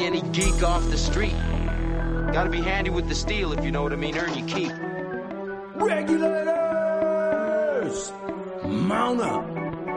Be any geek off the street. Gotta be handy with the steel if you know what I mean. Earn your keep. Regulators! Mount up!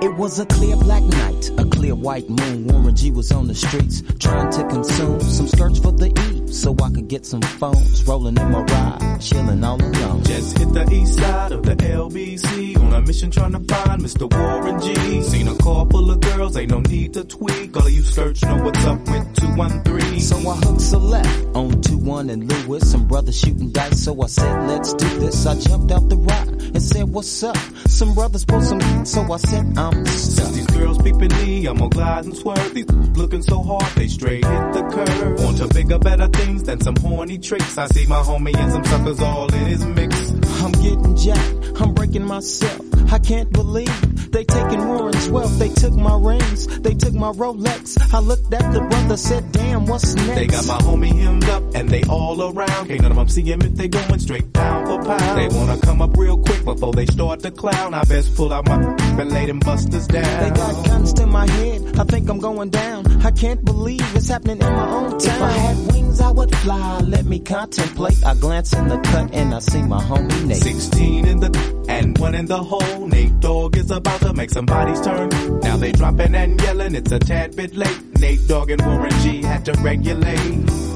It was a clear black night, a clear white moon. Warren G was on the streets trying to consume some skirts for the E so I could get some phones. Rolling in my ride, chilling all alone. Just hit the east side of the LBC on a mission trying to find Mr. Warren G. Seen a car full of girls, ain't no need to tweak. All of you skirts know what's up with 213. So I hooked a left on 2-1 and Lewis. Some brothers shooting dice, so I said, let's do this. I jumped out the ride and said, what's up? Some brothers pulled some heat, so I said, I'm Since stuck. these girls peeping me, I'm gonna glide and swerve. These looking so hard, they straight hit the curve. Want to bigger, better things than some horny tricks. I see my homie and some suckers all in his mix. I'm getting jacked, I'm breaking myself. I can't believe they taking Warren's wealth. They took my rings, they took my Rolex. I looked at the brother, said, damn, what's next? They got my homie hemmed up and they all around. Can't none of them see him if they going straight down for pound. They wanna come up real quick before they start to clown. I best pull out my and lay them busters down. They got guns to my head. I think I'm going down. I can't believe it's happening in my own town. Wings, I would fly. Let me contemplate. I glance in the cut and I see my homie Nate. 16 in the and one in the hole. Nate Dogg is about to make some bodies turn. Now they dropping and yelling. It's a tad bit late. Nate Dogg and Warren G had to regulate.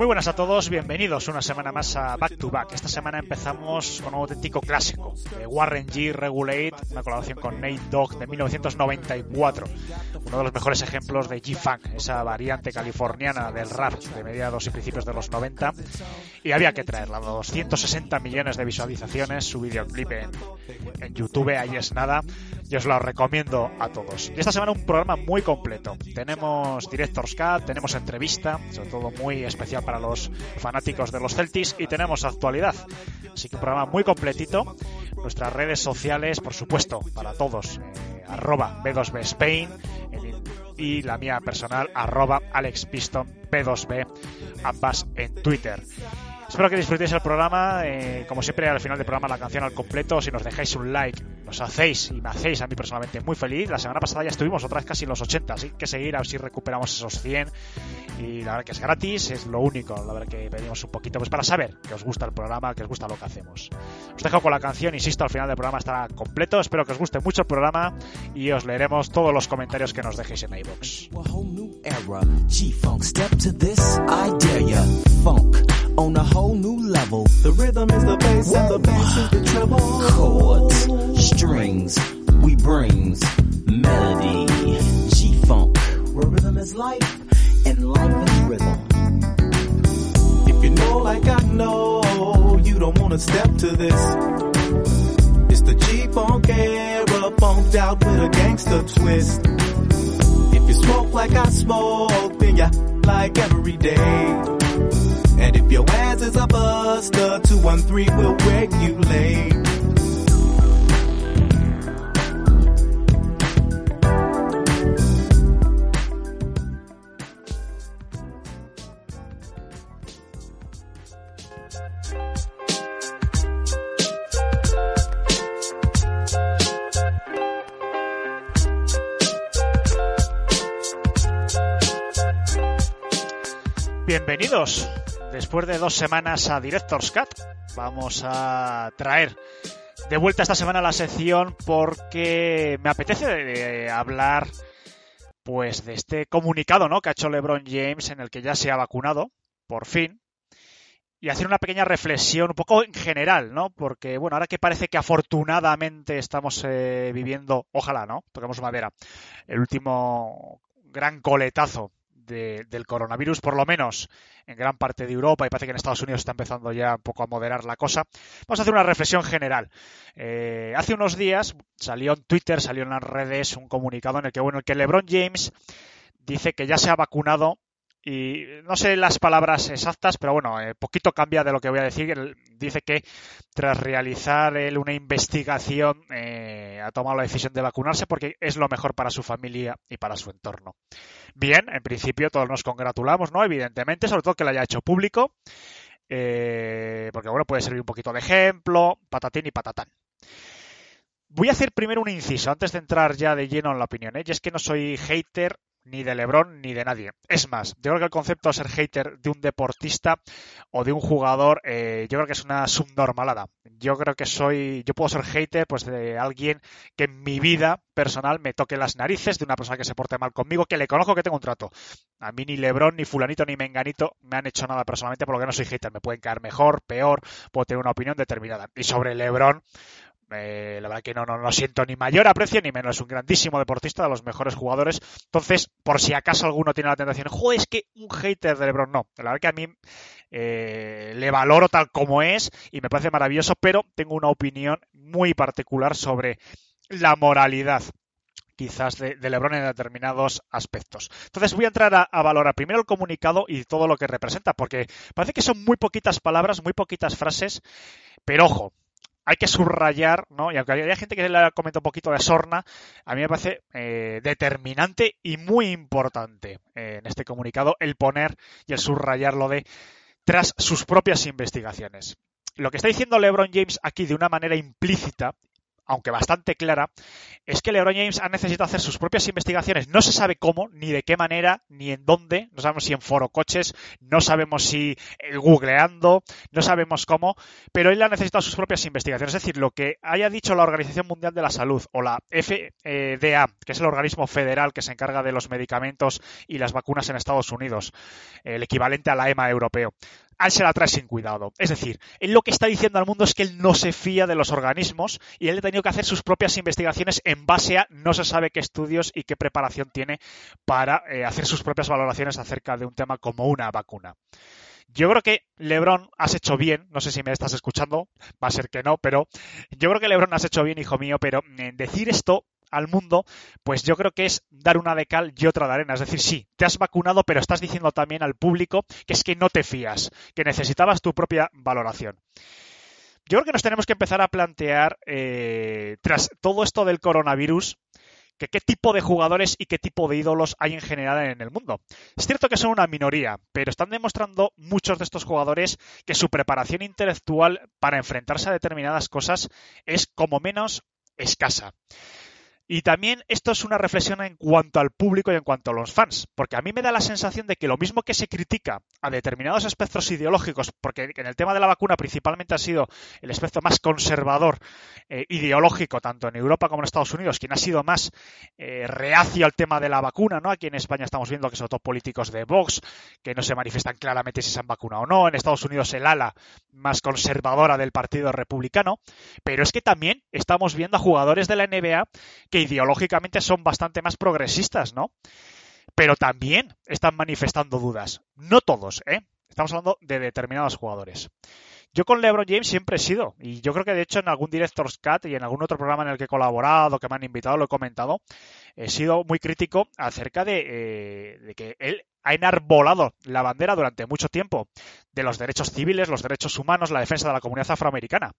Muy buenas a todos, bienvenidos una semana más a Back to Back. Esta semana empezamos con un auténtico clásico de Warren G Regulate, una colaboración con Nate Dogg de 1994. Uno de los mejores ejemplos de G-Funk, esa variante californiana del rap de mediados y principios de los 90. Y había que traerla, 260 millones de visualizaciones, su videoclip en, en YouTube, ahí es nada. Yo os lo recomiendo a todos. Y esta semana un programa muy completo. Tenemos Director's Cut, tenemos entrevista, sobre todo muy especial para los fanáticos de los Celtics, y tenemos actualidad. Así que un programa muy completito. Nuestras redes sociales, por supuesto, para todos. eh, arroba B2B Spain y la mía personal, arroba Alex Piston B2B, ambas en Twitter. Espero que disfrutéis el programa. eh, como siempre, al final del programa, la canción al completo. Si nos dejáis un like, nos hacéis y me hacéis a mí personalmente muy feliz. La semana pasada ya estuvimos otra vez casi en los 80, así que seguir a ver si recuperamos esos 100. Y la verdad que es gratis, es lo único. La verdad que pedimos un poquito pues para saber que os gusta el programa, que os gusta lo que hacemos. Os dejo con la canción, insisto, al final del programa estará completo. Espero que os guste mucho el programa y os leeremos todos los comentarios que nos dejéis en iVoox. A whole new era. G-Funk, step to this, I dare ya. Funk on a whole new level. The rhythm is the bass and the bass is the treble. Chords, strings, we brings melody. G-Funk, where rhythm is life and life is rhythm. If you know like I know, you don't wanna step to this. It's the G-Funk era, funked out with a gangster twist. If you smoke like I smoke, then you like every day. If your ass is a buster, 213 will regulate. Bienvenidos. Después de dos semanas a Director's Cut, vamos a traer de vuelta esta semana la sección porque me apetece eh, hablar pues de este comunicado ¿no? que ha hecho LeBron James en el que ya se ha vacunado, por fin, y hacer una pequeña reflexión un poco en general, ¿no? Porque, bueno, ahora que parece que afortunadamente estamos eh, viviendo, ojalá, ¿no? Toquemos madera, el último gran coletazo de- del coronavirus, por lo menos en gran parte de Europa, y parece que en Estados Unidos está empezando ya un poco a moderar la cosa, vamos a hacer una reflexión general. Eh, hace unos días salió en Twitter, salió en las redes un comunicado en el que, bueno, el que LeBron James dice que ya se ha vacunado y no sé las palabras exactas, pero bueno, eh, poquito cambia de lo que voy a decir. Él dice que tras realizar él una investigación eh, ha tomado la decisión de vacunarse porque es lo mejor para su familia y para su entorno. Bien, en principio todos nos congratulamos, ¿no? Evidentemente, sobre todo que lo haya hecho público, eh, porque bueno, puede servir un poquito de ejemplo, patatín y patatán. Voy a hacer primero un inciso antes de entrar ya de lleno en la opinión, y es que no soy hater ni de LeBron ni de nadie. Es más, yo creo que el concepto de ser hater de un deportista o de un jugador, eh, yo creo que es una subnormalada. Yo creo que soy, yo puedo ser hater pues de alguien que en mi vida personal me toque las narices, de una persona que se porte mal conmigo, que le conozco que tengo un trato. A mí ni LeBron, ni fulanito, ni menganito me han hecho nada personalmente, por lo que no soy hater. Me pueden caer mejor, peor, puedo tener una opinión determinada. Y sobre LeBron, eh, la verdad que no, no, no siento ni mayor aprecio ni menos. Es un grandísimo deportista, de los mejores jugadores. Entonces, por si acaso alguno tiene la tentación, joder, es que un hater de LeBron, no. La verdad que a mí eh, le valoro tal como es y me parece maravilloso, pero tengo una opinión muy particular sobre la moralidad quizás de, de, LeBron en determinados aspectos. Entonces voy a entrar a, a, valorar primero el comunicado y todo lo que representa, porque parece que son muy poquitas palabras, muy poquitas frases, pero ojo, hay que subrayar, ¿no? Y aunque hay gente que le comenta un poquito de sorna, a mí me parece eh, determinante y muy importante eh, en este comunicado el poner y el subrayar lo de tras sus propias investigaciones. Lo que está diciendo LeBron James aquí de una manera implícita aunque bastante clara, es que LeBron James ha necesitado hacer sus propias investigaciones. No se sabe cómo, ni de qué manera, ni en dónde. No sabemos si en foro coches, no sabemos si eh, googleando, no sabemos cómo, pero él ha necesitado sus propias investigaciones. Es decir, lo que haya dicho la Organización Mundial de la Salud o la FDA, que es el organismo federal que se encarga de los medicamentos y las vacunas en Estados Unidos, el equivalente a la EMA europeo él se la trae sin cuidado. Es decir, él lo que está diciendo al mundo es que él no se fía de los organismos y él ha tenido que hacer sus propias investigaciones en base a no se sabe qué estudios y qué preparación tiene para eh, hacer sus propias valoraciones acerca de un tema como una vacuna. Yo creo que Lebron has hecho bien, no sé si me estás escuchando, va a ser que no, pero yo creo que Lebron has hecho bien, hijo mío, pero en decir esto al mundo, pues yo creo que es dar una de cal y otra de arena. Es decir, sí, te has vacunado, pero estás diciendo también al público que es que no te fías, que necesitabas tu propia valoración. Yo creo que nos tenemos que empezar a plantear, eh, tras todo esto del coronavirus, que qué tipo de jugadores y qué tipo de ídolos hay en general en el mundo. Es cierto que son una minoría, pero están demostrando muchos de estos jugadores que su preparación intelectual para enfrentarse a determinadas cosas es como menos escasa. Y también esto es una reflexión en cuanto al público y en cuanto a los fans, porque a mí me da la sensación de que lo mismo que se critica a determinados espectros ideológicos, porque en el tema de la vacuna principalmente ha sido el espectro más conservador eh, ideológico, tanto en Europa como en Estados Unidos, quien ha sido más eh, reacio al tema de la vacuna, ¿no? Aquí en España estamos viendo que son todos políticos de Vox, que no se manifiestan claramente si se han vacunado o no, en Estados Unidos el ala más conservadora del Partido Republicano, pero es que también estamos viendo a jugadores de la NBA que ideológicamente son bastante más progresistas, ¿no? Pero también están manifestando dudas. No todos, ¿eh? Estamos hablando de determinados jugadores. Yo con LeBron James siempre he sido, y yo creo que de hecho en algún Director's Cut y en algún otro programa en el que he colaborado, que me han invitado, lo he comentado, he sido muy crítico acerca de, eh, de que él ha enarbolado la bandera durante mucho tiempo de los derechos civiles, los derechos humanos, la defensa de la comunidad afroamericana,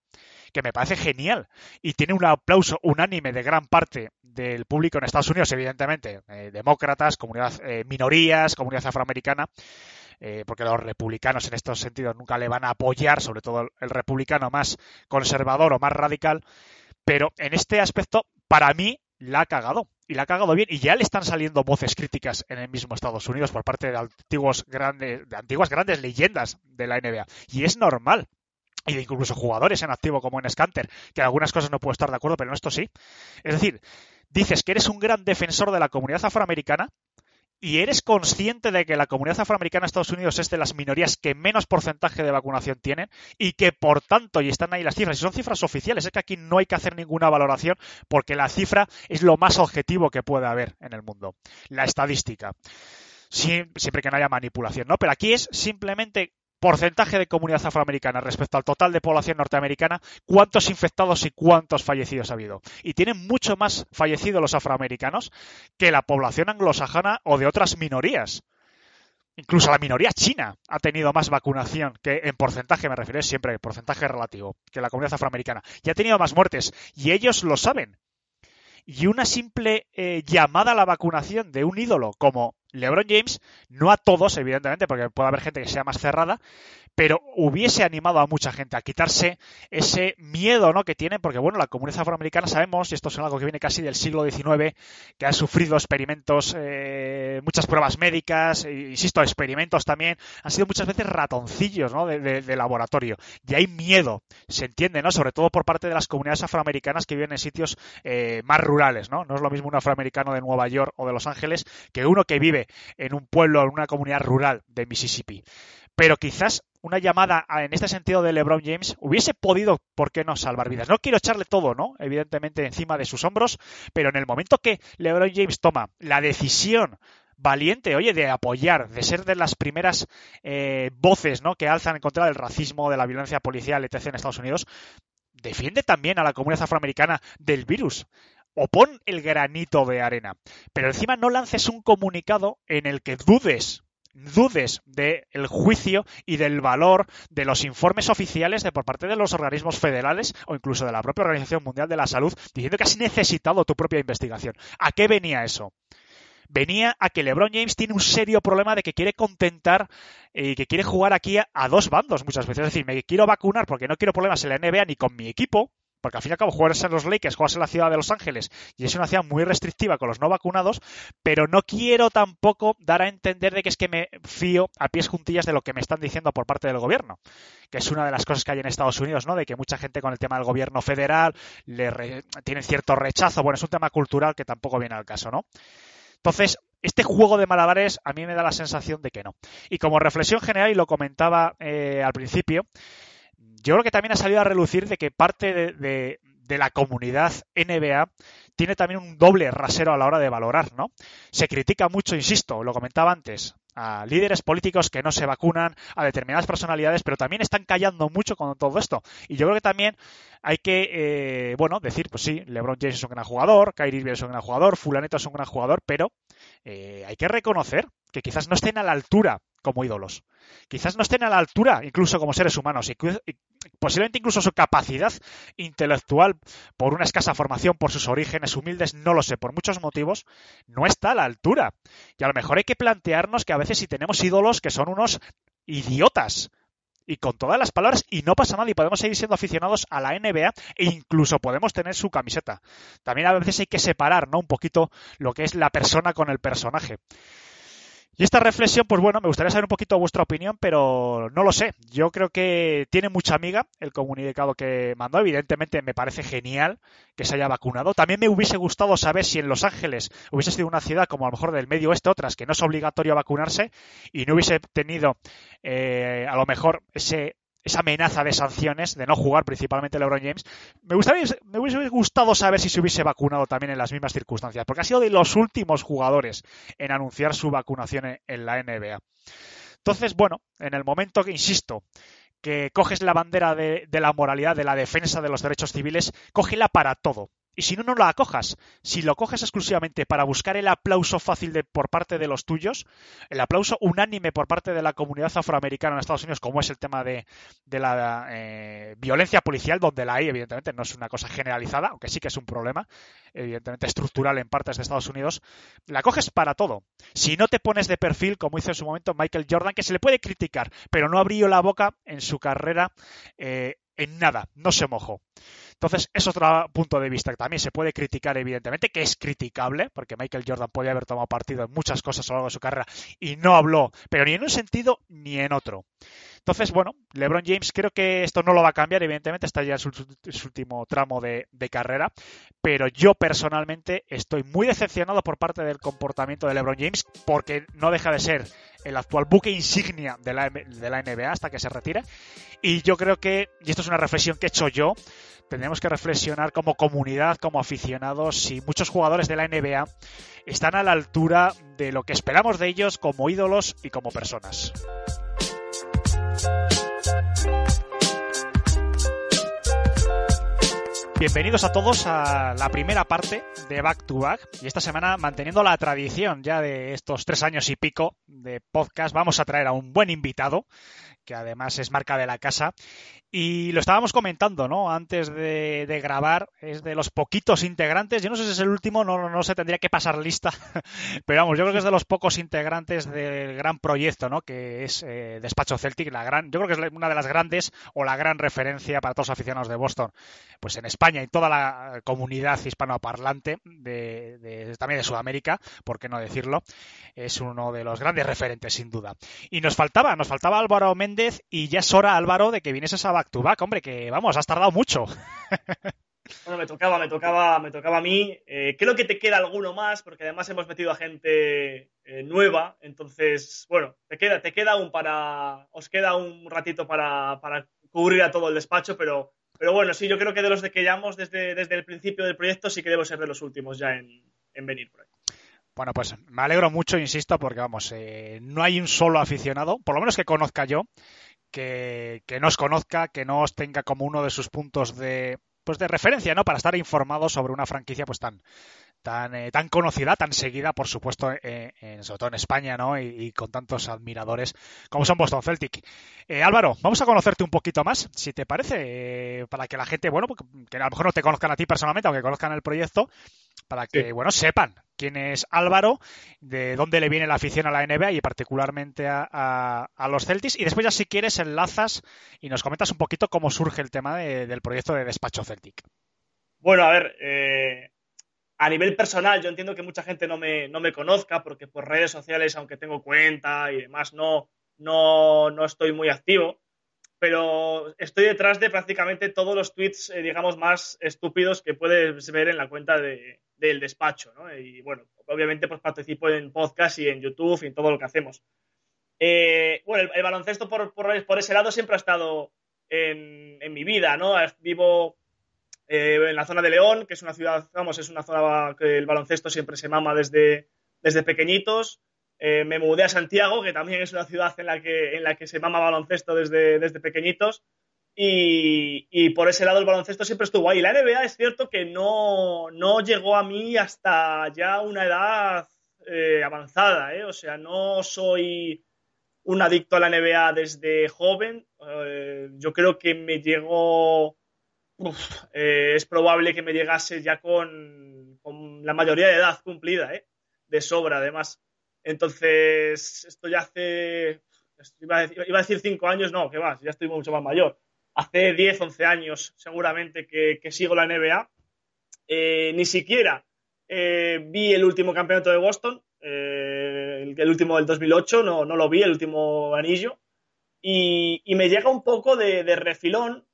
que me parece genial. Y tiene un aplauso unánime de gran parte del público en Estados Unidos, evidentemente, eh, demócratas, comunidad, eh, minorías, comunidad afroamericana, eh, porque los republicanos en estos sentidos nunca le van a apoyar, sobre todo el, republicano más conservador o más radical, pero en este aspecto, para mí, la ha cagado y la ha cagado bien y ya le están saliendo voces críticas en el mismo Estados Unidos por parte de antiguos grandes de antiguas grandes leyendas de la NBA y es normal. Y de incluso jugadores en activo como en Scanter que en algunas cosas no puedo estar de acuerdo pero en esto sí. Es decir dices que eres un gran defensor de la comunidad afroamericana y eres consciente de que la comunidad afroamericana de Estados Unidos es de las minorías que menos porcentaje de vacunación tienen y que por tanto, y están ahí las cifras, y son cifras oficiales, es que aquí no hay que hacer ninguna valoración porque la cifra es lo más objetivo que puede haber en el mundo, la estadística. siempre que no haya manipulación, ¿no? Pero aquí es simplemente porcentaje de comunidad afroamericana respecto al total de población norteamericana, cuántos infectados y cuántos fallecidos ha habido. Y tienen mucho más fallecidos los afroamericanos que la población anglosajana o de otras minorías. Incluso la minoría china ha tenido más vacunación que en porcentaje, me refiero siempre, porcentaje relativo, que la comunidad afroamericana. Y ha tenido más muertes. Y ellos lo saben. Y una simple eh, llamada a la vacunación de un ídolo como LeBron James, no a todos, evidentemente, porque puede haber gente que sea más cerrada, pero hubiese animado a mucha gente a quitarse ese miedo ¿no? que tienen, porque bueno, la comunidad afroamericana sabemos, y esto es algo que viene casi del siglo XIX, que ha sufrido experimentos, eh, muchas pruebas médicas, e, insisto, experimentos también, han sido muchas veces ratoncillos ¿no? de, laboratorio, y hay miedo, se entiende, ¿no? sobre todo por parte de las comunidades afroamericanas que viven en sitios eh, más rurales, ¿no? No es lo mismo un afroamericano de Nueva York o de Los Ángeles que uno que vive en un pueblo, en una comunidad rural de Mississippi pero quizás una llamada en este sentido de LeBron James hubiese podido, ¿por qué no?, salvar vidas. No quiero echarle todo, ¿no? Evidentemente encima de sus hombros, pero en el momento que LeBron James toma la decisión valiente, oye, de apoyar, de ser de las primeras eh, voces, ¿no?, que alzan en contra del racismo, de la violencia policial, etc. en Estados Unidos, defiende también a la comunidad afroamericana del virus o pon el granito de arena. Pero encima no lances un comunicado en el que dudes dudes del juicio y del valor de los informes oficiales de por parte de los organismos federales o incluso de la propia Organización Mundial de la Salud diciendo que has necesitado tu propia investigación. ¿A qué venía eso? Venía a que LeBron James tiene un serio problema de que quiere contentar y que quiere jugar aquí a, a dos bandos muchas veces. Es decir, me quiero vacunar porque no quiero problemas en la NBA ni con mi equipo, porque al fin y al cabo juegas en los Lakers, juegas en la ciudad de Los Ángeles y es una ciudad muy restrictiva con los no vacunados, pero no quiero tampoco dar a entender de que es que me fío a pies juntillas de lo que me están diciendo por parte del gobierno, que es una de las cosas que hay en Estados Unidos, ¿no? De que mucha gente con el tema del gobierno federal le tiene cierto rechazo, bueno, es un tema cultural que tampoco viene al caso, ¿no? Entonces, este juego de malabares a mí me da la sensación de que no. Y como reflexión general, y lo comentaba eh, al principio, yo creo que también ha salido a relucir de que parte de, la comunidad NBA tiene también un doble rasero a la hora de valorar, ¿no? Se critica mucho, insisto, lo comentaba antes, a líderes políticos que no se vacunan, a determinadas personalidades, pero también están callando mucho con todo esto. Y yo creo que también hay que, eh, bueno, decir, pues sí, LeBron James es un gran jugador, Kyrie Irving es un gran jugador, Fulanito es un gran jugador, pero eh, hay que reconocer que quizás no estén a la altura como ídolos. Quizás no estén a la altura incluso como seres humanos y, posiblemente incluso su capacidad intelectual por una escasa formación, por sus orígenes humildes, no lo sé, por muchos motivos, no está a la altura. Y a lo mejor hay que plantearnos que a veces si tenemos ídolos que son unos idiotas, y con todas las palabras y no pasa nada y podemos seguir siendo aficionados a la NBA e incluso podemos tener su camiseta. También a veces hay que separar, ¿no? Un poquito lo que es la persona con el personaje. Y esta reflexión, pues bueno, me gustaría saber un poquito vuestra opinión, pero no lo sé. Yo creo que tiene mucha amiga el comunicado que mandó. Evidentemente me parece genial que se haya vacunado. También me hubiese gustado saber si en Los Ángeles hubiese sido una ciudad como a lo mejor del medio oeste, otras, que no es obligatorio vacunarse y no hubiese tenido eh, a lo mejor ese esa amenaza de sanciones, de no jugar principalmente LeBron James, me, gustaría, me hubiese gustado saber si se hubiese vacunado también en las mismas circunstancias, porque ha sido de los últimos jugadores en anunciar su vacunación en, la NBA. Entonces, bueno, en el momento que, insisto, que coges la bandera de, de, la moralidad, de la defensa de los derechos civiles, cógela para todo. Y si no, no la acojas. Si lo coges exclusivamente para buscar el aplauso fácil de, por parte de los tuyos, el aplauso unánime por parte de la comunidad afroamericana en Estados Unidos, como es el tema de, la eh, violencia policial, donde la hay, evidentemente, no es una cosa generalizada, aunque sí que es un problema, evidentemente estructural en partes de Estados Unidos, la coges para todo. Si no te pones de perfil, como hizo en su momento Michael Jordan, que se le puede criticar, pero no abrió la boca en su carrera eh, en nada, no se mojó. Entonces, es otro punto de vista que también se puede criticar, evidentemente, que es criticable, porque Michael Jordan podía haber tomado partido en muchas cosas a lo largo de su carrera y no habló, pero ni en un sentido ni en otro. Entonces, bueno, LeBron James creo que esto no lo va a cambiar, evidentemente, está ya en su, último tramo de, carrera, pero yo personalmente estoy muy decepcionado por parte del comportamiento de LeBron James porque no deja de ser el actual buque insignia de la, de la NBA hasta que se retire. Y yo creo que, y esto es una reflexión que he hecho yo, tenemos que reflexionar como comunidad, como aficionados, si muchos jugadores de la NBA están a la altura de lo que esperamos de ellos como ídolos y como personas. Bienvenidos a todos a la primera parte de Back to Back. Y esta semana manteniendo la tradición ya de estos tres años y pico de podcast vamos a traer a un buen invitado que además es marca de la casa y lo estábamos comentando, ¿no? Antes de, grabar, es de los poquitos integrantes. Yo no sé si es el último, no, no se tendría que pasar lista. Pero vamos, yo creo que es de los pocos integrantes del gran proyecto, ¿no? Que es eh, Despacho Celtic, la gran, yo creo que es una de las grandes o la gran referencia para todos los aficionados de Boston. Pues en España y toda la comunidad hispanoparlante de, también de Sudamérica, por qué no decirlo, es uno de los grandes referentes, sin duda. Y nos faltaba, nos faltaba Álvaro Méndez y ya es hora, Álvaro, de que vienes a back to back, hombre, que vamos, has tardado mucho. Bueno, me tocaba, me tocaba, me tocaba a mí. Eh, creo que te queda alguno más, porque además hemos metido a gente eh, nueva. Entonces, bueno, te queda, te queda un para. Os queda un ratito para, para cubrir a todo el despacho, pero, pero bueno, sí, yo creo que de los de que llamamos desde, desde el principio del proyecto, sí que debo ser de los últimos ya en, en venir por aquí. Bueno, pues me alegro mucho, insisto, porque vamos, eh, no hay un solo aficionado, por lo menos que conozca yo, que, que, no os conozca, que no os tenga como uno de sus puntos de, pues de referencia, ¿no? Para estar informados sobre una franquicia pues tan, tan, eh, tan conocida, tan seguida, por supuesto, eh, en, sobre todo en España, ¿no? Y, y, con tantos admiradores como son Boston Celtic. Eh, Álvaro, vamos a conocerte un poquito más, si te parece, para que la gente, bueno, que a lo mejor no te conozcan a ti personalmente, aunque conozcan el proyecto, para que, sí. bueno, sepan quién es Álvaro, de dónde le viene la afición a la NBA y particularmente a, a, a, los Celtics. Y después ya si quieres enlazas y nos comentas un poquito cómo surge el tema de, del proyecto de Despacho Celtic. Bueno, a ver, eh, a nivel personal yo entiendo que mucha gente no me, no me conozca porque por redes sociales, aunque tengo cuenta y demás, no, no, no estoy muy activo. Pero estoy detrás de prácticamente todos los tweets, eh, digamos, más estúpidos que puedes ver en la cuenta de, del despacho, ¿no? Y bueno, obviamente pues participo en podcast y en YouTube y en todo lo que hacemos. Eh, bueno, el, el baloncesto por, por, por, ese lado siempre ha estado en, en mi vida, ¿no? Vivo eh, en la zona de León, que es una ciudad, vamos, es una zona que el baloncesto siempre se mama desde, desde pequeñitos. Eh, me mudé a Santiago, que también es una ciudad en la que, en la que se mama baloncesto desde, desde pequeñitos. Y, y, por ese lado el baloncesto siempre estuvo ahí. La NBA es cierto que no, no llegó a mí hasta ya una edad eh, avanzada, ¿eh? o sea, no soy un adicto a la NBA desde joven. Eh, yo creo que me llegó, uf, eh, es probable que me llegase ya con, la mayoría de edad cumplida, ¿eh? de sobra además. Entonces, esto ya hace, iba a, decir, cinco años, no, que va, ya estoy mucho más mayor hace 10, 11 años seguramente que, que sigo la NBA. Eh, ni siquiera eh, vi el último campeonato de Boston, eh, el, último del 2008, no, no, lo vi, el último anillo. Y, me llega un poco de, refilón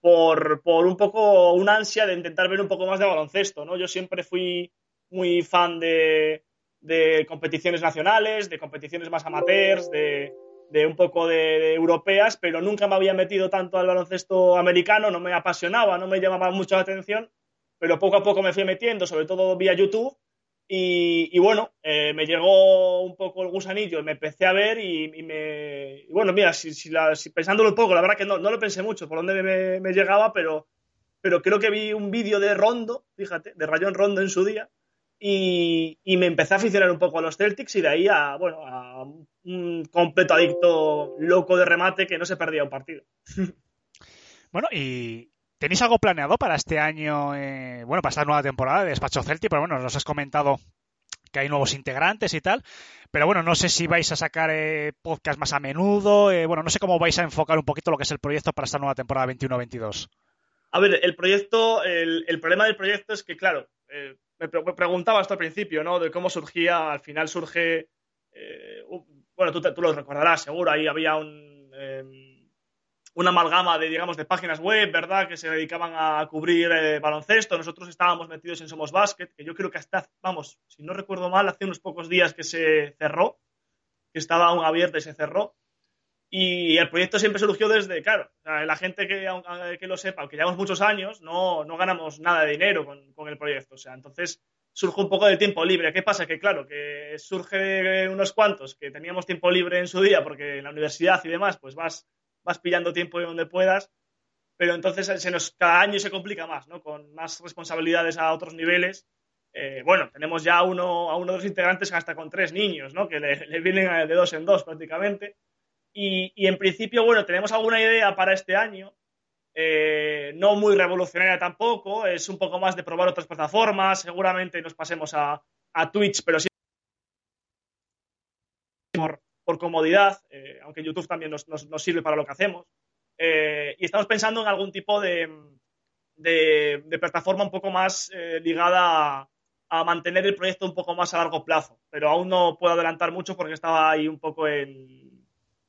por, por, un poco una ansia de intentar ver un poco más de baloncesto. ¿no? Yo siempre fui muy fan de, de competiciones nacionales, de competiciones más amateurs, de, de un poco de, de, europeas, pero nunca me había metido tanto al baloncesto americano, no me apasionaba, no me llamaba mucho la atención, pero poco a poco me fui metiendo, sobre todo vía YouTube, y, bueno, eh, me llegó un poco el gusanillo, me empecé a ver y, me... Y bueno, mira, si, pensándolo un poco, la verdad que no, no lo pensé mucho por dónde me, me llegaba, pero, pero creo que vi un vídeo de Rondo, fíjate, de Rayón Rondo en su día, y, y, me empecé a aficionar un poco a los Celtics y de ahí a, bueno, a un completo adicto loco de remate que no se perdía un partido. Bueno, y ¿tenéis algo planeado para este año, eh, bueno, para esta nueva temporada de Despacho Celtic? Pero bueno, nos has comentado que hay nuevos integrantes y tal, pero bueno, no sé si vais a sacar eh, podcast más a menudo, eh, bueno, no sé cómo vais a enfocar un poquito lo que es el proyecto para esta nueva temporada 21-22. A ver, el proyecto, el, problema del proyecto es que, claro, eh, me, me preguntaba hasta al principio, ¿no? De cómo surgía, al final surge, bueno, tú, tú, lo recordarás, seguro, ahí había un, eh, una amalgama de, digamos, de páginas web, ¿verdad? Que se dedicaban a cubrir eh, baloncesto. Nosotros estábamos metidos en Somos Basket, que yo creo que hasta, vamos, si no recuerdo mal, hace unos pocos días que se cerró, que estaba aún abierta y se cerró. Y el proyecto siempre surgió desde, claro, la gente que, que lo sepa, aunque llevamos muchos años, no, no ganamos nada de dinero con, el proyecto. O sea, entonces surge un poco de tiempo libre. ¿Qué pasa? Que claro, que surge unos cuantos que teníamos tiempo libre en su día porque en la universidad y demás, pues vas vas pillando tiempo de donde puedas, pero entonces se nos, cada año se complica más, ¿no? Con más responsabilidades a otros niveles. Eh, bueno, tenemos ya uno, a uno de los integrantes hasta con tres niños, ¿no? Que le, vienen de dos en dos prácticamente. Y, y, en principio, bueno, tenemos alguna idea para este año, eh, no muy revolucionaria tampoco, es un poco más de probar otras plataformas, seguramente nos pasemos a, a Twitch, pero sí por, comodidad, eh, aunque YouTube también nos, nos, nos, sirve para lo que hacemos. Eh, y estamos pensando en algún tipo de, de, de plataforma un poco más eh, ligada a, a, mantener el proyecto un poco más a largo plazo, pero aún no puedo adelantar mucho porque estaba ahí un poco en,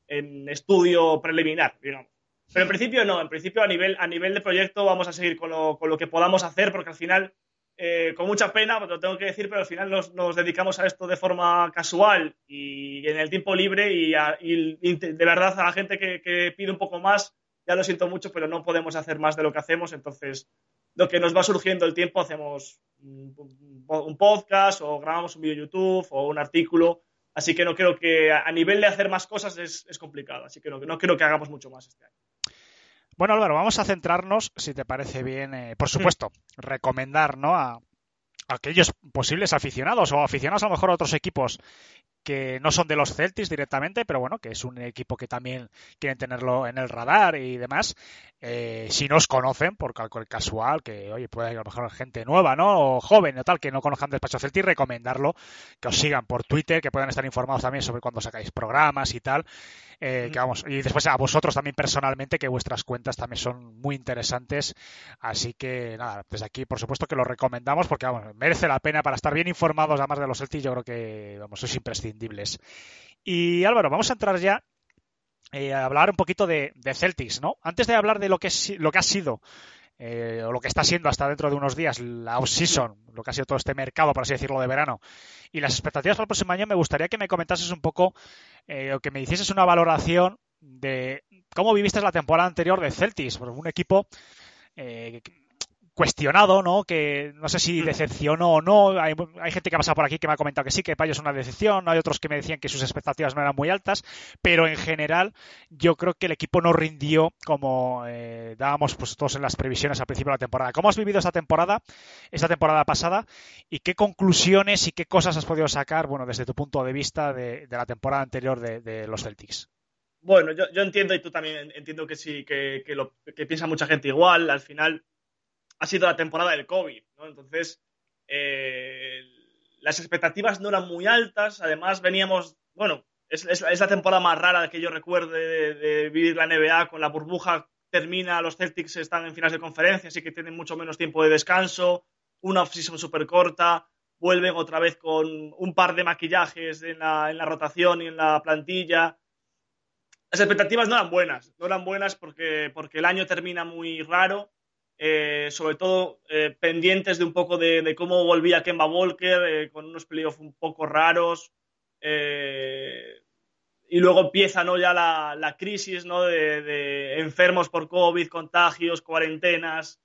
en estudio preliminar, digamos. Pero en principio no, en principio a nivel, a nivel de proyecto vamos a seguir con lo, con lo que podamos hacer porque al final eh, con mucha pena, lo tengo que decir, pero al final nos, dedicamos a esto de forma casual y en el tiempo libre y, de verdad a la gente que, pide un poco más, ya lo siento mucho, pero no podemos hacer más de lo que hacemos, entonces lo que nos va surgiendo el tiempo hacemos un, podcast o grabamos un vídeo YouTube o un artículo, así que no creo que a nivel de hacer más cosas es, es complicado, así que no, no creo que hagamos mucho más este año. Bueno, Álvaro, vamos a centrarnos, si te parece bien, eh, por supuesto, recomendar ¿no? a, a, aquellos posibles aficionados o aficionados a lo mejor a otros equipos que no son de los Celtics directamente, pero bueno, que es un equipo que también quieren tenerlo en el radar y demás. Eh, si no os conocen, por casual, que oye, puede haber a lo mejor gente nueva, ¿no? O joven o tal, que no conozcan Despacho Celtic, recomendarlo, que os sigan por Twitter, que puedan estar informados también sobre cuando sacáis programas y tal. Eh, que vamos, y después a vosotros también personalmente, que vuestras cuentas también son muy interesantes. Así que nada, desde aquí, por supuesto que lo recomendamos porque vamos, merece la pena para estar bien informados, además de los Celtics, yo creo que vamos, es Y Álvaro, vamos a entrar ya eh, a hablar un poquito de, de, Celtics, ¿no? Antes de hablar de lo que, lo que ha sido eh, o lo que está siendo hasta dentro de unos días la off-season, lo que ha sido todo este mercado, por así decirlo, de verano, y las expectativas para el próximo año, me gustaría que me comentases un poco eh, o que me hicieses una valoración de cómo viviste la temporada anterior de Celtics, un equipo eh, cuestionado, ¿no? Que no sé si decepcionó o no. Hay, hay, gente que ha pasado por aquí que me ha comentado que sí, que ellos es una decepción. Hay otros que me decían que sus expectativas no eran muy altas. Pero en general, yo creo que el equipo no rindió como eh, dábamos pues, todos en las previsiones al principio de la temporada. ¿Cómo has vivido esta temporada, esta temporada pasada? ¿Y qué conclusiones y qué cosas has podido sacar, bueno, desde tu punto de vista de, de la temporada anterior de, de los Celtics? Bueno, yo, yo, entiendo, y tú también entiendo que sí, que, que, lo, que piensa mucha gente igual. Al final, ha sido la temporada del COVID, ¿no? Entonces, eh, las expectativas no eran muy altas, además veníamos, bueno, es, es, es la temporada más rara que yo recuerde de, de, vivir la NBA con la burbuja, termina, los Celtics están en finales de conferencia, así que tienen mucho menos tiempo de descanso, una off-season súper corta, vuelven otra vez con un par de maquillajes en la, en la rotación y en la plantilla. Las expectativas no eran buenas, no eran buenas porque, porque el año termina muy raro eh, sobre todo eh, pendientes de un poco de, cómo volvía Kemba Walker, eh, con unos playoffs un poco raros. Eh, y luego empieza ¿no? ya la, crisis ¿no? de, enfermos por COVID, contagios, cuarentenas.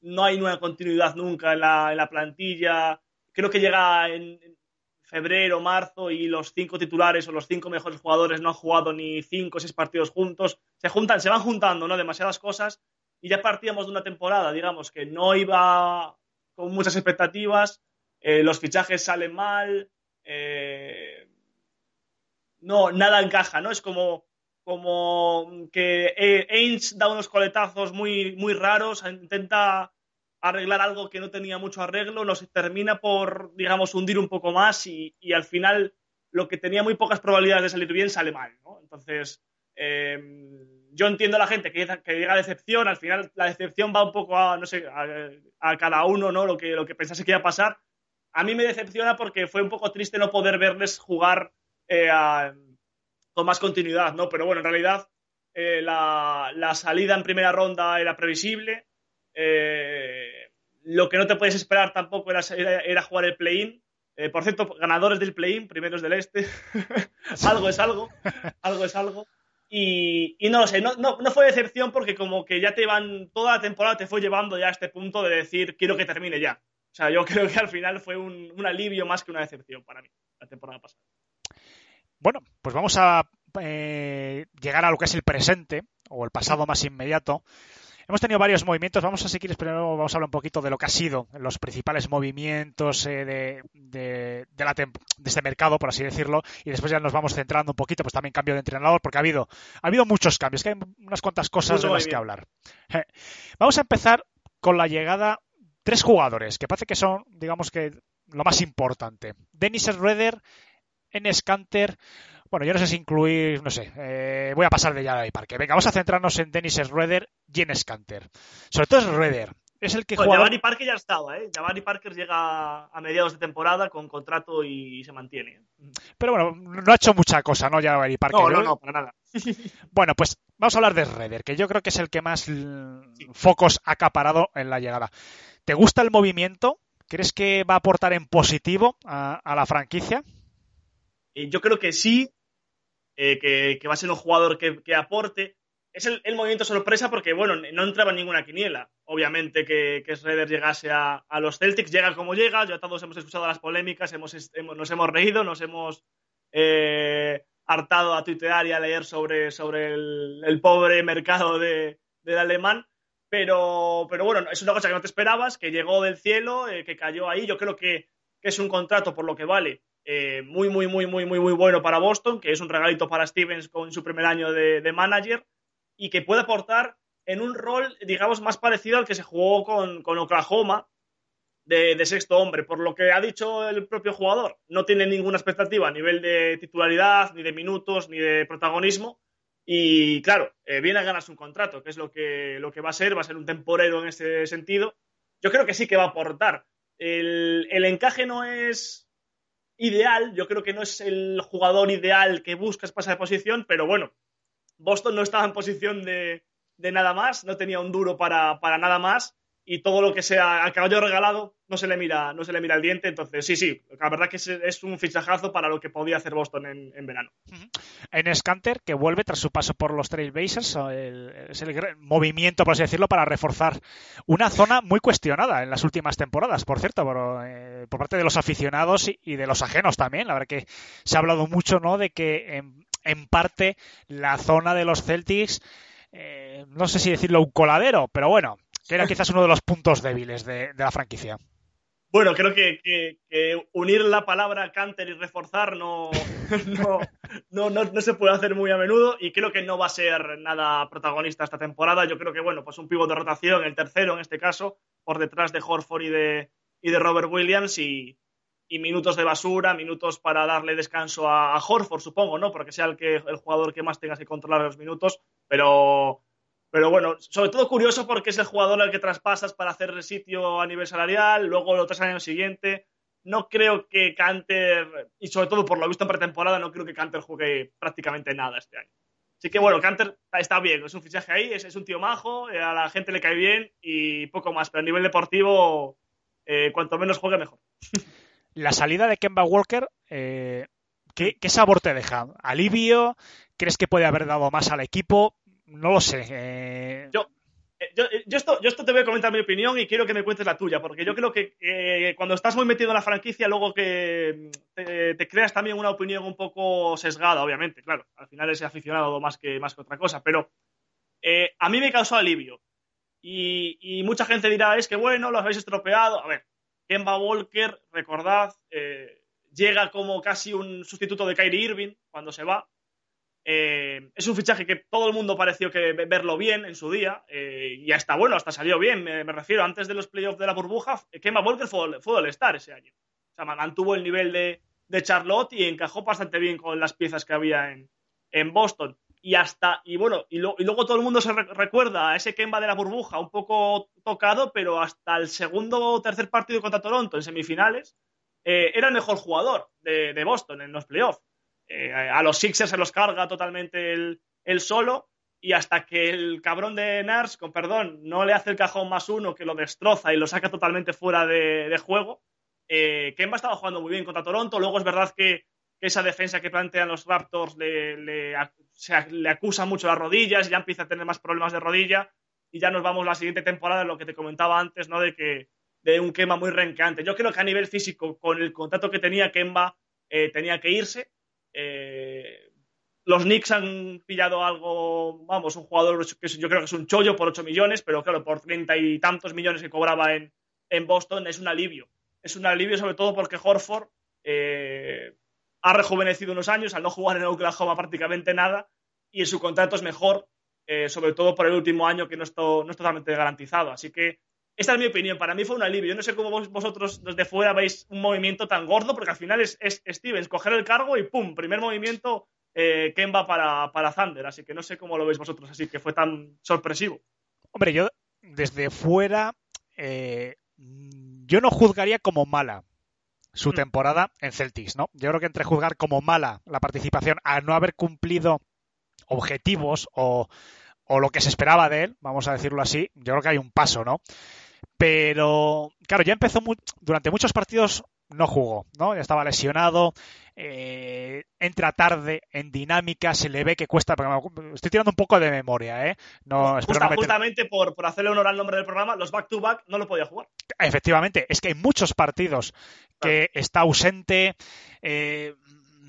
No hay una continuidad nunca en la, plantilla. Creo que llega en, en febrero, marzo y los cinco titulares o los cinco mejores jugadores no han jugado ni cinco o seis partidos juntos. Se juntan, se van juntando ¿no? demasiadas cosas y ya partíamos de una temporada, digamos, que no iba con muchas expectativas, eh, los fichajes salen mal, eh, no, nada encaja, ¿no? Es como, como que Ainge da unos coletazos muy, muy raros, intenta arreglar algo que no tenía mucho arreglo, nos termina por, digamos, hundir un poco más y, y al final lo que tenía muy pocas probabilidades de salir bien sale mal, ¿no? Entonces, eh, yo entiendo a la gente que, que llega decepción, al final la decepción va un poco a, no sé, a, a, cada uno, ¿no? Lo que, lo que pensase que iba a pasar. A mí me decepciona porque fue un poco triste no poder verles jugar eh, a, con más continuidad, ¿no? Pero bueno, en realidad eh, la, la, salida en primera ronda era previsible. Eh, lo que no te puedes esperar tampoco era, era, era jugar el play-in. Eh, por cierto, ganadores del play-in, primeros del este. algo es algo, algo es algo. Y, y no lo sé, no, no, no, fue decepción porque como que ya te van, toda la temporada te fue llevando ya a este punto de decir, quiero que termine ya. O sea, yo creo que al final fue un, un alivio más que una decepción para mí, la temporada pasada. Bueno, pues vamos a eh, llegar a lo que es el presente o el pasado más inmediato. Hemos tenido varios movimientos. Vamos a seguir, pero vamos a hablar un poquito de lo que ha sido los principales movimientos eh, de, de, de, la de, este mercado, por así decirlo, y después ya nos vamos centrando un poquito, pues también cambio de entrenador, porque ha habido, ha habido muchos cambios, que hay unas cuantas cosas Mucho de las que hablar. Vamos a empezar con la llegada tres jugadores que parece que son, digamos que, lo más importante. Dennis Schroeder, Enes Kanter, bueno, yo no sé si incluir, no sé, eh, voy a pasar de ya de Parque. Venga, vamos a centrarnos en Dennis Schroeder y en Scanter. Sobre todo Schroeder. Es el que bueno, juega... Jabari Parker ya estaba, ¿eh? Jabari Parker llega a mediados de temporada con contrato y se mantiene. Pero bueno, no ha hecho mucha cosa, ¿no? Jabari Parker. No, no, no, para nada. bueno, pues vamos a hablar de Schroeder, que yo creo que es el que más sí. focos ha acaparado en la llegada. ¿Te gusta el movimiento? ¿Crees que va a aportar en positivo a, a la franquicia? Eh, yo creo que sí, eh, que, va a ser un jugador que, aporte. Es el, el, movimiento sorpresa porque, bueno, no entraba en ninguna quiniela. Obviamente que, que Schroeder llegase a, a, los Celtics, llega como llega. Ya todos hemos escuchado las polémicas, hemos, nos hemos reído, nos hemos eh, hartado a tuitear y a leer sobre, sobre el, pobre mercado de, del alemán. Pero, pero bueno, es una cosa que no te esperabas, que llegó del cielo, eh, que cayó ahí. Yo creo que es un contrato por lo que vale eh, muy, muy, muy, muy, muy, muy bueno para Boston, que es un regalito para Stevens con su primer año de, de manager y que puede aportar en un rol, digamos, más parecido al que se jugó con, con Oklahoma de, sexto hombre. Por lo que ha dicho el propio jugador, no tiene ninguna expectativa a nivel de titularidad, ni de minutos, ni de protagonismo. Y claro, eh, viene a ganarse un contrato, que es lo que, lo que va a ser, va a ser un temporero en ese sentido. Yo creo que sí que va a aportar. El, el encaje no es ideal, yo creo que no es el jugador ideal que buscas para esa posición, pero bueno, Boston no estaba en posición de, de nada más, no tenía un duro para, para, nada más y todo lo que sea al caballo regalado no se le mira, no se le mira el diente, entonces sí, sí, la verdad que es, un fichajazo para lo que podía hacer Boston en, en verano. En Scanter, que vuelve tras su paso por los Trailblazers, es el movimiento, por así decirlo, para reforzar una zona muy cuestionada en las últimas temporadas, por cierto, por, eh, por parte de los aficionados y, y, de los ajenos también. La verdad que se ha hablado mucho, ¿no?, de que en, en parte la zona de los Celtics, eh, no sé si decirlo un coladero, pero bueno, que era quizás uno de los puntos débiles de, de la franquicia. Bueno, creo que, que, que, unir la palabra canter y reforzar no, no, no, no, no, se puede hacer muy a menudo y creo que no va a ser nada protagonista esta temporada. Yo creo que, bueno, pues un pívot de rotación, el tercero en este caso, por detrás de Horford y de, y de Robert Williams y, y minutos de basura, minutos para darle descanso a, a, Horford, supongo, ¿no? Porque sea el, que, el jugador que más tenga que controlar los minutos, pero pero bueno, sobre todo curioso porque es el jugador al que traspasas para hacer sitio a nivel salarial, luego lo traes al año siguiente. No creo que Canter, y sobre todo por lo visto en pretemporada, no creo que Canter juegue prácticamente nada este año. Así que bueno, Canter está bien, es un fichaje ahí, es, es un tío majo, eh, a la gente le cae bien y poco más, pero a nivel deportivo, eh, cuanto menos juegue, mejor. La salida de Kemba Walker, eh, ¿qué, ¿qué sabor te deja? ¿Alivio? ¿Crees que puede haber dado más al equipo? No lo sé. Eh... Yo, yo, yo, esto, yo esto te voy a comentar mi opinión y quiero que me cuentes la tuya, porque yo creo que eh, cuando estás muy metido en la franquicia, luego que te, te, creas también una opinión un poco sesgada, obviamente, claro, al final es aficionado más que, más que otra cosa, pero eh, a mí me causó alivio. Y, y, mucha gente dirá, es que bueno, lo habéis estropeado. A ver, Kemba Walker, recordad, eh, llega como casi un sustituto de Kyrie Irving cuando se va. Eh, es un fichaje que todo el mundo pareció que verlo bien en su día eh, y hasta bueno, hasta salió bien. Me, me, refiero, antes de los playoffs de la burbuja, Kemba Walker fue, fue el Star ese año. O sea, mantuvo el nivel de, Charlotte y encajó bastante bien con las piezas que había en, Boston. Y hasta, y bueno, y, luego todo el mundo se re recuerda a ese Kemba de la burbuja un poco tocado, pero hasta el segundo o tercer partido contra Toronto en semifinales, eh, era el mejor jugador de, de Boston en los playoffs. Eh, a los Sixers se los carga totalmente el, solo y hasta que el cabrón de Nars, con perdón, no le hace el cajón más uno que lo destroza y lo saca totalmente fuera de, juego, eh, Kemba estaba jugando muy bien contra Toronto. Luego es verdad que, esa defensa que plantean los Raptors le, acusa mucho las rodillas, ya empieza a tener más problemas de rodilla y ya nos vamos la siguiente temporada, lo que te comentaba antes, ¿no? De que de un Kemba muy renqueante. Yo creo que a nivel físico, con el contrato que tenía Kemba, eh, tenía que irse. Eh, los Knicks han pillado algo, vamos, un jugador que yo creo que es un chollo por 8 millones, pero claro, por treinta y tantos millones que cobraba en, Boston es un alivio. Es un alivio sobre todo porque Horford eh, ha rejuvenecido unos años al no jugar en Oklahoma prácticamente nada y su contrato es mejor, eh, sobre todo por el último año que no, estoy, no es totalmente garantizado. Así que esta es mi opinión. Para mí fue un alivio. Yo no sé cómo vos, vosotros desde fuera veis un movimiento tan gordo, porque al final es, es Stevens coger el cargo y ¡pum! Primer movimiento eh, Kemba para, para Thunder. Así que no sé cómo lo veis vosotros así, que fue tan sorpresivo. Hombre, yo desde fuera, eh, yo no juzgaría como mala su mm. temporada en Celtics, ¿no? Yo creo que entre juzgar como mala la participación a no haber cumplido objetivos o, o lo que se esperaba de él, vamos a decirlo así, yo creo que hay un paso, ¿no? Pero, claro, ya empezó muy, durante muchos partidos no jugó, ¿no? Ya estaba lesionado, eh, entra tarde en dinámica, se le ve que cuesta, estoy tirando un poco de memoria, ¿eh? No, Justa, no meter... Justamente por, por, hacerle honor al nombre del programa, los back-to-back -back no lo podía jugar. Efectivamente, es que hay muchos partidos que claro. está ausente, eh,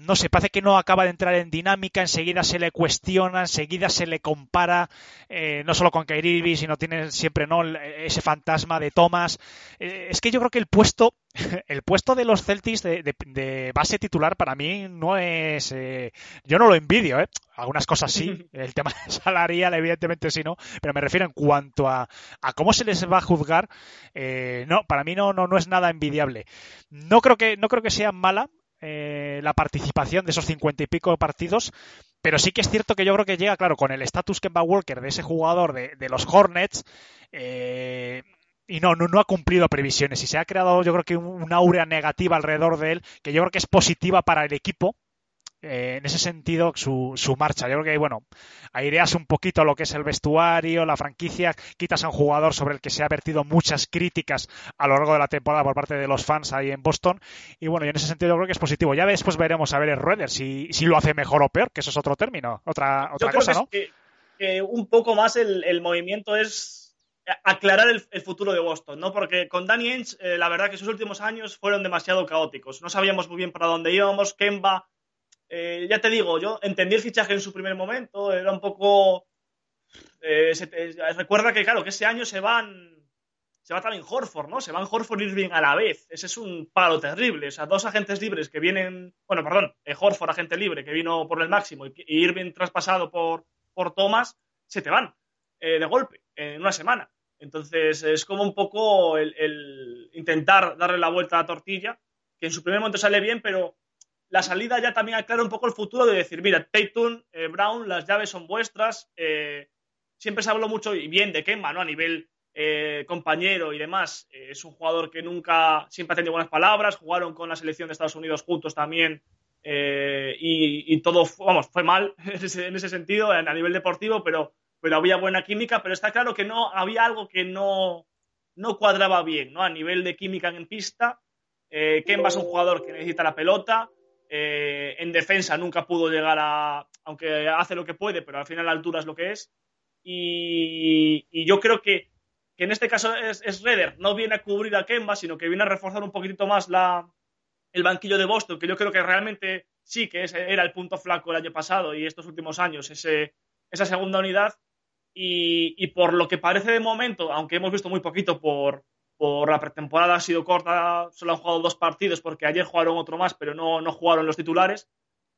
no sé, parece que no acaba de entrar en dinámica, enseguida se le cuestiona, enseguida se le compara, eh, no solo con Kyrie Irving, sino tiene siempre no ese fantasma de Thomas. Eh, es que yo creo que el puesto, el puesto de los Celtics de, de, de base titular para mí no es, eh, yo no lo envidio, ¿eh? algunas cosas sí, el tema salarial evidentemente sí no, pero me refiero en cuanto a, a cómo se les va a juzgar, eh, no, para mí no, no, no es nada envidiable. No creo que, no creo que sea mala, eh, la participación de esos cincuenta y pico partidos, pero sí que es cierto que yo creo que llega, claro, con el estatus Kemba Walker de ese jugador de, de los Hornets, eh, y no, no, no, ha cumplido previsiones y se ha creado yo creo que un, una aurea negativa alrededor de él que yo creo que es positiva para el equipo eh, en ese sentido su, su, marcha. Yo creo que, bueno, aireas un poquito lo que es el vestuario, la franquicia, quitas a un jugador sobre el que se ha vertido muchas críticas a lo largo de la temporada por parte de los fans ahí en Boston. Y bueno, y en ese sentido yo creo que es positivo. Ya después veremos a ver el Rueder si, si lo hace mejor o peor, que eso es otro término, otra, otra yo cosa, creo ¿no? Que, que, un poco más el, el movimiento es aclarar el, el, futuro de Boston, ¿no? Porque con Danny Ainge, eh, la verdad que sus últimos años fueron demasiado caóticos. No sabíamos muy bien para dónde íbamos. Kemba eh, ya te digo, yo entendí el fichaje en su primer momento, era un poco... Eh, se, eh, recuerda que, claro, que ese año se van... Se va también Horford, ¿no? Se van Horford y Irving a la vez. Ese es un palo terrible. O sea, dos agentes libres que vienen... Bueno, perdón, eh, Horford, agente libre, que vino por el máximo, y, Irving traspasado por, por Thomas, se te van de golpe, en una semana. Entonces, es como un poco el, el intentar darle la vuelta a la tortilla, que en su primer momento sale bien, pero la salida ya también aclara un poco el futuro de decir, mira, Tatum, eh, Brown, las llaves son vuestras. Eh, siempre se habló mucho y bien de Kemba, ¿no? A nivel eh, compañero y demás. Es un jugador que nunca, siempre ha tenido buenas palabras. Jugaron con la selección de Estados Unidos juntos también. Y, y, todo, vamos, fue mal en ese, en ese sentido, a nivel deportivo, pero, pero había buena química. Pero está claro que no había algo que no, no cuadraba bien, ¿no? A nivel de química en pista. Kemba es un jugador que necesita la pelota. Eh, en defensa nunca pudo llegar a, aunque hace lo que puede, pero al final la altura es lo que es. Y, y yo creo que, que, en este caso es, es Redder, no viene a cubrir a Kemba, sino que viene a reforzar un poquitito más la, el banquillo de Boston, que yo creo que realmente sí que ese era el punto flaco el año pasado y estos últimos años, ese, esa segunda unidad. Y, y por lo que parece de momento, aunque hemos visto muy poquito por, por la pretemporada ha sido corta, solo han jugado dos partidos porque ayer jugaron otro más, pero no, no jugaron los titulares.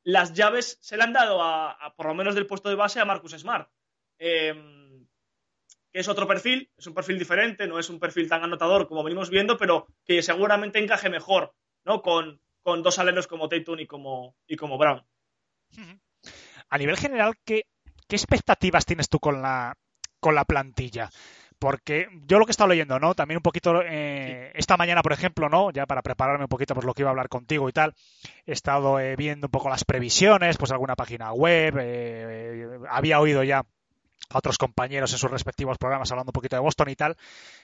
Las llaves se le han dado, a, por lo menos del puesto de base, a Marcus Smart, eh, que es otro perfil, es un perfil diferente, no es un perfil tan anotador como venimos viendo, pero que seguramente encaje mejor ¿no? con, con dos aleros como Tatum y como, y como Brown. A nivel general, ¿qué, qué expectativas tienes tú con la, con la plantilla? Porque yo lo que he estado leyendo, ¿no? También un poquito eh, esta mañana, por ejemplo, ¿no? Ya para prepararme un poquito por lo que iba a hablar contigo y tal, he estado eh, viendo un poco las previsiones, pues alguna página web, eh, había oído ya a otros compañeros en sus respectivos programas hablando un poquito de Boston y tal,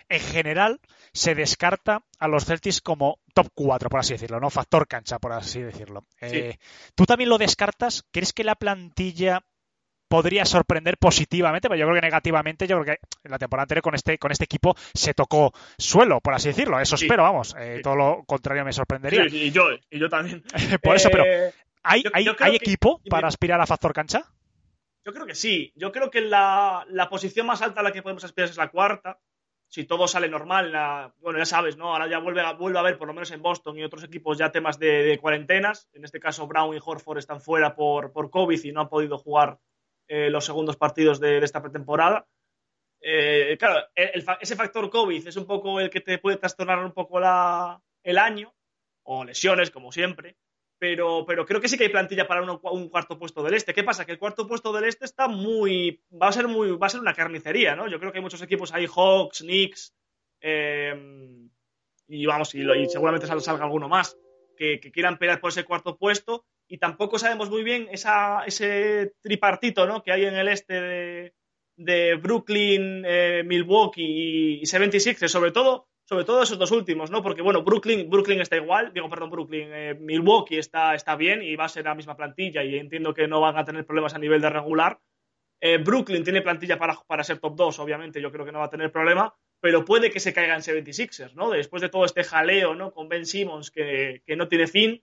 en general se descarta a los Celtics como top 4, por así decirlo, ¿no? Factor cancha, por así decirlo. Eh, ¿Tú también lo descartas? ¿Crees que la plantilla podría sorprender positivamente, pero yo creo que negativamente, yo creo que en la temporada anterior con este, con este equipo se tocó suelo, por así decirlo. Eso espero, vamos. Eh, todo lo contrario me sorprendería. Sí, y yo, y yo también. por eso, pero Eh, ¿hay, yo- hay, yo creo hay que- equipo para aspirar a factor cancha? Yo creo que sí. Yo creo que la, la posición más alta a la que podemos aspirar es la cuarta. Si todo sale normal, la- bueno, ya sabes, ¿no? Ahora ya vuelve a, vuelve a haber, por lo menos en Boston y otros equipos, ya temas de, de cuarentenas. En este caso, Brown y Horford están fuera por, por COVID y no han podido jugar eh, los segundos partidos de, esta pretemporada. Eh, claro, ese factor COVID es un poco el que te puede trastornar un poco la, el año, o lesiones, como siempre pero, pero creo que sí que hay plantilla para un cuarto puesto del este. ¿Qué pasa? Que el cuarto puesto del este está muy. va a ser muy. va a ser una carnicería, ¿no? Yo creo que hay muchos equipos ahí, Hawks, Knicks, eh, y vamos, y, seguramente sal- salga alguno más, que quieran pelear por ese cuarto puesto. Y tampoco sabemos muy bien ese tripartito, ¿no? Que hay en el este de, Brooklyn, eh, Milwaukee y, y 76ers, sobre todo sobre todo esos dos últimos, ¿no? Porque, bueno, Brooklyn, Brooklyn está igual, digo, perdón, Brooklyn, eh, Milwaukee está, está bien y va a ser la misma plantilla y entiendo que no van a tener problemas a nivel de regular. Eh, Brooklyn tiene plantilla para, para ser top 2, obviamente, yo creo que no va a tener problema, pero puede que se caigan 76ers, ¿no? Después de todo este jaleo, ¿no? Con Ben Simmons que, que no tiene fin,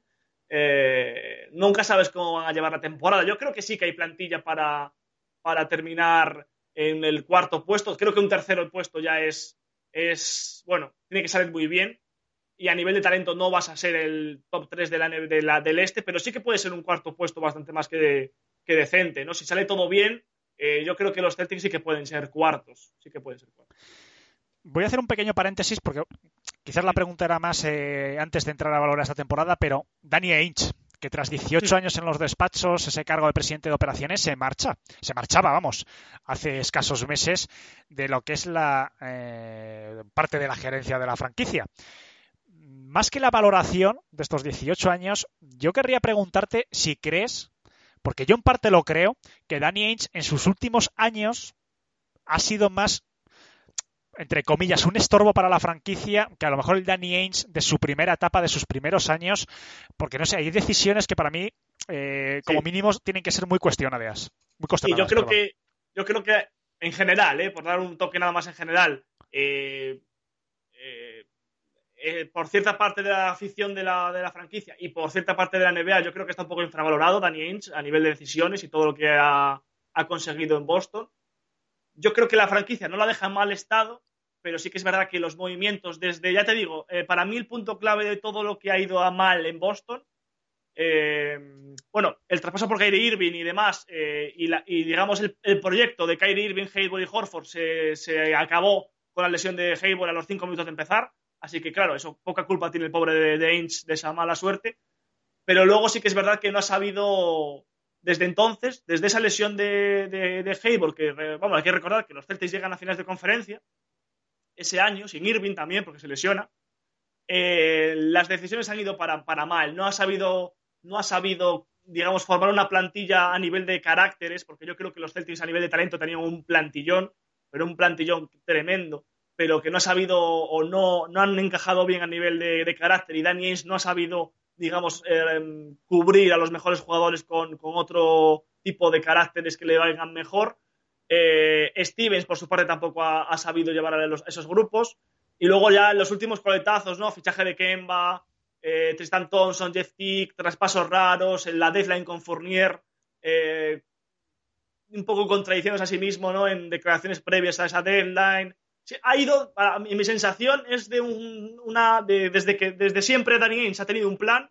eh, nunca sabes cómo van a llevar la temporada. Yo creo que sí que hay plantilla para, para terminar en el cuarto puesto. Creo que un tercero puesto ya es, es, bueno, tiene que salir muy bien. Y a nivel de talento no vas a ser el top 3 de la, de la- del este, pero sí que puede ser un cuarto puesto bastante más que, de- que decente, ¿no? Si sale todo bien, eh, yo creo que los Celtics sí que pueden ser cuartos. Sí que pueden ser cuartos. Voy a hacer un pequeño paréntesis porque quizás la pregunta era más eh, antes de entrar a valorar esta temporada, pero Danny Ainge, que tras 18 años en los despachos, ese cargo de presidente de operaciones, se marcha. Se marchaba, vamos, hace escasos meses de lo que es la eh, parte de la gerencia de la franquicia. Más que la valoración de estos 18 años, yo querría preguntarte si crees, porque yo en parte lo creo, que Danny Ainge en sus últimos años ha sido más entre comillas, un estorbo para la franquicia que a lo mejor el Danny Ainge de su primera etapa, de sus primeros años, porque no sé, hay decisiones que para mí, eh, como Sí. mínimo, tienen que ser muy cuestionadas. Muy Sí, yo creo perdón. que, yo creo que en general, eh, por dar un toque nada más en general, eh, por cierta parte de la afición de la, de la franquicia y por cierta parte de la NBA, yo creo que está un poco infravalorado Danny Ainge a nivel de decisiones y todo lo que ha, ha conseguido en Boston. Yo creo que la franquicia no la deja en mal estado, pero sí que es verdad que los movimientos desde, ya te digo, eh, para mí el punto clave de todo lo que ha ido a mal en Boston eh, bueno, el traspaso por Kyrie Irving y demás, eh, y, la- y digamos el, proyecto de Kyrie Irving, Hayward y Horford se, se acabó con la lesión de Hayward a los cinco minutos de empezar. Así que, claro, eso poca culpa tiene el pobre de, de Ainge de esa mala suerte. Pero luego sí que es verdad que no ha sabido, desde entonces, desde esa lesión de, de, de Hayward, que vamos, hay que recordar que los Celtics llegan a finales de conferencia ese año, sin Irving también, porque se lesiona. eh, las decisiones han ido para, para mal. No ha sabido, no ha sabido, digamos, formar una plantilla a nivel de caracteres, porque yo creo que los Celtics a nivel de talento tenían un plantillón, pero un plantillón tremendo, pero que no ha sabido o no, no han encajado bien a nivel de, de carácter y Danny Ainge no ha sabido, digamos, eh, cubrir a los mejores jugadores con, con otro tipo de caracteres que le vayan mejor. Eh, Stevens, por su parte, tampoco ha, sabido llevar a esos grupos. Y luego ya los últimos coletazos, ¿no? Fichaje de Kemba, eh, Tristan Thompson, Jeff Tick, traspasos raros, en la deadline con Fournier, eh, un poco contradiciendo a sí mismo, ¿no? En declaraciones previas a esa deadline. Ha ido, mi sensación es de un- una, de- desde que desde siempre Danny Ainge ha tenido un plan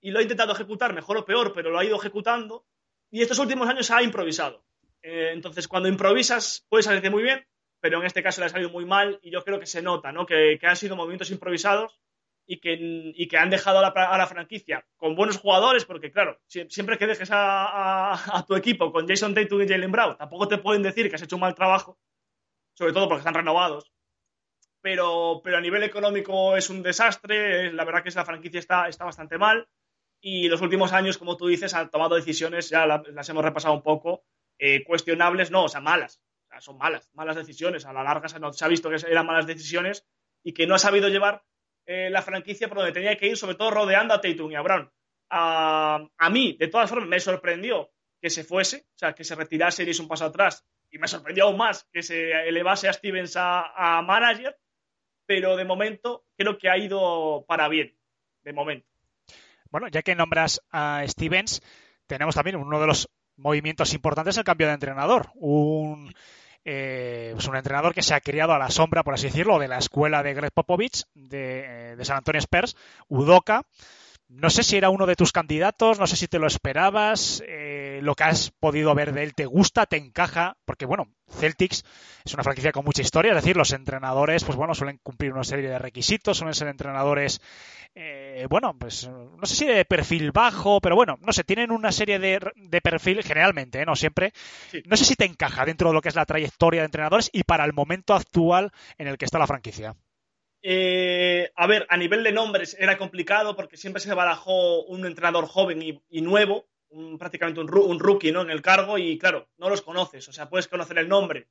y lo ha intentado ejecutar mejor o peor, pero lo ha ido ejecutando y estos últimos años ha improvisado. Eh, entonces, cuando improvisas, puede salirte muy bien, pero en este caso le ha salido muy mal y yo creo que se nota, ¿no? Que, han sido movimientos improvisados y que, han dejado a la, franquicia con buenos jugadores, porque claro, si- siempre que dejes a, tu equipo con Jason Tatum y Jalen Brown, tampoco te pueden decir que has hecho un mal trabajo, sobre todo porque están renovados. Pero, a nivel económico es un desastre, la verdad que la franquicia está, está bastante mal y los últimos años, como tú dices, han tomado decisiones, ya la- las hemos repasado un poco, eh, cuestionables, no, o sea, malas. O sea, son malas, malas decisiones. A la larga se, ha visto que eran malas decisiones y que no ha sabido llevar eh, la franquicia por donde tenía que ir, sobre todo rodeando a Tatum y a Brown. A, a mí, de todas formas, me sorprendió que se fuese, o sea, que se retirase y diese un paso atrás. Y me sorprendió aún más que se elevase a Stevens a manager, pero de momento creo que ha ido para bien, de momento. Bueno, ya que nombras a Stevens, tenemos también uno de los movimientos importantes el cambio de entrenador. Un, eh, pues un entrenador que se ha criado a la sombra, por así decirlo, de la escuela de Greg Popovich de, de San Antonio Spurs, Udoka. No sé si era uno de tus candidatos, no sé si te lo esperabas, eh, lo que has podido ver de él te gusta, te encaja, porque bueno, Celtics es una franquicia con mucha historia, es decir, los entrenadores, pues bueno, suelen cumplir una serie de requisitos, suelen ser entrenadores, eh, bueno, pues no sé si de perfil bajo, pero bueno, no sé, tienen una serie de, de perfil, generalmente, ¿eh? no siempre, Sí. no sé si te encaja dentro de lo que es la trayectoria de entrenadores y para el momento actual en el que está la franquicia. Eh, a ver, a nivel de nombres era complicado porque siempre se barajó un entrenador joven y, nuevo, prácticamente un, rookie ¿no? en el cargo y claro, no los conoces, o sea, puedes conocer el nombre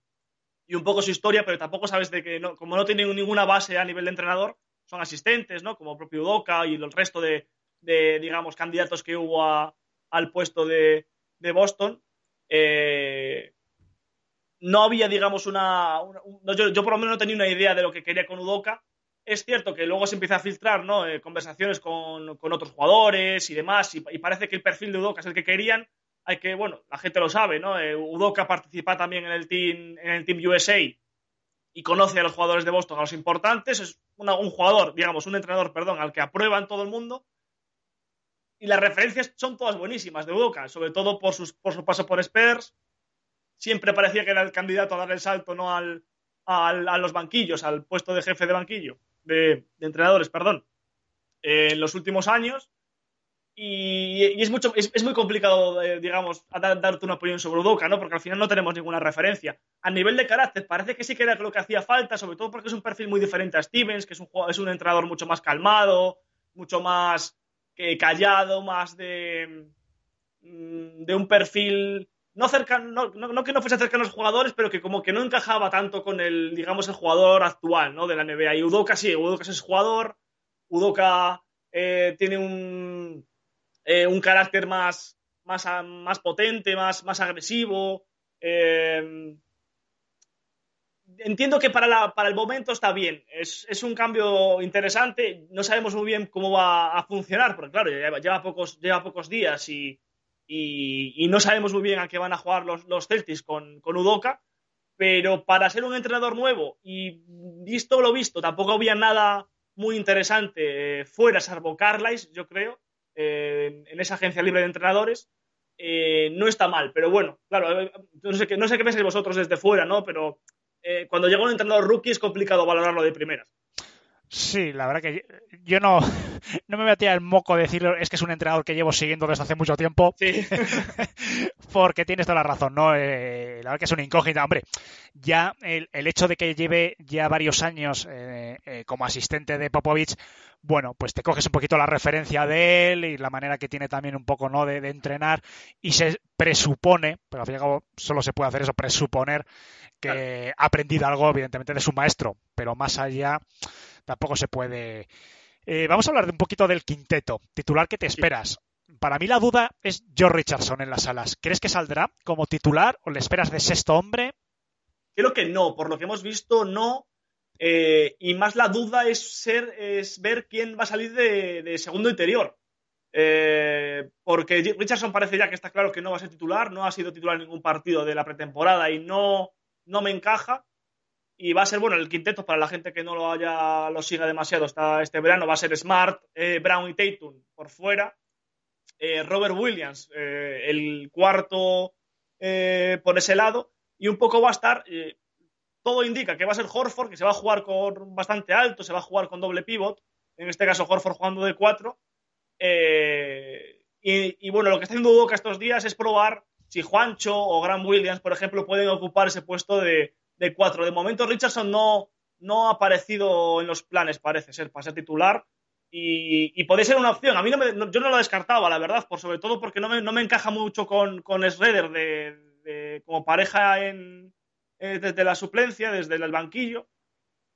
y un poco su historia, pero tampoco sabes de que, no, como no tienen ninguna base a nivel de entrenador, son asistentes, ¿no? Como propio Udoka y el resto de, digamos, candidatos que hubo al puesto de, Boston. Eh, no había, digamos, una... yo, yo por lo menos no tenía una idea de lo que quería con Udoka. Es cierto que luego se empieza a filtrar ¿no? Eh, conversaciones con, con otros jugadores y demás, y, parece que el perfil de Udoka es el que querían. Hay que, bueno, la gente lo sabe, ¿no? Eh, Udoka participa también en el Team, en el team USA y conoce a los jugadores de Boston, a los importantes. Es un jugador, digamos, un entrenador, perdón, al que aprueban todo el mundo. Y las referencias son todas buenísimas de Udoka, sobre todo por, sus, por su paso por Spurs. Siempre parecía que era el candidato a dar el salto no al, al- a los banquillos, al puesto de jefe de banquillo, de, de entrenadores, perdón, eh, en los últimos años. Y, y es, mucho, es, muy complicado, eh, digamos, dar- darte una opinión sobre Udoka, ¿no? Porque al final no tenemos ninguna referencia. A nivel de carácter, parece que sí que era lo que hacía falta, sobre todo porque es un perfil muy diferente a Stevens, que es un, es un entrenador mucho más calmado, mucho más eh, callado, más de, mm, de un perfil no cercano, no, no, no que no fuese cercano a los jugadores, pero que como que no encajaba tanto con el, digamos, el jugador actual, ¿no? De la NBA. Y Udoka sí, Udoka es jugador, Udoka eh, tiene un, eh, un carácter más, más, más potente, más, más agresivo. eh, entiendo que para, la- para el momento está bien. Es, es un cambio interesante. No sabemos muy bien cómo va a funcionar, porque claro, lleva pocos, lleva pocos días y, y, no sabemos muy bien a qué van a jugar los, los Celtics con, con Udoka. Pero para ser un entrenador nuevo y visto lo visto, tampoco había nada muy interesante eh, fuera, salvo Carlisle, yo creo, eh, en esa agencia libre de entrenadores. Eh, no está mal, pero bueno, claro, no sé, qué, no sé qué pensáis vosotros desde fuera, ¿no? Pero cuando llega un entrenador rookie es complicado valorarlo de primeras. Sí, la verdad que yo no, no me voy a tirar el moco de decir es que es un entrenador que llevo siguiendo desde hace mucho tiempo. Sí. porque tienes toda la razón, ¿no? Eh, la verdad que es una incógnita. Hombre, ya el, el hecho de que lleve ya varios años eh, eh, como asistente de Popovich, bueno, pues te coges un poquito la referencia de él y la manera que tiene también un poco, ¿no? De, de entrenar y se presupone, pero al fin y al cabo solo se puede hacer eso, presuponer que ha aprendido algo, evidentemente, de su maestro, pero más allá tampoco se puede. Eh, vamos a hablar de un poquito del quinteto titular que te esperas. Para mí la duda es George Richardson en las alas. ¿Crees que saldrá como titular o le esperas de sexto hombre? Creo que no, por lo que hemos visto, no. Eh, y más la duda es, ser, es ver quién va a salir de, de segundo interior. Eh, porque Richardson parece ya que está claro que no va a ser titular, no ha sido titular en ningún partido de la pretemporada y no, no me encaja. Y va a ser, bueno, el quinteto para la gente que no lo haya lo siga demasiado este verano, va a ser Smart, eh, Brown y Tatum por fuera. Eh, Robert Williams, eh, el cuarto por ese lado. Y un poco va a estar, todo indica que va a ser Horford, que se va a jugar con bastante alto, se va a jugar con doble pivot. En este caso, Horford jugando de cuatro. Y, bueno, lo que está haciendo Udoka estos días es probar si Juancho o Graham Williams, por ejemplo, pueden ocupar ese puesto de, de cuatro. De momento, Richardson no, no ha aparecido en los planes, parece ser, para ser titular. Y, y ser una opción. A mí no me, yo no lo descartaba, la verdad, por sobre todo porque no me, no me encaja mucho con, con Schroeder de, como pareja en, eh, desde la suplencia, desde el banquillo,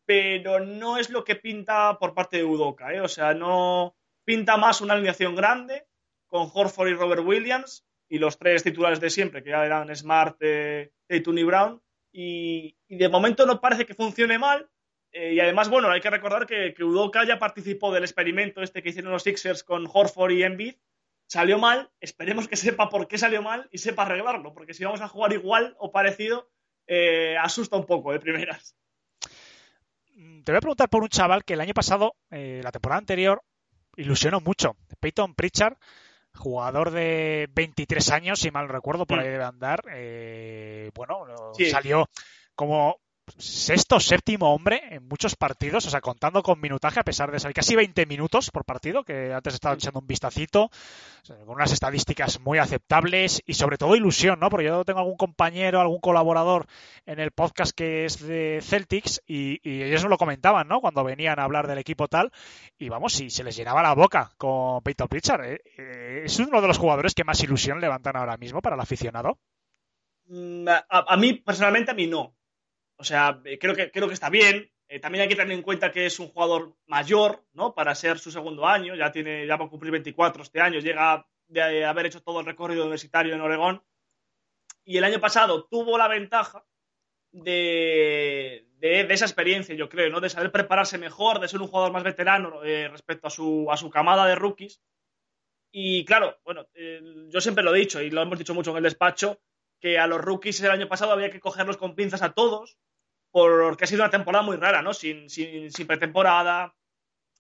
pero no es lo que pinta por parte de Udoka, ¿eh? O sea, no pinta más una alineación grande con Horford y Robert Williams y los tres titulares de siempre, que ya eran Smart, eh, y Brown, y, de momento no parece que funcione mal. eh, y además, bueno, hay que recordar que, que Udoka ya participó del experimento este que hicieron los Sixers con Horford y Embiid. Salió mal, esperemos que sepa por qué salió mal y sepa arreglarlo, porque si vamos a jugar igual o parecido, eh, asusta un poco de primeras. Te voy a preguntar por un chaval que el año pasado, eh, la temporada anterior, ilusionó mucho. Peyton Pritchard, jugador de 23 años, si mal no recuerdo, por Mm. ahí debe andar. eh, bueno, Sí. salió como sexto o séptimo hombre en muchos partidos, o sea, contando con minutaje, a pesar de salir casi 20 minutos por partido, que antes estaba echando un vistacito, con unas estadísticas muy aceptables y sobre todo ilusión, ¿no? Porque yo tengo algún compañero, algún colaborador en el podcast que es de Celtics y, y ellos nos lo comentaban, ¿no? Cuando venían a hablar del equipo tal y vamos, si se les llenaba la boca con Peyton Pritchard. ¿eh? Eh, es uno de los jugadores que más ilusión levantan ahora mismo para el aficionado. Mm, A, a mí, personalmente, a mí no. O sea, eh, creo que, creo que está bien. Eh, también hay que tener en cuenta que es un jugador mayor, ¿no? Para ser su segundo año. Ya tiene, ya va a cumplir 24 este año. Llega de haber hecho todo el recorrido universitario en Oregón. Y el año pasado tuvo la ventaja de, de, esa experiencia, yo creo, ¿no? De saber prepararse mejor, de ser un jugador más veterano eh, respecto a su, a su camada de rookies. Y claro, bueno, eh, yo siempre lo he dicho y lo hemos dicho mucho en el despacho, que a los rookies el año pasado había que cogerlos con pinzas a todos, porque ha sido una temporada muy rara, ¿no? Sin, sin, sin pretemporada,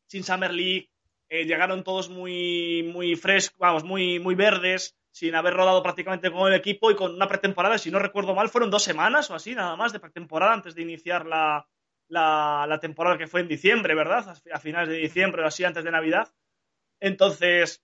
sin Summer League, eh, llegaron todos muy, muy frescos, vamos, muy, muy verdes, sin haber rodado prácticamente con el equipo y con una pretemporada, si no recuerdo mal, fueron dos semanas o así, nada más de pretemporada antes de iniciar la, la, temporada que fue en diciembre, ¿verdad? A finales de diciembre o así, antes de Navidad. Entonces,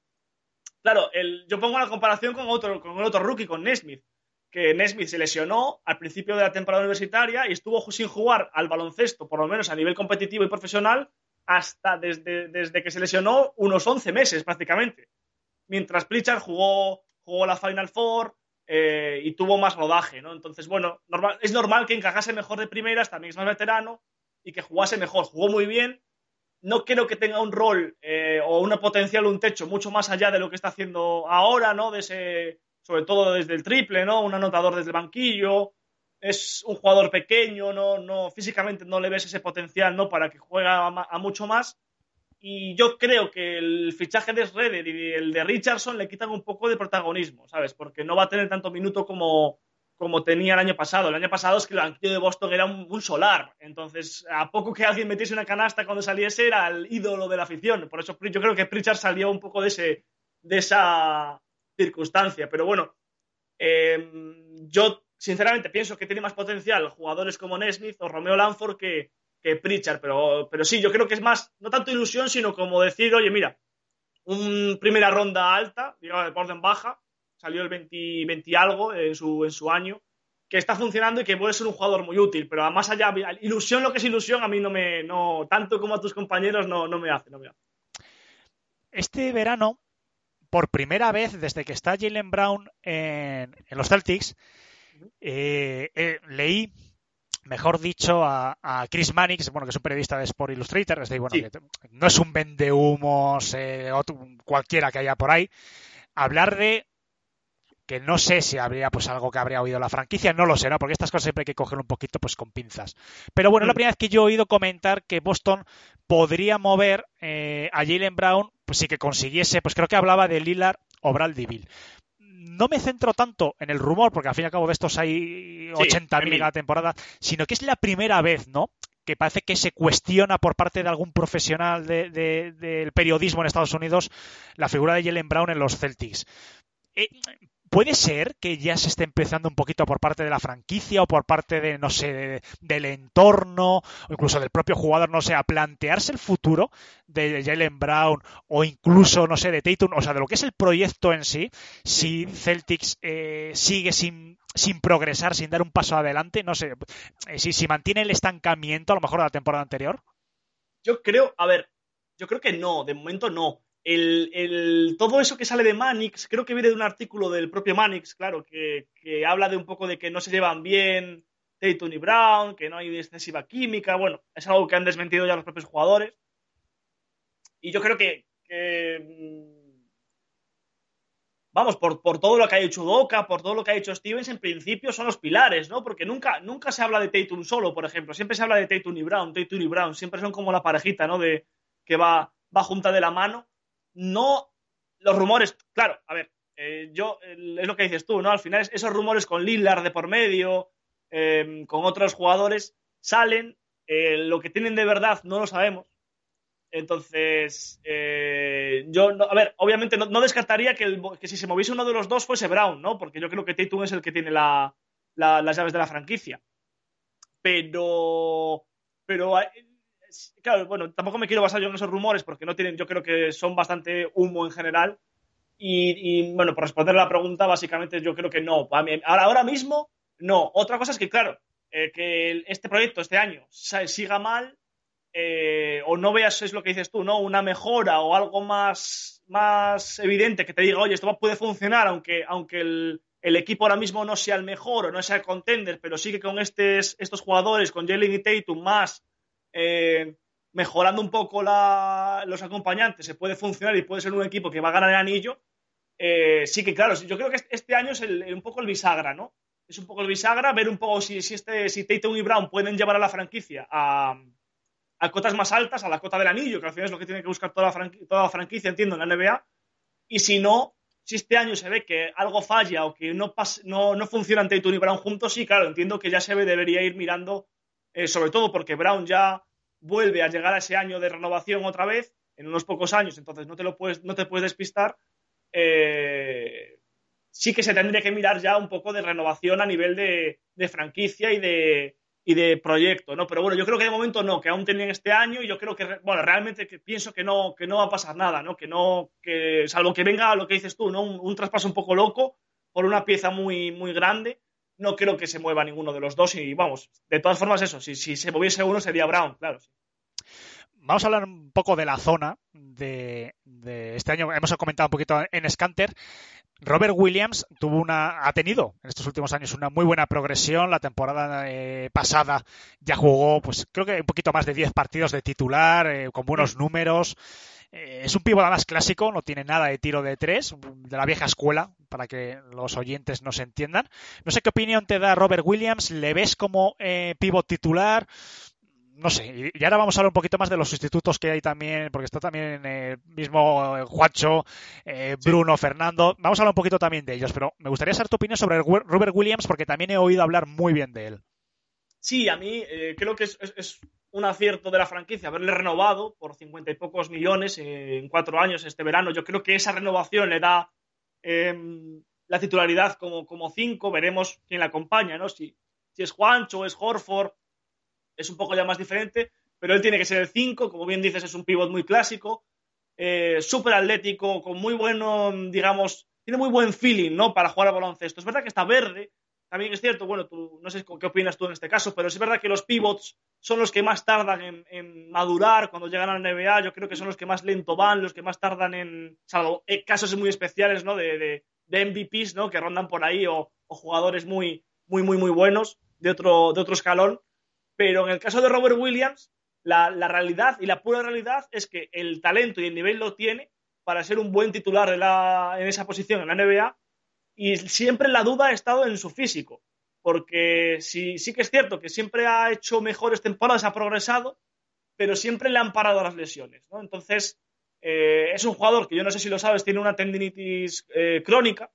claro, el, yo pongo la comparación con otro, con el otro rookie, con Nesmith, que Nesmith se lesionó al principio de la temporada universitaria y estuvo sin jugar al baloncesto, por lo menos a nivel competitivo y profesional, hasta desde, desde que se lesionó unos 11 meses prácticamente. Mientras Pritchard jugó, jugó la Final Four eh, y tuvo más rodaje, ¿no? Entonces, bueno, es normal que encajase mejor de primeras, también es más veterano y que jugase mejor. Jugó muy bien. No creo que tenga un rol eh, o una potencial, un techo mucho más allá de lo que está haciendo ahora, ¿no? De ese, sobre todo desde el triple, ¿no? Un anotador desde el banquillo. Es un jugador pequeño, no, no, físicamente no le ves ese potencial, ¿no? Para que juegue a, mucho más. Y yo creo que el fichaje de Schroeder y el de Richardson le quitan un poco de protagonismo, ¿sabes? Porque no va a tener tanto minuto como, como tenía el año pasado. El año pasado es que el banquillo de Boston era un, un, solar. Entonces, a poco que alguien metiese una canasta cuando saliese, era el ídolo de la afición. Por eso yo creo que Pritchard salió un poco de, ese, de esa circunstancia. Pero bueno, eh, yo sinceramente pienso que tiene más potencial jugadores como Nesmith o Romeo Lanford que, que Pritchard. Pero, pero sí, yo creo que es más, no tanto ilusión, sino como decir, oye, mira, un primera ronda alta, digamos, de orden baja, salió el 20, 20 algo en su, en su año, que está funcionando y que puede ser un jugador muy útil, pero más allá, ilusión lo que es ilusión, a mí no me, no, tanto como a tus compañeros, no, no me hace, no me hace. Este verano, por primera vez desde que está Jalen Brown en, en los Celtics, eh, eh, leí mejor dicho, a, a, Chris Mannix, bueno, que es un periodista de Sport Illustrator, es decir, bueno, sí. que no es un vendehumos eh, cualquiera que haya por ahí, hablar de que no sé si habría pues algo que habría oído la franquicia, no lo sé, ¿no? Porque estas cosas siempre hay que coger un poquito pues con pinzas. Pero bueno, mm. es la primera vez que yo he oído comentar que Boston podría mover eh, a Jalen Brown, pues sí que consiguiese, pues creo que hablaba de Lillard o Bradley no me centro tanto en el rumor, porque al fin y al cabo de estos hay 80.000 sí, en cada temporada, sino que es la primera vez, ¿no? Que parece que se cuestiona por parte de algún profesional del de, de, periodismo en Estados Unidos la figura de Jalen Brown en los Celtics. Eh, ¿Puede ser que ya se esté empezando un poquito por parte de la franquicia o por parte de, no sé, de, del entorno o incluso del propio jugador, no sé, a plantearse el futuro de Jalen Brown o incluso, no sé, de Tatum, o sea, de lo que es el proyecto en sí, si Celtics eh, sigue sin, sin progresar, sin dar un paso adelante, no sé, eh, si, si mantiene el estancamiento a lo mejor de la temporada anterior? Yo creo, a ver, yo creo que no, de momento no. Todo eso que sale de Manix, creo que viene de un artículo del propio Manix, claro, que, habla de un poco de que no se llevan bien Tatum y Brown, que no hay excesiva química, bueno, es algo que han desmentido ya los propios jugadores. Y yo creo que, mm, vamos, por, todo lo que ha hecho Udoka, por todo lo que ha hecho Stevens, en principio son los pilares, ¿no? Porque nunca, nunca se habla de Tatum solo, por ejemplo, siempre se habla de Tatum y Brown, Tatum y Brown, siempre son como la parejita, ¿no? De que va junta de la mano. No, los rumores, claro, a ver, eh, yo, es lo que dices tú, ¿no? Al final es- esos rumores con Lillard de por medio, eh, con otros jugadores, salen, eh, lo que tienen de verdad no lo sabemos. Entonces, eh, yo, no- a ver, obviamente no, descartaría que, el- que si se moviese uno de los dos fuese Brown, ¿no? Porque yo creo que Tatum es el que tiene la- la- las llaves de la franquicia. Pero, pero, claro, bueno, tampoco me quiero basar yo en esos rumores porque no tienen, yo creo que son bastante humo en general. Y, y, bueno, por responder a la pregunta, básicamente yo creo que no. Ahora, ahora mismo, no. Otra cosa es que, claro, eh, que este proyecto este año siga mal eh, o no veas, es lo que dices tú, ¿no? Una mejora o algo más, más evidente que te diga, oye, esto puede funcionar, aunque, aunque el, el equipo ahora mismo no sea el mejor o no sea el contender, pero sigue con estes, estos jugadores, con Jalen y Tatum más, eh, mejorando un poco la- los acompañantes, se puede funcionar y puede ser un equipo que va a ganar el anillo. eh, sí que, claro, yo creo que este año es el- un poco el bisagra, ¿no? Es un poco el bisagra, ver un poco si, si, este, si Tatum y Brown pueden llevar a la franquicia a, a cotas más altas, a la cota del anillo, que al final es lo que tiene que buscar toda la, franqui- toda la franquicia, entiendo, en la NBA. Y si no, si este año se ve que algo falla o que no, pas- no, no funcionan Tatum y Brown juntos, sí, claro, entiendo que ya se debería ir mirando, eh, sobre todo porque Brown ya vuelve a llegar a ese año de renovación otra vez, en unos pocos años, entonces no te, lo puedes, no te puedes despistar. eh, sí que se tendría que mirar ya un poco de renovación a nivel de, franquicia y de, y de proyecto, ¿no? Pero bueno, yo creo que de momento no, que aún tienen este año y yo creo que, bueno, realmente que pienso que no, que no va a pasar nada, ¿no? Que no, que salvo que venga lo que dices tú, ¿no? Un, un traspaso un poco loco por una pieza muy, muy grande, no creo que se mueva ninguno de los dos y vamos, de todas formas eso, si, si se moviese uno sería Brown, claro. Vamos a hablar un poco de la zona de, de este año. Hemos comentado un poquito en Scanter. Robert Williams tuvo una, ha tenido en estos últimos años una muy buena progresión. La temporada eh, pasada ya jugó, pues creo que un poquito más de 10 partidos de titular, eh, con buenos números. Eh, es un pívot más clásico, no tiene nada de tiro de tres, de la vieja escuela, para que los oyentes nos entiendan. No sé qué opinión te da Robert Williams. ¿Le ves como eh, pívot titular? no sé, y- ahora vamos a hablar un poquito más de los sustitutos que hay también, porque está también el mismo eh, Juancho, eh, Bruno, Fernando. Vamos a hablar un poquito también de ellos, pero me gustaría saber tu opinión sobre Robert Williams, porque también he oído hablar muy bien de él. Sí, a mí eh, creo que es, es- es un acierto de la franquicia haberle renovado por cincuenta y pocos millones en cuatro años este verano. Yo creo que esa renovación le da em, la titularidad como, como cinco. Veremos quién la acompaña, ¿no? Si, si es Juancho es Horford, es un poco ya más diferente, pero él tiene que ser el 5, como bien dices, es un pivot muy clásico, eh, súper atlético, con muy bueno, digamos, tiene muy buen feeling, ¿no? Para jugar al baloncesto. Es verdad que está verde, también es cierto, bueno, tú, no sé qué opinas tú en este caso, pero es verdad que los pivots son los que más tardan en, en madurar cuando llegan a la NBA. Yo creo que son los que más lento van, los que más tardan en, salvo eh, casos muy especiales, ¿no? De, de, de MVPs, ¿no? Que rondan por ahí o, o jugadores muy, muy, muy, muy buenos de otro, de otro escalón. Pero en el caso de Robert Williams, la, la realidad y la pura realidad es que el talento y el nivel lo tiene para ser un buen titular de la, en esa posición en la NBA y siempre la duda ha estado en su físico, porque sí, sí que es cierto que siempre ha hecho mejores temporadas, ha progresado, pero siempre le han parado las lesiones, ¿no? Entonces, eh, es un jugador que yo no sé si lo sabes, tiene una tendinitis eh, crónica,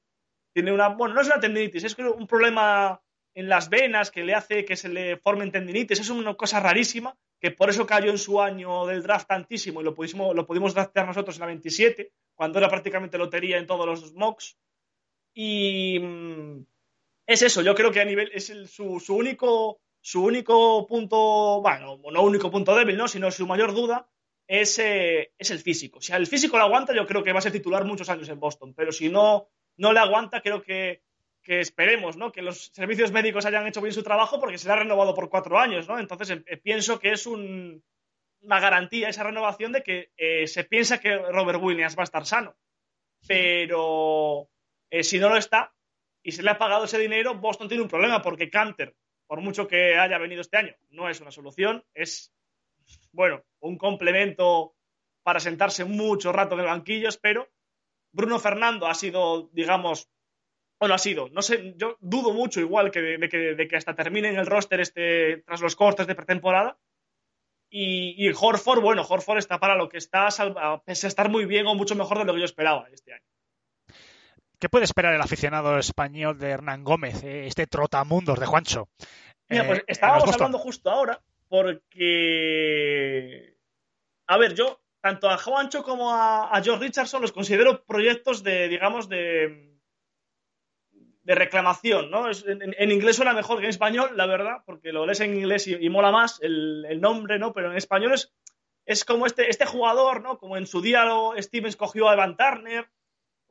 tiene una, bueno, no es una tendinitis, es un problema en las venas que le hace que se le formen tendinitis, es una cosa rarísima, que por eso cayó en su año del draft tantísimo y lo pudimos, lo pudimos draftear nosotros en la 27, cuando era prácticamente lotería en todos los mocks. Y mm, es eso, yo creo que a nivel es el- su, su único su único punto, bueno, no único punto débil, ¿no? sino su mayor duda es, eh, es el físico. Si el físico lo aguanta, yo creo que va a ser titular muchos años en Boston, pero si no, no le aguanta, creo que, que esperemos ¿no? que los servicios médicos hayan hecho bien su trabajo porque se le ha renovado por cuatro años. ¿no? Entonces eh, pienso que es un, una garantía, esa renovación de que eh, se piensa que Robert Williams va a estar sano. Pero eh, si no lo está y se le ha pagado ese dinero, Boston tiene un problema porque Canter, por mucho que haya venido este año, no es una solución, es, bueno, un complemento para sentarse mucho rato en el banquillo, pero Bruno Fernando ha sido, digamos, bueno, ha sido, no sé, yo dudo mucho igual que de, que, hasta termine en el roster este, tras los cortes de pretemporada. Y, Horford, bueno, Horford está para lo que está, pese a estar muy bien o mucho mejor de lo que yo esperaba este año. ¿Qué puede esperar el aficionado español de Hernán Gómez, eh, este trotamundos de Juancho? Mira, pues estábamos hablando justo ahora, porque. A ver, yo, tanto a Juancho como a, a George Richardson los considero proyectos de, digamos, de de reclamación, ¿no? Es, en, en, inglés suena mejor que en español, la verdad, porque lo lees en inglés y, y mola más el, el, nombre, ¿no? Pero en español es, es como este, este jugador, ¿no? Como en su día Stevens cogió a Evan Turner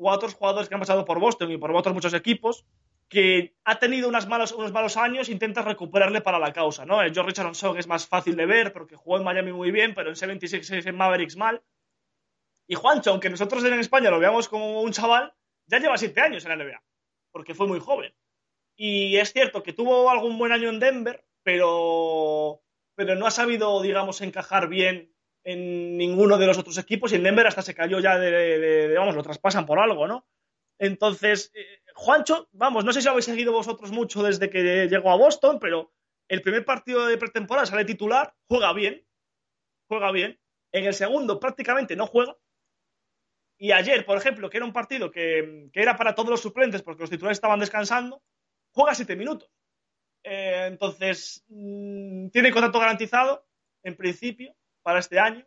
o a otros jugadores que han pasado por Boston y por otros muchos equipos, que ha tenido unas malos, unos malos años, intenta recuperarle para la causa, ¿no? El George Richardson es más fácil de ver porque jugó en Miami muy bien, pero en 76 en Mavericks mal. Y Juancho, aunque nosotros en España lo veamos como un chaval, ya lleva siete años en la NBA porque fue muy joven. Y es cierto que tuvo algún buen año en Denver, pero, pero no ha sabido, digamos, encajar bien en ninguno de los otros equipos y en Denver hasta se cayó ya de, vamos, lo traspasan por algo, ¿no? Entonces, eh, Juancho, vamos, no sé si habéis seguido vosotros mucho desde que llegó a Boston, pero el primer partido de pretemporada sale titular, juega bien, juega bien. En el segundo prácticamente no juega, y ayer, por ejemplo, que era un partido que, que, era para todos los suplentes porque los titulares estaban descansando, juega siete minutos. Eh, entonces, mmm, tiene contrato garantizado, en principio, para este año.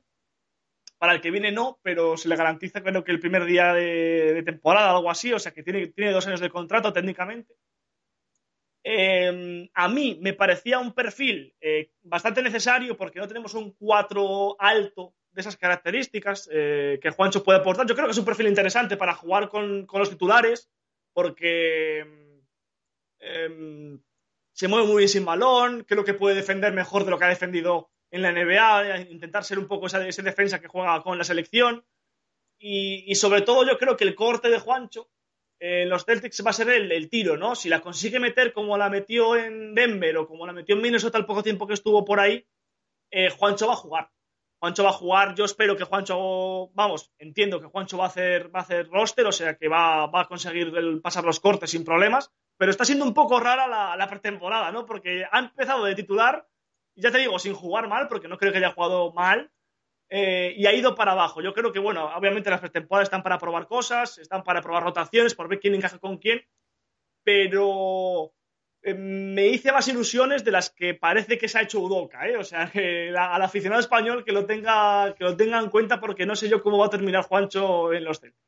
Para el que viene no, pero se le garantiza creo que el primer día de, temporada, algo así, o sea que tiene, tiene dos años de contrato técnicamente. Eh, a mí me parecía un perfil eh, bastante necesario porque no tenemos un 4 alto de esas características eh, que Juancho puede aportar. Yo creo que es un perfil interesante para jugar con, con los titulares, porque eh, se mueve muy bien sin balón, creo que puede defender mejor de lo que ha defendido en la NBA, intentar ser un poco esa, defensa que juega con la selección. Y, sobre todo yo creo que el corte de Juancho en eh, los Celtics va a ser el, el, tiro, ¿no? Si la consigue meter como la metió en Denver o como la metió en Minnesota el poco tiempo que estuvo por ahí, eh, Juancho va a jugar. Juancho va a jugar, yo espero que Juancho, vamos, entiendo que Juancho va a hacer, va a hacer roster, o sea que va, va a conseguir pasar los cortes sin problemas, pero está siendo un poco rara la, pretemporada, ¿no? Porque ha empezado de titular, ya te digo, sin jugar mal, porque no creo que haya jugado mal, eh, y ha ido para abajo. Yo creo que, bueno, obviamente las pretemporadas están para probar cosas, están para probar rotaciones, por ver quién encaja con quién, pero me hice más ilusiones de las que parece que se ha hecho Udoca, ¿eh? O sea, que al aficionado español que lo, tenga, que lo tenga en cuenta porque no sé yo cómo va a terminar Juancho en los Celtics.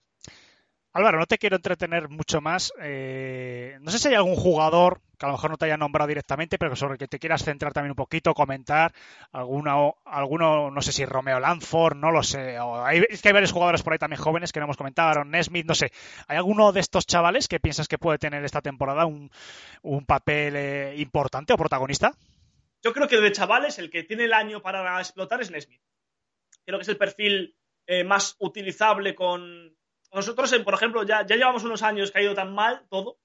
Álvaro, no te quiero entretener mucho más. Eh, no sé si hay algún jugador que a lo mejor no te haya nombrado directamente, pero sobre el que te quieras centrar también un poquito, comentar. Alguno, alguno no sé si Romeo Lanford, no lo sé. O hay, es que hay varios jugadores por ahí también jóvenes que no hemos comentado, Nesmith, no sé. ¿Hay alguno de estos chavales que piensas que puede tener esta temporada un, papel eh, importante o protagonista? Yo creo que de chavales el que tiene el año para explotar es Nesmith. Creo que es el perfil eh, más utilizable con nosotros, por ejemplo, ya, ya, llevamos unos años ido tan mal todo,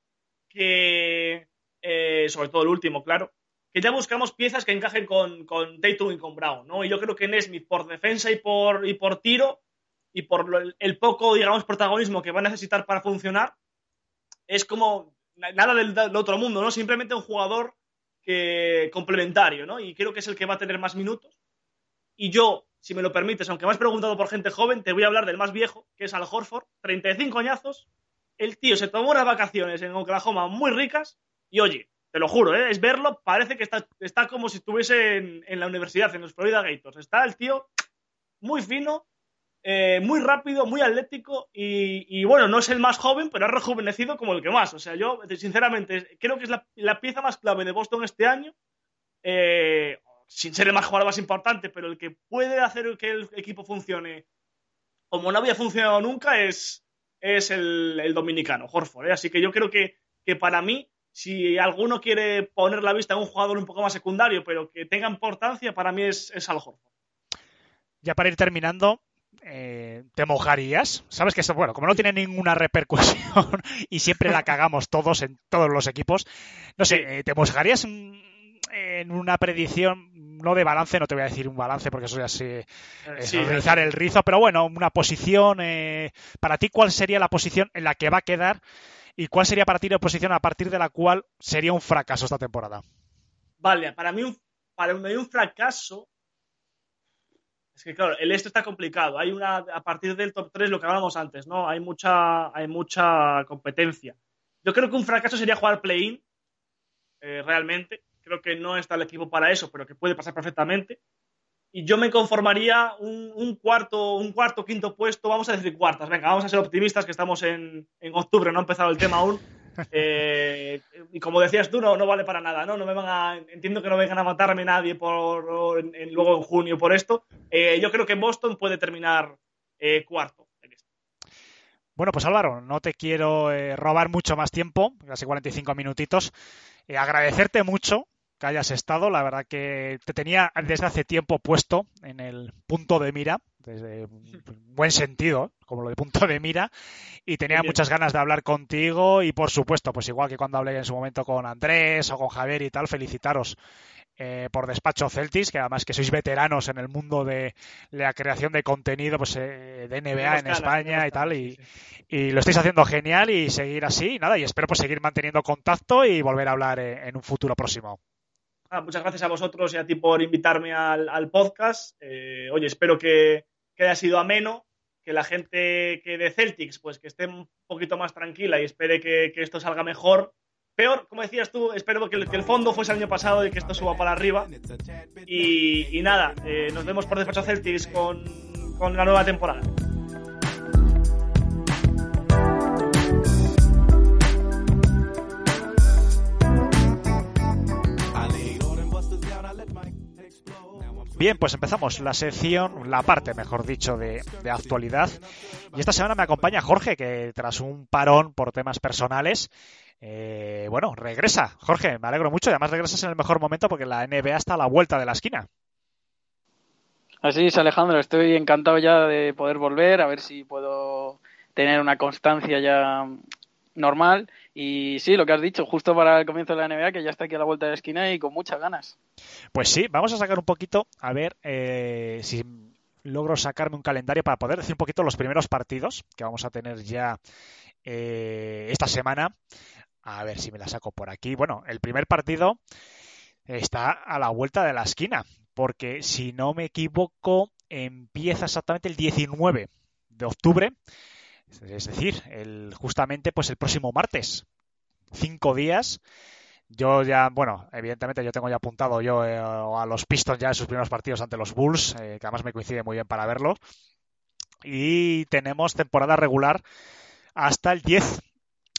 que, eh, sobre todo el último, claro, que ya buscamos piezas que encajen con, con y con Brown, ¿no? Y yo creo que Nesmith, por defensa y por, y por tiro, y por el, poco, digamos, protagonismo que va a necesitar para funcionar, es como nada del, otro mundo, ¿no? Simplemente un jugador complementario, ¿no? Y creo que es el que va a tener más minutos. Y yo, si me lo permites, aunque me has preguntado por gente joven, te voy a hablar del más viejo, que es Al Horford, 35 añazos. El tío se tomó unas vacaciones en Oklahoma muy ricas y oye, te lo juro, ¿eh? es verlo, parece que está, está como si estuviese en, en, la universidad, en los Florida Gators. Está el tío muy fino, eh, muy rápido, muy atlético y, bueno, no es el más joven, pero ha rejuvenecido como el que más. O sea, yo, sinceramente, creo que es la, pieza más clave de Boston este año. Eh, sin ser el más jugador más importante, pero el que puede hacer que el equipo funcione como no había funcionado nunca es, es el, el dominicano, Horford. ¿eh? Así que yo creo que, que, para mí, si alguno quiere poner la vista en un jugador un poco más secundario, pero que tenga importancia, para mí es, es Al Horford. ya para ir terminando, eh, ¿te mojarías? Sabes que esto, bueno, como no tiene ninguna repercusión y siempre la cagamos todos en todos los equipos, no sé, eh, ¿te mojarías en, una predicción, no de balance, no te voy a decir un balance porque eso ya se Eh, es sí, rizar el rizo, pero bueno, una posición, eh, para ti, ¿cuál sería la posición en la que va a quedar y cuál sería para ti la posición a partir de la cual sería un fracaso esta temporada? Vale, para mí un, para mí un fracaso. Es que claro, el este está complicado. Hay una, a partir del top 3, lo que hablábamos antes, ¿no? Hay mucha, hay mucha competencia. Yo creo que un fracaso sería jugar play-in, eh, realmente. Creo que no está el equipo para eso, pero que puede pasar perfectamente. Y yo me conformaría un, un cuarto, un cuarto, quinto puesto, vamos a decir cuartas. Venga, vamos a ser optimistas que estamos en, en octubre, no ha empezado el tema aún. Eh, y como decías tú, no, no vale para nada, ¿no? No me van a, entiendo que no vengan a matarme nadie por, en- en- luego en junio por esto. Eh, yo creo que Boston puede terminar eh, cuarto. Bueno, pues Álvaro, no te quiero eh, robar mucho más tiempo, casi 45 minutitos. Agradecerte mucho que hayas estado. La verdad que te tenía desde hace tiempo puesto en el punto de mira, desde buen sentido, como lo de punto de mira, y tenía muchas ganas de hablar contigo y por supuesto, pues igual que cuando hablé en su momento con Andrés o con Javier y tal, felicitaros eh, por Despacho Celtics, que además que sois veteranos en el mundo de la creación de contenido pues, eh, de NBA en España y tal, y, sí, sí. y lo estáis haciendo genial y seguir así, y nada, y espero pues seguir manteniendo contacto y volver a hablar eh, en un futuro próximo. Ah, muchas gracias a vosotros y a ti por invitarme al, podcast. Eh, oye, espero que, haya sido ameno, que la gente que de Celtics, pues que esté un poquito más tranquila y espere que, esto salga mejor. Peor, como decías tú, espero que el, fondo fuese el año pasado y que esto suba para arriba. Y, nada, eh, nos vemos por Despacho Celtics con la nueva temporada. Bien, pues empezamos la sección, la parte, mejor dicho, de, actualidad. Y esta semana me acompaña Jorge, que tras un parón por temas personales, eh, bueno, regresa. Jorge, me alegro mucho y además regresas en el mejor momento porque la NBA está a la vuelta de la esquina. Así es, Alejandro, estoy encantado ya de poder volver, a ver si puedo tener una constancia ya normal. Y sí, lo que has dicho, justo para el comienzo de la NBA, que ya está aquí a la vuelta de la esquina y con muchas ganas. Pues sí, vamos a sacar un poquito, a ver eh, si logro sacarme un calendario para poder decir un poquito los primeros partidos que vamos a tener ya eh, esta semana. A ver si me la saco por aquí. Bueno, el primer partido está a la vuelta de la esquina, porque si no me equivoco, empieza exactamente el 19 de octubre, es decir, el, justamente pues el próximo martes. Cinco días. Yo ya, bueno, evidentemente yo tengo ya apuntado yo eh, a los Pistons ya en sus primeros partidos ante los Bulls, eh, que además me coincide muy bien para verlos. Y tenemos temporada regular hasta el 10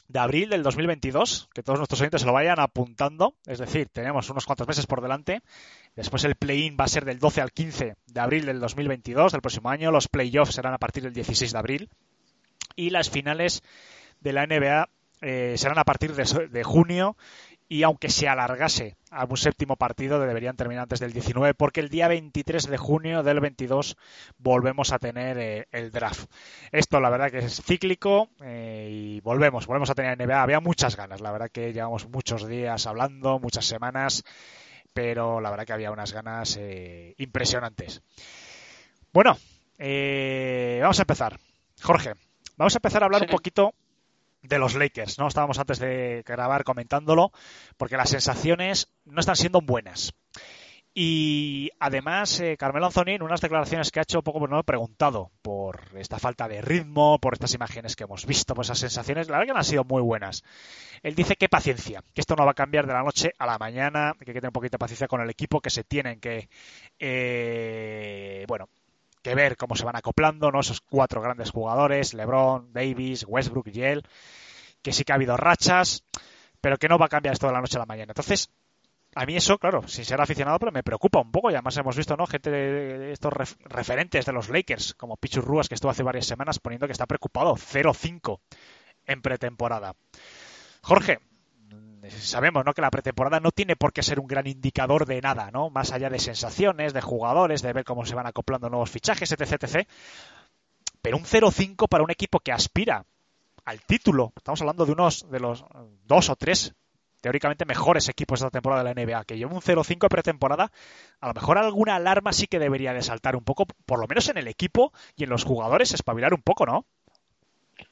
de abril del 2022, que todos nuestros oyentes se lo vayan apuntando, es decir, tenemos unos cuantos meses por delante. Después el play-in va a ser del 12 al 15 de abril del 2022, del próximo año. Los playoffs serán a partir del 16 de abril. Y las finales de la NBA eh, serán a partir de, junio. Y aunque se alargase a un séptimo partido, deberían terminar antes del 19, porque el día 23 de junio del 22 volvemos a tener eh, el draft. Esto, la verdad, que es cíclico eh, y volvemos, volvemos a tener NBA. Había muchas ganas, la verdad que llevamos muchos días hablando, muchas semanas, pero la verdad que había unas ganas impresionantes. Bueno, vamos a empezar. Jorge, vamos a empezar a hablar Sí. un poquito de los Lakers, ¿no? Estábamos antes de grabar comentándolo, porque las sensaciones no están siendo buenas. Y además, eh, Carmelo Anthony, en unas declaraciones que ha hecho, poco no he preguntado por esta falta de ritmo, por estas imágenes que hemos visto, por esas sensaciones, la verdad que no han sido muy buenas. Él dice que paciencia, que esto no va a cambiar de la noche a la mañana, que hay que tener un poquito de paciencia con el equipo, que se tienen que, eh, bueno, que ver cómo se van acoplando, ¿no? Esos cuatro grandes jugadores, LeBron, Davis, Westbrook y que sí que ha habido rachas, pero que no va a cambiar esto de la noche a la mañana. Entonces, a mí eso, claro, sin ser aficionado, pero me preocupa un poco. Y además hemos visto, ¿no? Gente de, estos ref- referentes de los Lakers, como Pichu Ruas, que estuvo hace varias semanas poniendo que está preocupado. 0-5 en pretemporada. Jorge, sabemos ¿no? que la pretemporada no tiene por qué ser un gran indicador de nada, ¿no? Más allá de sensaciones, de jugadores, de ver cómo se van acoplando nuevos fichajes, etc. Pero un 0-5 para un equipo que aspira al título. Estamos hablando de unos de los dos o tres teóricamente mejores equipos de esta temporada de la NBA, que lleva un 0-5 pretemporada, a lo mejor alguna alarma sí que debería de saltar un poco, por lo menos en el equipo y en los jugadores, espabilar un poco, ¿no?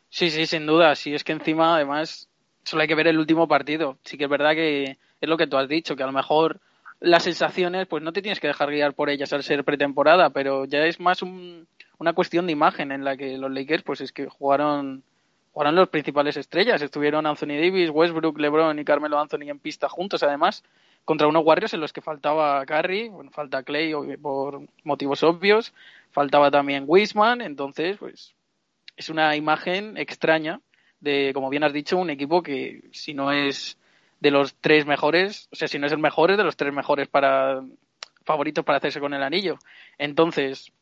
Sí, sí, sin duda. Sí, es que encima, además, solo hay que ver el último partido. Sí que es verdad que es lo que tú has dicho, que a lo mejor las sensaciones, pues no te tienes que dejar guiar por ellas al ser pretemporada, pero ya es más una cuestión de imagen en la que los Lakers, pues es que jugaron, jugaron los principales estrellas. Estuvieron Anthony Davis, Westbrook, LeBron y Carmelo Anthony en pista juntos, además, contra unos Warriors en los que faltaba Curry, falta Clay por motivos obvios, faltaba también Wiseman, entonces, pues es una imagen extraña de, como bien has dicho, un equipo que si no es de los tres mejores, o sea, si no es el mejor, es de los tres mejores para favoritos para hacerse con el anillo. Entonces,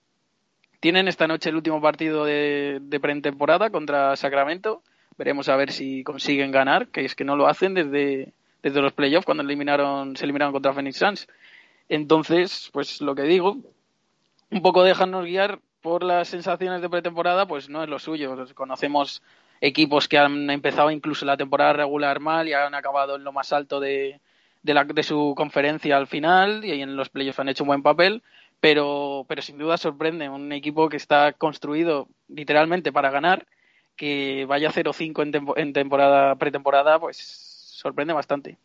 tienen esta noche el último partido de, de pretemporada contra Sacramento. Veremos a ver si consiguen ganar, que es que no lo hacen desde, desde los playoffs cuando eliminaron, se eliminaron contra Phoenix Suns. Entonces, pues lo que digo, un poco dejarnos guiar por las sensaciones de pretemporada, pues no es lo suyo. Conocemos equipos que han empezado incluso la temporada regular mal y han acabado en lo más alto de, de, la, de su conferencia al final y en los playoffs han hecho un buen papel, pero, pero sin duda sorprende un equipo que está construido literalmente para ganar, que vaya 0-5 en, en temporada pretemporada, pues sorprende bastante.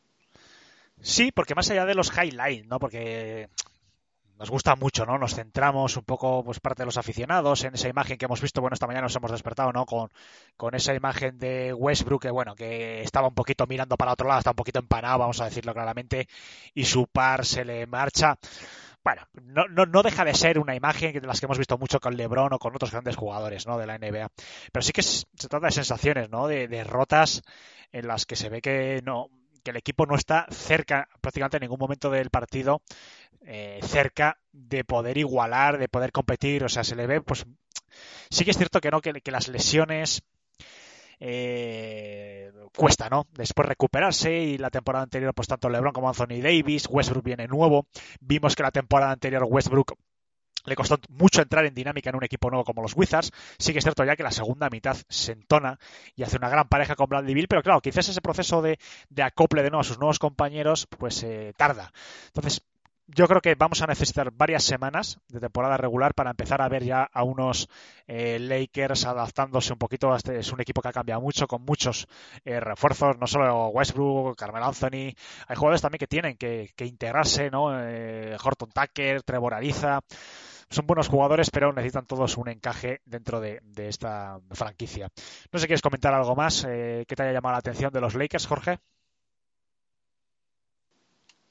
Sí, porque más allá de los highlights, ¿no? Porque nos gusta mucho, ¿no? Nos centramos un poco, pues parte de los aficionados en esa imagen que hemos visto, bueno, esta mañana nos hemos despertado, ¿no? Con, con esa imagen de Westbrook, que bueno, que estaba un poquito mirando para otro lado, está un poquito empanado, vamos a decirlo claramente, y su par se le marcha. Bueno, no, no, no deja de ser una imagen de las que hemos visto mucho con LeBron o con otros grandes jugadores, ¿no? De la NBA. Pero sí que se trata de sensaciones, ¿no? De derrotas en las que se ve que no, que el equipo no está cerca prácticamente en ningún momento del partido eh, cerca de poder igualar, de poder competir. O sea, se le ve, pues sí que es cierto que no, que, que las lesiones eh, cuesta, ¿no? Después recuperarse y la temporada anterior, pues tanto LeBron como Anthony Davis, Westbrook viene nuevo. Vimos que la temporada anterior Westbrook le costó mucho entrar en dinámica en un equipo nuevo como los Wizards. Sí que es cierto ya que la segunda mitad se entona y hace una gran pareja con Bradley Bill, pero claro, quizás ese proceso de, de acople de nuevo a sus nuevos compañeros, pues eh, tarda. Entonces, yo creo que vamos a necesitar varias semanas de temporada regular para empezar a ver ya a unos eh, Lakers adaptándose un poquito. Este es un equipo que ha cambiado mucho, con muchos eh, refuerzos, no solo Westbrook, Carmel Anthony. Hay jugadores también que tienen que, que integrarse, ¿no? Eh, Horton Tucker, Trevor Ariza. Son buenos jugadores, pero necesitan todos un encaje dentro de, esta franquicia. No sé quieres comentar algo más eh, que te haya llamado la atención de los Lakers, Jorge.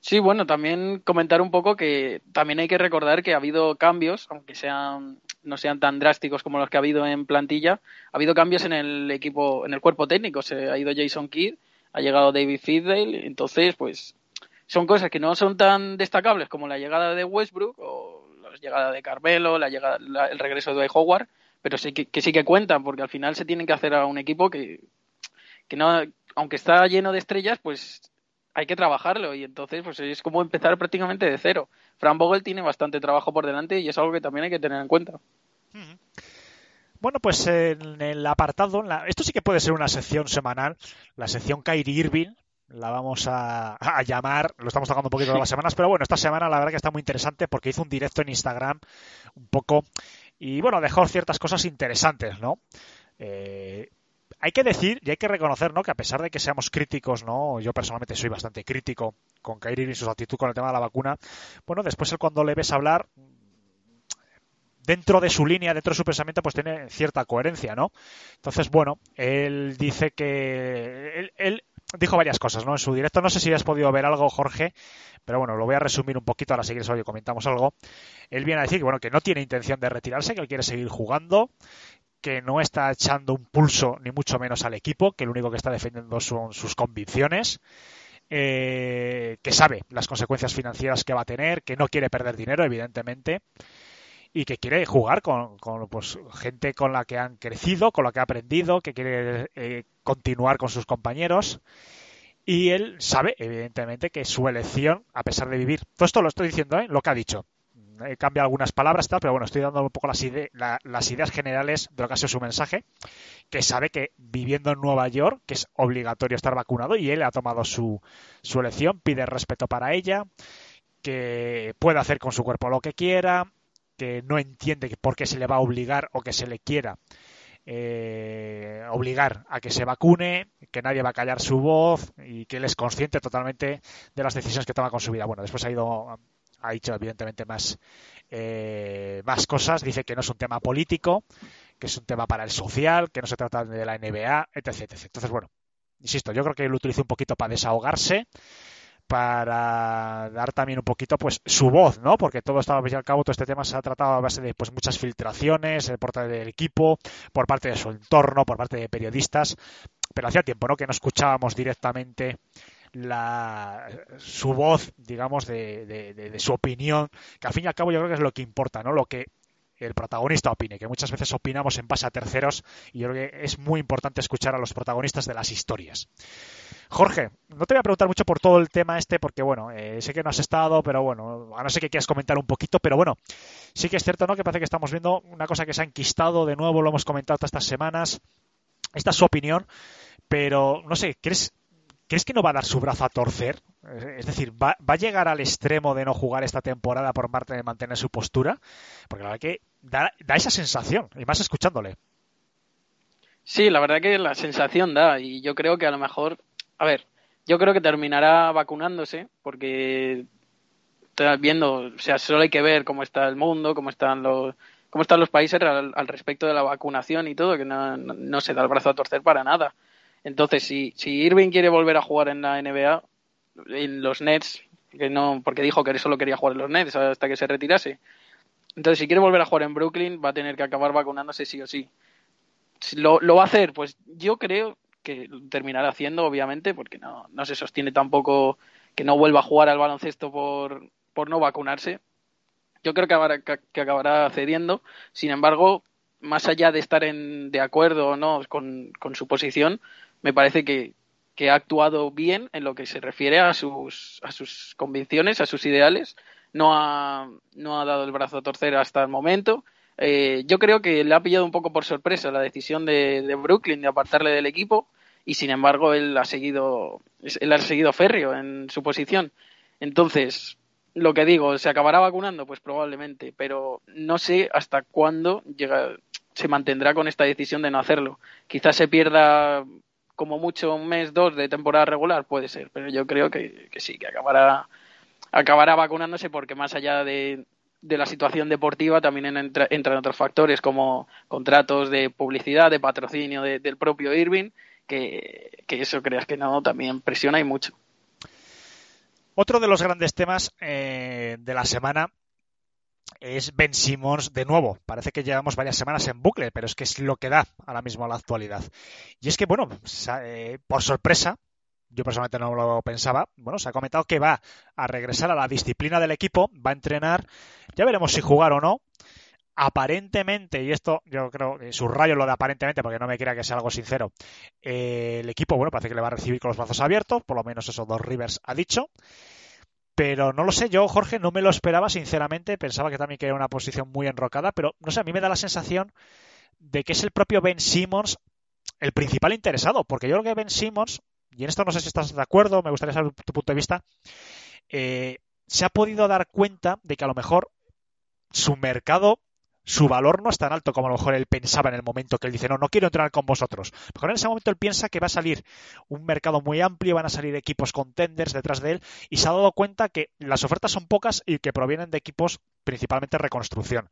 Sí, bueno, también comentar un poco que también hay que recordar que ha habido cambios, aunque sean no sean tan drásticos como los que ha habido en plantilla, ha habido cambios en el equipo, en el cuerpo técnico. Se ha ido Jason Kidd, ha llegado David Fizdale, entonces, pues, son cosas que no son tan destacables como la llegada de Westbrook o la llegada de Carmelo, la llegada, la, el regreso de Howard, pero sí que, sí que cuentan, porque al final se tienen que hacer a un equipo que, que no, aunque está lleno de estrellas, pues hay que trabajarlo y entonces pues es como empezar prácticamente de cero. Fran Vogel tiene bastante trabajo por delante y es algo que también hay que tener en cuenta. Bueno, pues en el apartado, esto sí que puede ser una sección semanal, la sección Kyrie Irving, la vamos a, a, llamar, lo estamos tocando un poquito de las semanas, pero bueno, esta semana la verdad que está muy interesante porque hizo un directo en Instagram un poco y bueno, dejó ciertas cosas interesantes, ¿no? Eh, hay que decir y hay que reconocer, ¿no? Que a pesar de que seamos críticos, ¿no? Yo personalmente soy bastante crítico con Kyrie y su actitud con el tema de la vacuna. Bueno, después él cuando le ves hablar dentro de su línea, dentro de su pensamiento, pues tiene cierta coherencia, ¿no? Entonces, bueno, él dice que él, él dijo varias cosas, ¿no? En su directo, no sé si has podido ver algo, Jorge, pero bueno, lo voy a resumir un poquito, ahora si quieres hoy comentamos algo. Él viene a decir que, bueno, que no tiene intención de retirarse, que él quiere seguir jugando, que no está echando un pulso ni mucho menos al equipo, que lo único que está defendiendo son sus convicciones, eh, que sabe las consecuencias financieras que va a tener, que no quiere perder dinero, evidentemente, y que quiere jugar con, con pues, gente con la que han crecido, con la que ha aprendido, que quiere eh, continuar con sus compañeros Y él sabe, evidentemente, que su elección, a pesar de vivir, todo esto lo estoy diciendo, ¿eh? lo que ha dicho, he cambiado algunas palabras, tal, pero bueno, estoy dando un poco las, las ideas generales de lo que ha sido su mensaje, que sabe que viviendo en Nueva York, que es obligatorio estar vacunado, y él ha tomado su, su elección, pide respeto para ella, que puede hacer con su cuerpo lo que quiera, que no entiende por qué se le va a obligar o que se le quiera eh, obligar a que se vacune, que nadie va a callar su voz y que él es consciente totalmente de las decisiones que toma con su vida. Bueno, después ha ido, ha dicho evidentemente más, eh, más cosas. Dice que no es un tema político, que es un tema para el social, que no se trata de la NBA, etc. etc. Entonces, bueno, insisto, yo creo que lo utilizo un poquito para desahogarse para dar también un poquito pues su voz, ¿no? Porque todo estaba al cabo, todo este tema se ha tratado a base de pues muchas filtraciones por parte del equipo, por parte de su entorno, por parte de periodistas, pero hacía tiempo, ¿no? Que no escuchábamos directamente la, su voz, digamos, de, de, su opinión, que al fin y al cabo yo creo que es lo que importa, ¿no? Lo que el protagonista opine, que muchas veces opinamos en base a terceros y yo creo que es muy importante escuchar a los protagonistas de las historias. Jorge, no te voy a preguntar mucho por todo el tema este, porque bueno, eh, sé que no has estado, pero bueno, a no sé que quieras comentar un poquito, pero bueno, sí que es cierto, ¿no? Que parece que estamos viendo una cosa que se ha enquistado de nuevo, lo hemos comentado todas estas semanas. Esta es su opinión, pero no sé, ¿crees, ¿crees que no va a dar su brazo a torcer? Es decir, ¿va, a llegar al extremo de no jugar esta temporada por parte de mantener su postura? Porque la verdad que da, esa sensación, y más escuchándole. Sí, la verdad que la sensación da, y yo creo que a lo mejor a ver, yo creo que terminará vacunándose porque viendo, o sea, solo hay que ver cómo está el mundo, cómo están los cómo están los países al, respecto de la vacunación y todo, que no, se da el brazo a torcer para nada. Entonces, si, si Irving quiere volver a jugar en la NBA, en los Nets, que no, porque dijo que solo quería jugar en los Nets hasta que se retirase. Entonces, si quiere volver a jugar en Brooklyn, va a tener que acabar vacunándose sí o sí. ¿Lo, lo va a hacer? Pues yo creo que terminará haciendo, obviamente, porque no, no se sostiene tampoco que no vuelva a jugar al baloncesto por, por no vacunarse. Yo creo que acabará, que acabará cediendo. Sin embargo, más allá de estar en, de acuerdo o no con, con su posición, me parece que, que, ha actuado bien en lo que se refiere a sus, a sus convicciones, a sus ideales. No ha, no ha dado el brazo a torcer hasta el momento eh, yo creo que le ha pillado un poco por sorpresa la decisión de, Brooklyn de apartarle del equipo y sin embargo él ha seguido él ha seguido férreo en su posición. Entonces, lo que digo, ¿se acabará vacunando? Pues probablemente, pero no sé hasta cuándo llega, se mantendrá con esta decisión de no hacerlo. Quizás se pierda como mucho un mes, dos de temporada regular, puede ser, pero yo creo que, que sí, que acabará, acabará vacunándose porque más allá de, de la situación deportiva también entran otros factores como contratos de publicidad, de patrocinio del propio Irving, que, eso creas que no, también presiona y mucho. Otro de los grandes temas eh, de la semana es Ben Simmons de nuevo. Parece que llevamos varias semanas en bucle, pero es que es lo que da ahora mismo la actualidad. Y es que, bueno, eh, por sorpresa, yo personalmente no lo pensaba, bueno, se ha comentado que va a regresar a la disciplina del equipo, va a entrenar, ya veremos si jugar o no. Aparentemente, y esto yo creo que subrayo lo de aparentemente porque no me crea que sea algo sincero, eh, el equipo, bueno, parece que le va a recibir con los brazos abiertos, por lo menos eso dos Rivers ha dicho. Pero no lo sé, yo, Jorge, no me lo esperaba, sinceramente. Pensaba que también que era una posición muy enrocada, pero no sé, a mí me da la sensación de que es el propio Ben Simmons el principal interesado, porque yo creo que Ben Simmons y en esto no sé si estás de acuerdo, me gustaría saber tu punto de vista, eh, se ha podido dar cuenta de que a lo mejor su mercado su valor no es tan alto como a lo mejor él pensaba en el momento que él dice, no, no quiero entrar con vosotros. Mejor en ese momento él piensa que va a salir un mercado muy amplio, van a salir equipos contenders detrás de él y se ha dado cuenta que las ofertas son pocas y que provienen de equipos principalmente reconstrucción.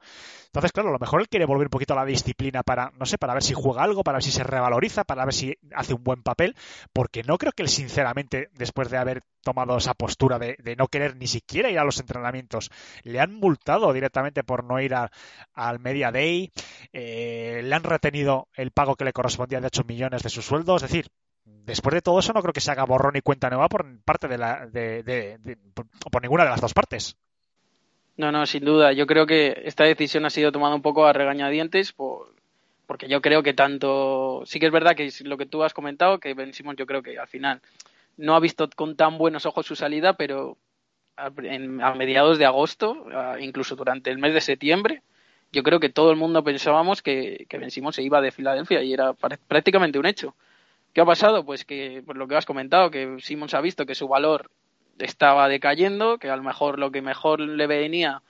Entonces, claro, a lo mejor él quiere volver un poquito a la disciplina para, no sé, para ver si juega algo, para ver si se revaloriza, para ver si hace un buen papel, porque no creo que él, sinceramente, después de haber tomado esa postura de, no querer ni siquiera ir a los entrenamientos, le han multado directamente por no ir al Media Day, eh, le han retenido el pago que le correspondía de 8 millones de su sueldo, es decir, después de todo eso no creo que se haga borrón y cuenta nueva por parte de la por ninguna de las dos partes. No, no, sin duda. Yo creo que esta decisión ha sido tomada un poco a regañadientes por, porque yo creo que tanto. Sí que es verdad que lo que tú has comentado, que Ben Simmons yo creo que al final no ha visto con tan buenos ojos su salida, pero a, en, a mediados de agosto, incluso durante el mes de septiembre, yo creo que todo el mundo pensábamos que, que Ben Simmons se iba de Filadelfia y era prácticamente un hecho. ¿Qué ha pasado? Pues que, pues lo que has comentado, que Simmons ha visto que su valor estaba decayendo, que a lo mejor lo que mejor le venía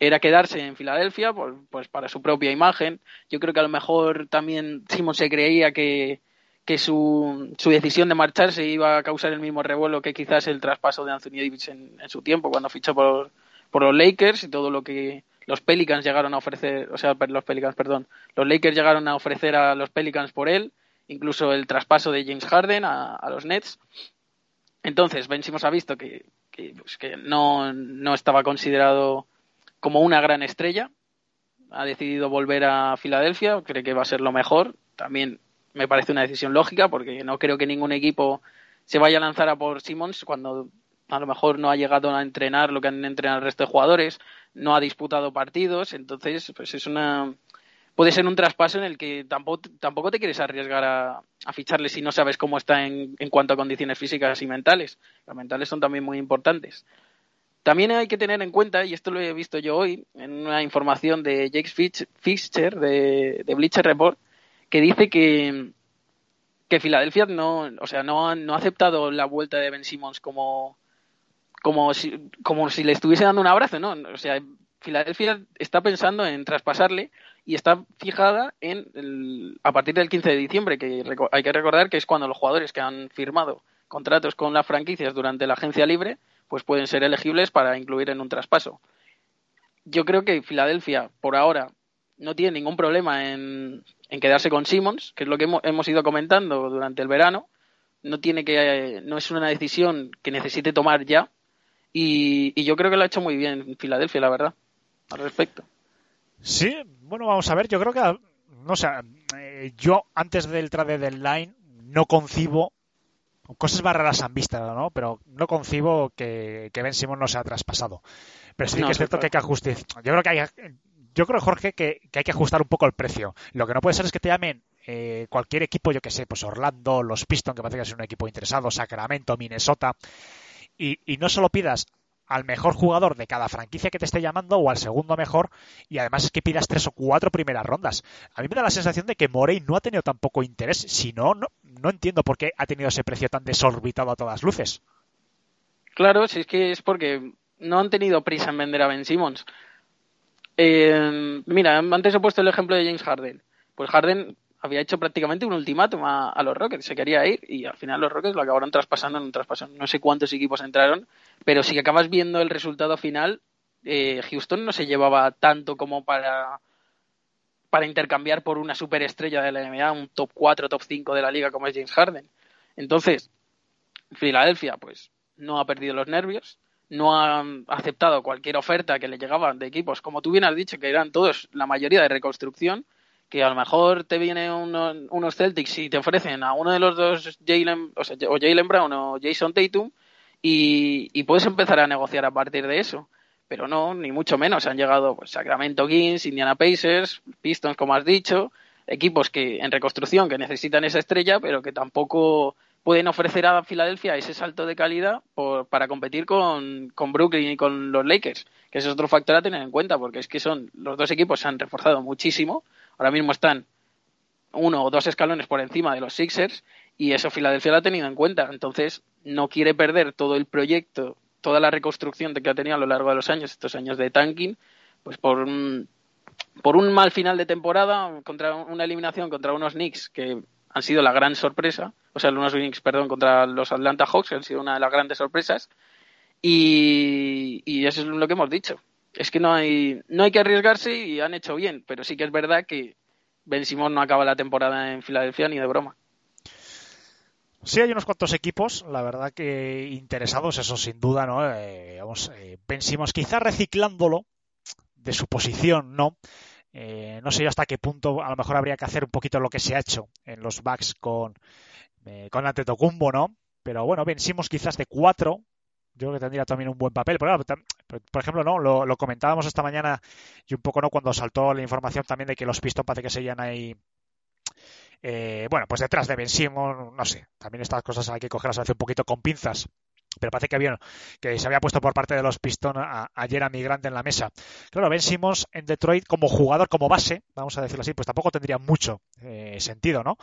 era quedarse en Filadelfia, pues, pues para su propia imagen. Yo creo que a lo mejor también Simmons se creía que, que su, su, decisión de marcharse iba a causar el mismo revuelo que quizás el traspaso de Anthony Davis en, su tiempo, cuando fichó por, por los Lakers y todo lo que los Pelicans llegaron a ofrecer, o sea, los Pelicans, perdón, los Lakers llegaron a ofrecer a los Pelicans por él, incluso el traspaso de James Harden a los Nets. Entonces, Ben Simmons ha visto que, pues, que no, no estaba considerado como una gran estrella. Ha decidido volver a Filadelfia, cree que va a ser lo mejor. También me parece una decisión lógica porque no creo que ningún equipo se vaya a lanzar a por Simmons cuando a lo mejor no ha llegado a entrenar lo que han entrenado el resto de jugadores, no ha disputado partidos, entonces pues es una puede ser un traspaso en el que tampoco, tampoco te quieres arriesgar a, ficharle si no sabes cómo está en, en, cuanto a condiciones físicas y mentales. Las mentales son también muy importantes. También hay que tener en cuenta, y esto lo he visto yo hoy, en una información de Jake Fischer de, de Bleacher Report, que dice que, que Filadelfia no, o sea, no, no ha aceptado la vuelta de Ben Simmons como, como si, como si le estuviese dando un abrazo, ¿no? O sea, Filadelfia está pensando en traspasarle y está fijada en a partir del 15 de diciembre, que hay que recordar que es cuando los jugadores que han firmado contratos con las franquicias durante la agencia libre, pues pueden ser elegibles para incluir en un traspaso. Yo creo que Filadelfia, por ahora, no tiene ningún problema en, en quedarse con Simmons, que es lo que hemos, hemos ido comentando durante el verano. No tiene que, no es una decisión que necesite tomar ya, y, y, yo creo que lo ha hecho muy bien en Filadelfia, la verdad, al respecto. Sí, bueno, vamos a ver, yo creo que, no sé, eh, yo antes del trade deadline no concibo, cosas más raras han visto, ¿no? Pero no concibo que, que Ben Simon no se ha traspasado. Pero sí no, que es cierto que hay que ajustar. Yo creo que hay, yo creo, Jorge, que, que, hay que ajustar un poco el precio. Lo que no puede ser es que te llamen eh, cualquier equipo, yo que sé, pues Orlando, los Pistons, que parece que es un equipo interesado, Sacramento, Minnesota, y, y no solo pidas al mejor jugador de cada franquicia que te esté llamando o al segundo mejor y además es que pidas tres o cuatro primeras rondas. A mí me da la sensación de que Morey no ha tenido tan poco interés, si no, no, no entiendo por qué ha tenido ese precio tan desorbitado a todas luces. Claro, si es que es porque no han tenido prisa en vender a Ben Simmons. Eh, mira, antes he puesto el ejemplo de James Harden. Pues Harden había hecho prácticamente un ultimátum a, los Rockets, se quería ir y al final los Rockets lo acabaron traspasando en un traspaso. No sé cuántos equipos entraron, pero si acabas viendo el resultado final, eh, Houston no se llevaba tanto como para para intercambiar por una superestrella de la NBA, un top 4, top 5 de la liga como es James Harden. Entonces, Filadelfia pues no ha perdido los nervios, no ha aceptado cualquier oferta que le llegaba de equipos, como tú bien has dicho, que eran todos, la mayoría de reconstrucción, que a lo mejor te vienen uno, unos Celtics y te ofrecen a uno de los dos Jalen, o, sea, o Jalen Brown o Jason Tatum y, y, puedes empezar a negociar a partir de eso. Pero no, ni mucho menos. Han llegado pues, Sacramento Kings, Indiana Pacers, Pistons, como has dicho, equipos que en reconstrucción que necesitan esa estrella, pero que tampoco pueden ofrecer a Filadelfia ese salto de calidad por, para competir con, con Brooklyn y con los Lakers, que es otro factor a tener en cuenta, porque es que son los dos equipos se han reforzado muchísimo Ahora mismo están uno o dos escalones por encima de los Sixers y eso Filadelfia lo ha tenido en cuenta. Entonces no quiere perder todo el proyecto, toda la reconstrucción que ha tenido a lo largo de los años, estos años de tanking, pues por un, por un mal final de temporada, contra una eliminación contra unos Knicks que han sido la gran sorpresa, o sea, unos Knicks, perdón, contra los Atlanta Hawks, que han sido una de las grandes sorpresas, y, y eso es lo que hemos dicho es que no hay, no hay que arriesgarse y han hecho bien, pero sí que es verdad que Ben Simón no acaba la temporada en Filadelfia ni de broma. Sí, hay unos cuantos equipos, la verdad que interesados, eso sin duda, ¿no? Eh, vamos, eh, quizá reciclándolo de su posición, ¿no? Eh, no sé yo hasta qué punto a lo mejor habría que hacer un poquito lo que se ha hecho en los backs con, eh, con Antetokounmpo, ¿no? Pero bueno, Ben quizás de cuatro, yo creo que tendría también un buen papel. Pero, por ejemplo, no lo, comentábamos esta mañana y un poco no cuando saltó la información también de que los Pistons parece que seguían ahí Eh, bueno, pues detrás de Ben Simmons, no sé, también estas cosas hay que cogerlas un poquito con pinzas pero parece que, había, que se había puesto por parte de los Pistons a, a Jeremy Grant en la mesa. Claro, Ben Simmons en Detroit como jugador, como base, vamos a decirlo así, pues tampoco tendría mucho eh, sentido, ¿no?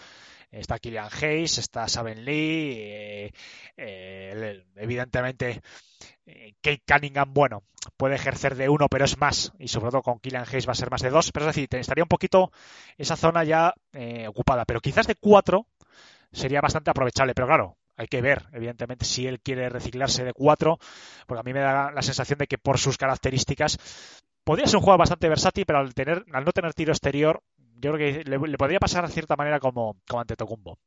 Está Killian Hayes, está Saben Lee, eh, eh, evidentemente eh, Kate Cunningham, bueno, puede ejercer de uno, pero es más, y sobre todo con Killian Hayes va a ser más de dos, pero es decir, estaría un poquito esa zona ya ocupada, pero quizás de cuatro sería bastante aprovechable, pero claro, hay que ver, evidentemente, si él quiere reciclarse de cuatro, porque a mí me da la sensación de que por sus características podría ser un juego bastante versátil, pero al, tener, al no tener tiro exterior, yo creo que le, podría pasar de cierta manera como, ante Tocumbo.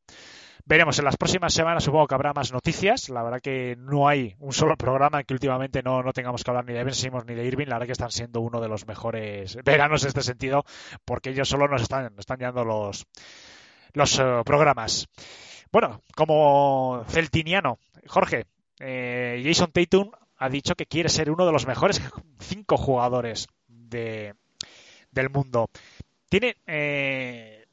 Veremos, en las próximas semanas supongo que habrá más noticias. La verdad que no hay un solo programa en que últimamente no, no tengamos que hablar ni de Ben Simmons ni de Irving. La verdad que están siendo uno de los mejores veranos en este sentido, porque ellos solo nos están, nos están llevando los, los uh, programas. Bueno, como celtiniano, Jorge, eh, Jason Tatum ha dicho que quiere ser uno de los mejores cinco jugadores de, del mundo. Tiene. Eh,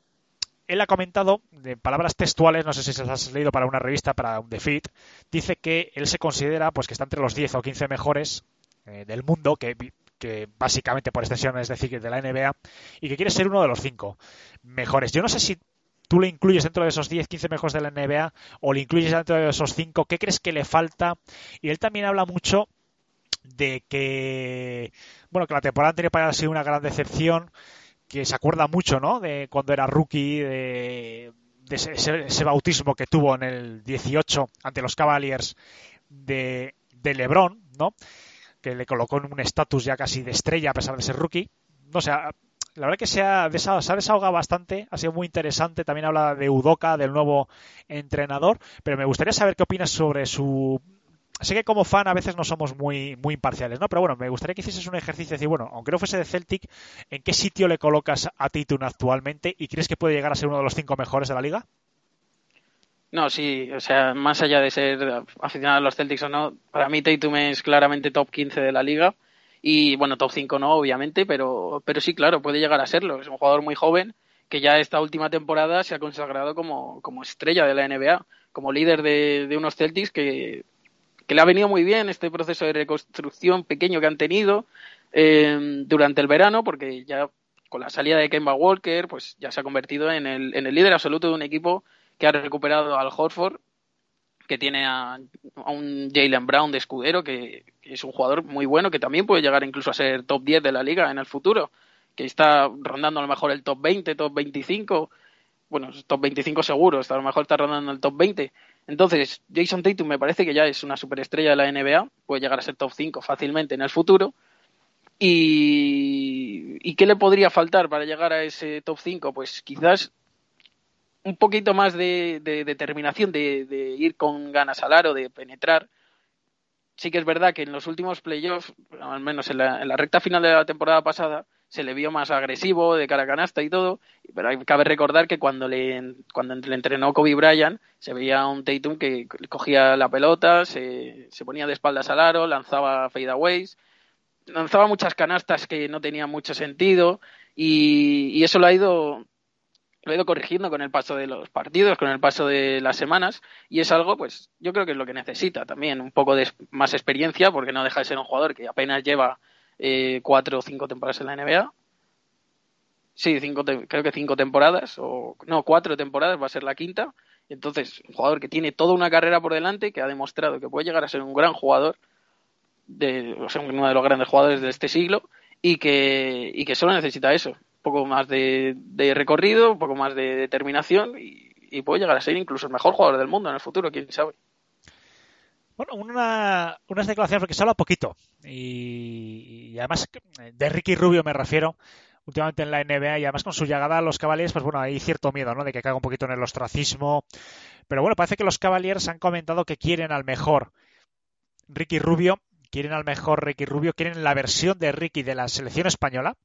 él ha comentado, de palabras textuales, no sé si se las has leído para una revista, para un defeat, dice que él se considera pues que está entre los 10 o 15 mejores eh, del mundo, que, que, básicamente por extensión es decir, de la NBA, y que quiere ser uno de los 5 mejores. Yo no sé si tú le incluyes dentro de esos 10, 15 mejores de la NBA o le incluyes dentro de esos 5, ¿qué crees que le falta? Y él también habla mucho de que, bueno, que la temporada anterior para ha sido una gran decepción, que se acuerda mucho, ¿no? De cuando era rookie, de, ese, ese, bautismo que tuvo en el 18 ante los Cavaliers de, de LeBron, ¿no? Que le colocó en un estatus ya casi de estrella a pesar de ser rookie. No sé, la verdad que se ha, desahogado, se ha desahogado bastante, ha sido muy interesante. También habla de Udoka, del nuevo entrenador, pero me gustaría saber qué opinas sobre su sé que como fan a veces no somos muy, muy imparciales, ¿no? Pero bueno, me gustaría que hicieses un ejercicio de decir, bueno, aunque no fuese de Celtic, ¿en qué sitio le colocas a Tatum actualmente y crees que puede llegar a ser uno de los cinco mejores de la liga? No, sí, o sea, más allá de ser aficionado a los Celtics o no, para mí Tatum es claramente top 15 de la liga y bueno, top 5 no, obviamente, pero, pero sí, claro, puede llegar a serlo. Es un jugador muy joven que ya esta última temporada se ha consagrado como, como estrella de la NBA, como líder de, de unos Celtics que que le ha venido muy bien este proceso de reconstrucción pequeño que han tenido eh, durante el verano, porque ya con la salida de Kemba Walker, pues ya se ha convertido en el, en el líder absoluto de un equipo que ha recuperado al Horford, que tiene a, a un Jalen Brown de escudero, que, que, es un jugador muy bueno, que también puede llegar incluso a ser top 10 de la liga en el futuro, que está rondando a lo mejor el top 20, top 25, bueno, top 25 seguro, a lo mejor está rondando el top 20. Entonces, Jason Tatum me parece que ya es una superestrella de la NBA, puede llegar a ser top 5 fácilmente en el futuro. Y, ¿Y qué le podría faltar para llegar a ese top 5? Pues quizás un poquito más de, de determinación de, de, ir con ganas al aro, de penetrar. Sí que es verdad que en los últimos playoffs, al menos en la, en la recta final de la temporada pasada, se le vio más agresivo de cara a canasta y todo, pero cabe recordar que cuando le, cuando le entrenó Kobe Bryant se veía un Tatum que cogía la pelota, se, se ponía de espaldas al aro, lanzaba fadeaways, lanzaba muchas canastas que no tenían mucho sentido y, y eso lo ha ido lo ha ido corrigiendo con el paso de los partidos, con el paso de las semanas, y es algo, pues, yo creo que es lo que necesita también, un poco de más experiencia, porque no deja de ser un jugador que apenas lleva eh, cuatro o cinco temporadas en la NBA. Sí, cinco creo que cinco temporadas, o no, cuatro temporadas, va a ser la quinta. Entonces, un jugador que tiene toda una carrera por delante, que ha demostrado que puede llegar a ser un gran jugador, de, o sea, uno de los grandes jugadores de este siglo, y que, y que solo necesita eso, un poco más de, de recorrido, un poco más de determinación, y, y puede llegar a ser incluso el mejor jugador del mundo en el futuro, quién sabe. Bueno, una, unas declaraciones porque se habla poquito y, además de Ricky Rubio me refiero últimamente en la NBA y además con su llegada a los Cavaliers, pues bueno, hay cierto miedo, ¿no? De que caiga un poquito en el ostracismo. Pero bueno, parece que los Cavaliers han comentado que quieren al mejor Ricky Rubio, quieren al mejor Ricky Rubio, quieren la versión de Ricky de la selección española.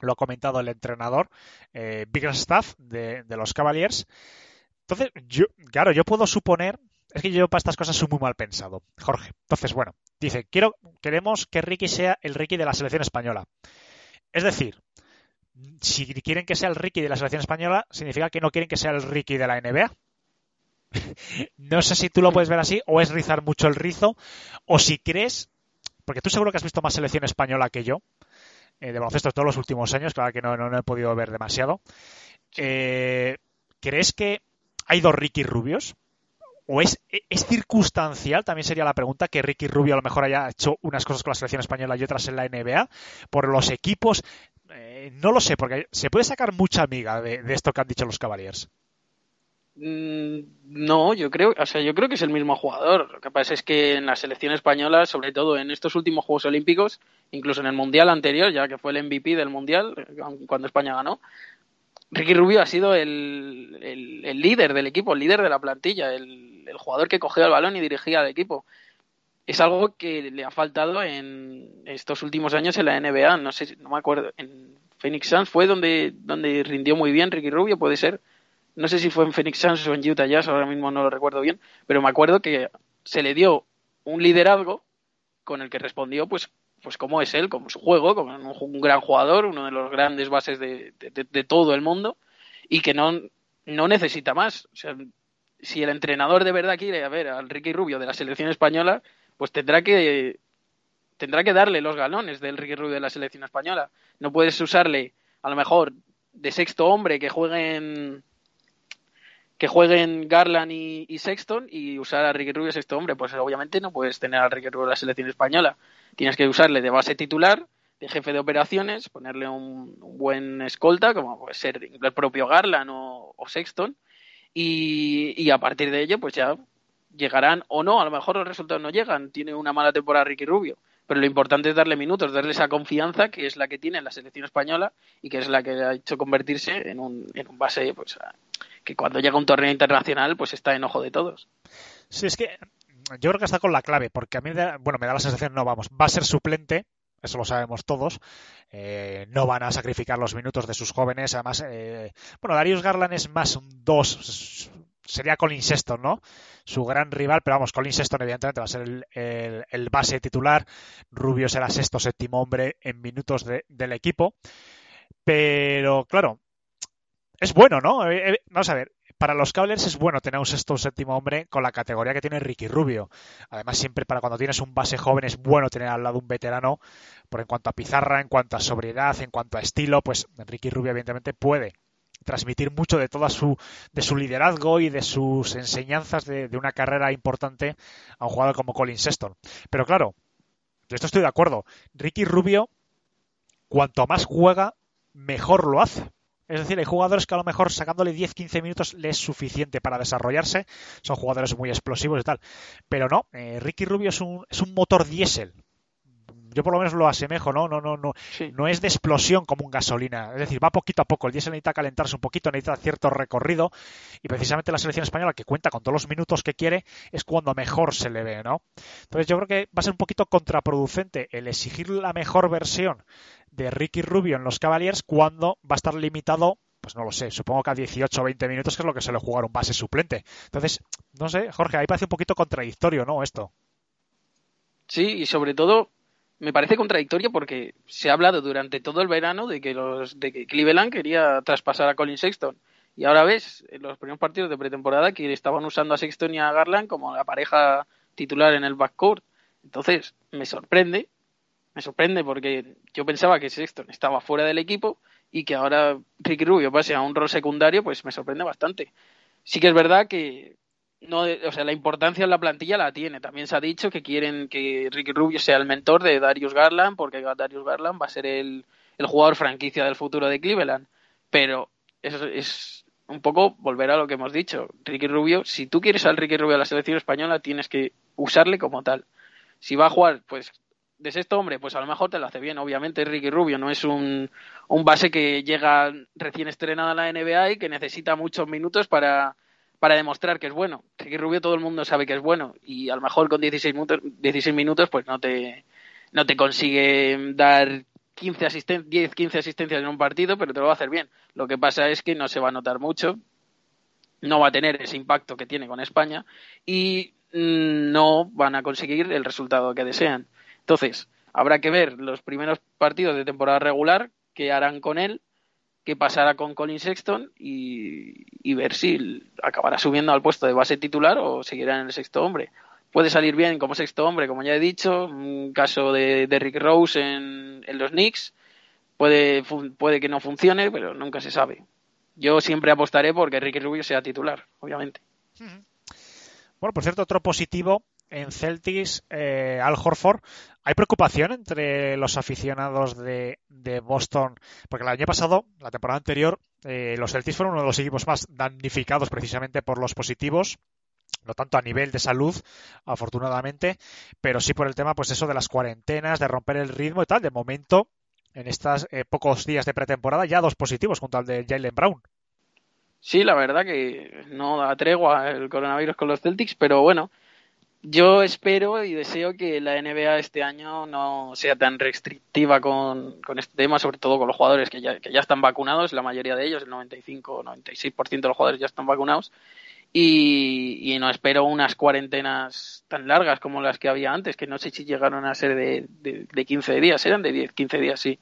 Lo ha comentado el entrenador, eh, Big Staff de, de los Cavaliers. Entonces, yo, claro, yo puedo suponer es que yo para estas cosas soy muy mal pensado, Jorge. Entonces, bueno, dice, quiero, queremos que Ricky sea el Ricky de la selección española. Es decir, si quieren que sea el Ricky de la selección española, significa que no quieren que sea el Ricky de la NBA. no sé si tú lo puedes ver así o es rizar mucho el rizo o si crees, porque tú seguro que has visto más selección española que yo, eh, de baloncesto todos los últimos años, claro que no, no, he podido ver demasiado. Eh, ¿Crees que hay dos Ricky Rubios? ¿O es, es, circunstancial? También sería la pregunta que Ricky Rubio a lo mejor haya hecho unas cosas con la selección española y otras en la NBA. Por los equipos, eh, no lo sé, porque se puede sacar mucha amiga de, esto que han dicho los Cavaliers. Mm, no, yo creo, o sea, yo creo que es el mismo jugador. Lo que pasa es que en la selección española, sobre todo en estos últimos Juegos Olímpicos, incluso en el Mundial anterior, ya que fue el MVP del Mundial, cuando España ganó, Ricky Rubio ha sido el, líder del equipo, el líder de la plantilla, el, el, jugador que cogía el balón y dirigía al equipo. Es algo que le ha faltado en estos últimos años en la NBA. No sé, no me acuerdo. En Phoenix Suns fue donde, donde rindió muy bien Ricky Rubio, puede ser. No sé si fue en Phoenix Suns o en Utah Jazz, ahora mismo no lo recuerdo bien, pero me acuerdo que se le dio un liderazgo con el que respondió pues pues como es él, como su juego, como un, gran jugador, uno de los grandes bases de, todo el mundo y que no, no necesita más. O sea, si el entrenador de verdad quiere a ver al Ricky Rubio de la selección española, pues tendrá que tendrá que darle los galones del Ricky Rubio de la selección española. No puedes usarle a lo mejor de sexto hombre que jueguen que jueguen Garland y, Sexton y usar a Ricky Rubio de sexto hombre. Pues obviamente no puedes tener al Ricky Rubio de la selección española tienes que usarle de base titular, de jefe de operaciones, ponerle un, buen escolta, como puede ser el propio Garland o, Sexton, y, a partir de ello, pues ya llegarán o no, a lo mejor los resultados no llegan, tiene una mala temporada Ricky Rubio, pero lo importante es darle minutos, darle esa confianza que es la que tiene en la selección española y que es la que ha hecho convertirse en un, en un base pues, que cuando llega un torneo internacional pues está en ojo de todos. Sí, es que yo creo que está con la clave, porque a mí, bueno, me da la sensación, no, vamos, va a ser suplente, eso lo sabemos todos. Eh, no van a sacrificar los minutos de sus jóvenes. Además, eh, bueno, Darius Garland es más un dos. Sería Colin Sexton, ¿no? Su gran rival, pero vamos, Colin Sexton evidentemente va a ser el, base titular. Rubio será sexto, séptimo hombre en minutos del equipo. Pero, claro, es bueno, ¿no? Eh, vamos a ver, para los Cavaliers es bueno tener un sexto o séptimo hombre con la categoría que tiene Ricky Rubio. Además, siempre para cuando tienes un base joven es bueno tener al lado un veterano, por en cuanto a pizarra, en cuanto a sobriedad, en cuanto a estilo, pues Ricky Rubio evidentemente puede transmitir mucho de toda su de su liderazgo y de sus enseñanzas de, una carrera importante a un jugador como Colin Sexton. Pero claro, de esto estoy de acuerdo. Ricky Rubio, cuanto más juega, mejor lo hace. Es decir, hay jugadores que a lo mejor sacándole 10-15 minutos le es suficiente para desarrollarse. Son jugadores muy explosivos y tal. Pero no, eh, Ricky Rubio es un, es un motor diésel. Yo por lo menos lo asemejo, ¿no? No, no, no, no es de explosión como un gasolina. Es decir, va poquito a poco. El diésel necesita calentarse un poquito, necesita cierto recorrido. Y precisamente la selección española, que cuenta con todos los minutos que quiere, es cuando mejor se le ve, ¿no? Entonces yo creo que va a ser un poquito contraproducente el exigir la mejor versión de Ricky Rubio en los Cavaliers cuando va a estar limitado pues no lo sé, supongo que a 18 o 20 minutos, que es lo que se le jugar un base suplente. Entonces, no sé, Jorge, ahí parece un poquito contradictorio, ¿no? Esto. Sí, y sobre todo me parece contradictorio porque se ha hablado durante todo el verano de que los de que Cleveland quería traspasar a Colin Sexton y ahora ves en los primeros partidos de pretemporada que estaban usando a Sexton y a Garland como la pareja titular en el backcourt. Entonces, me sorprende me sorprende porque yo pensaba que Sexton estaba fuera del equipo y que ahora Ricky Rubio pase a un rol secundario, pues me sorprende bastante. Sí que es verdad que no, o sea, la importancia en la plantilla la tiene. También se ha dicho que quieren que Ricky Rubio sea el mentor de Darius Garland, porque Darius Garland va a ser el, el jugador franquicia del futuro de Cleveland. Pero eso es un poco volver a lo que hemos dicho. Ricky Rubio, si tú quieres al Ricky Rubio a la selección española, tienes que usarle como tal. Si va a jugar, pues de sexto hombre, pues a lo mejor te lo hace bien. Obviamente Ricky Rubio no es un, un base que llega recién estrenado a la NBA y que necesita muchos minutos para, para demostrar que es bueno. Ricky Rubio todo el mundo sabe que es bueno y a lo mejor con 16 minutos, 16 minutos pues no te, no te consigue dar 15 asisten 10, 15 asistencias en un partido, pero te lo va a hacer bien. Lo que pasa es que no se va a notar mucho, no va a tener ese impacto que tiene con España y mm, no van a conseguir el resultado que desean. Entonces, habrá que ver los primeros partidos de temporada regular que harán con él, qué pasará con Colin Sexton y, ver si acabará subiendo al puesto de base titular o seguirá en el sexto hombre. Puede salir bien como sexto hombre, como ya he dicho, un caso de, de Rick Rose en, en los Knicks, puede, puede que no funcione, pero nunca se sabe. Yo siempre apostaré porque Ricky Rubio sea titular, obviamente. Bueno, por cierto, otro positivo en Celtics, eh, Al Horford. ¿Hay preocupación entre los aficionados de, de Boston? Porque el año pasado, la temporada anterior, eh, los Celtics fueron uno de los equipos más damnificados precisamente por los positivos. No tanto a nivel de salud, afortunadamente, pero sí por el tema, pues eso de las cuarentenas, de romper el ritmo y tal. De momento, en estos pocos días de pretemporada, ya dos positivos junto al de Jalen Brown. Sí, la verdad que no da tregua el coronavirus con los Celtics, pero bueno, yo espero y deseo que la NBA este año no sea tan restrictiva con, con este tema, sobre todo con los jugadores que ya, que ya están vacunados, la mayoría de ellos, el 95 o 96% de los jugadores ya están vacunados, y, no espero unas cuarentenas tan largas como las que había antes, que no sé si llegaron a ser de, de, de 15 días, eran de 10, 15 días, sí.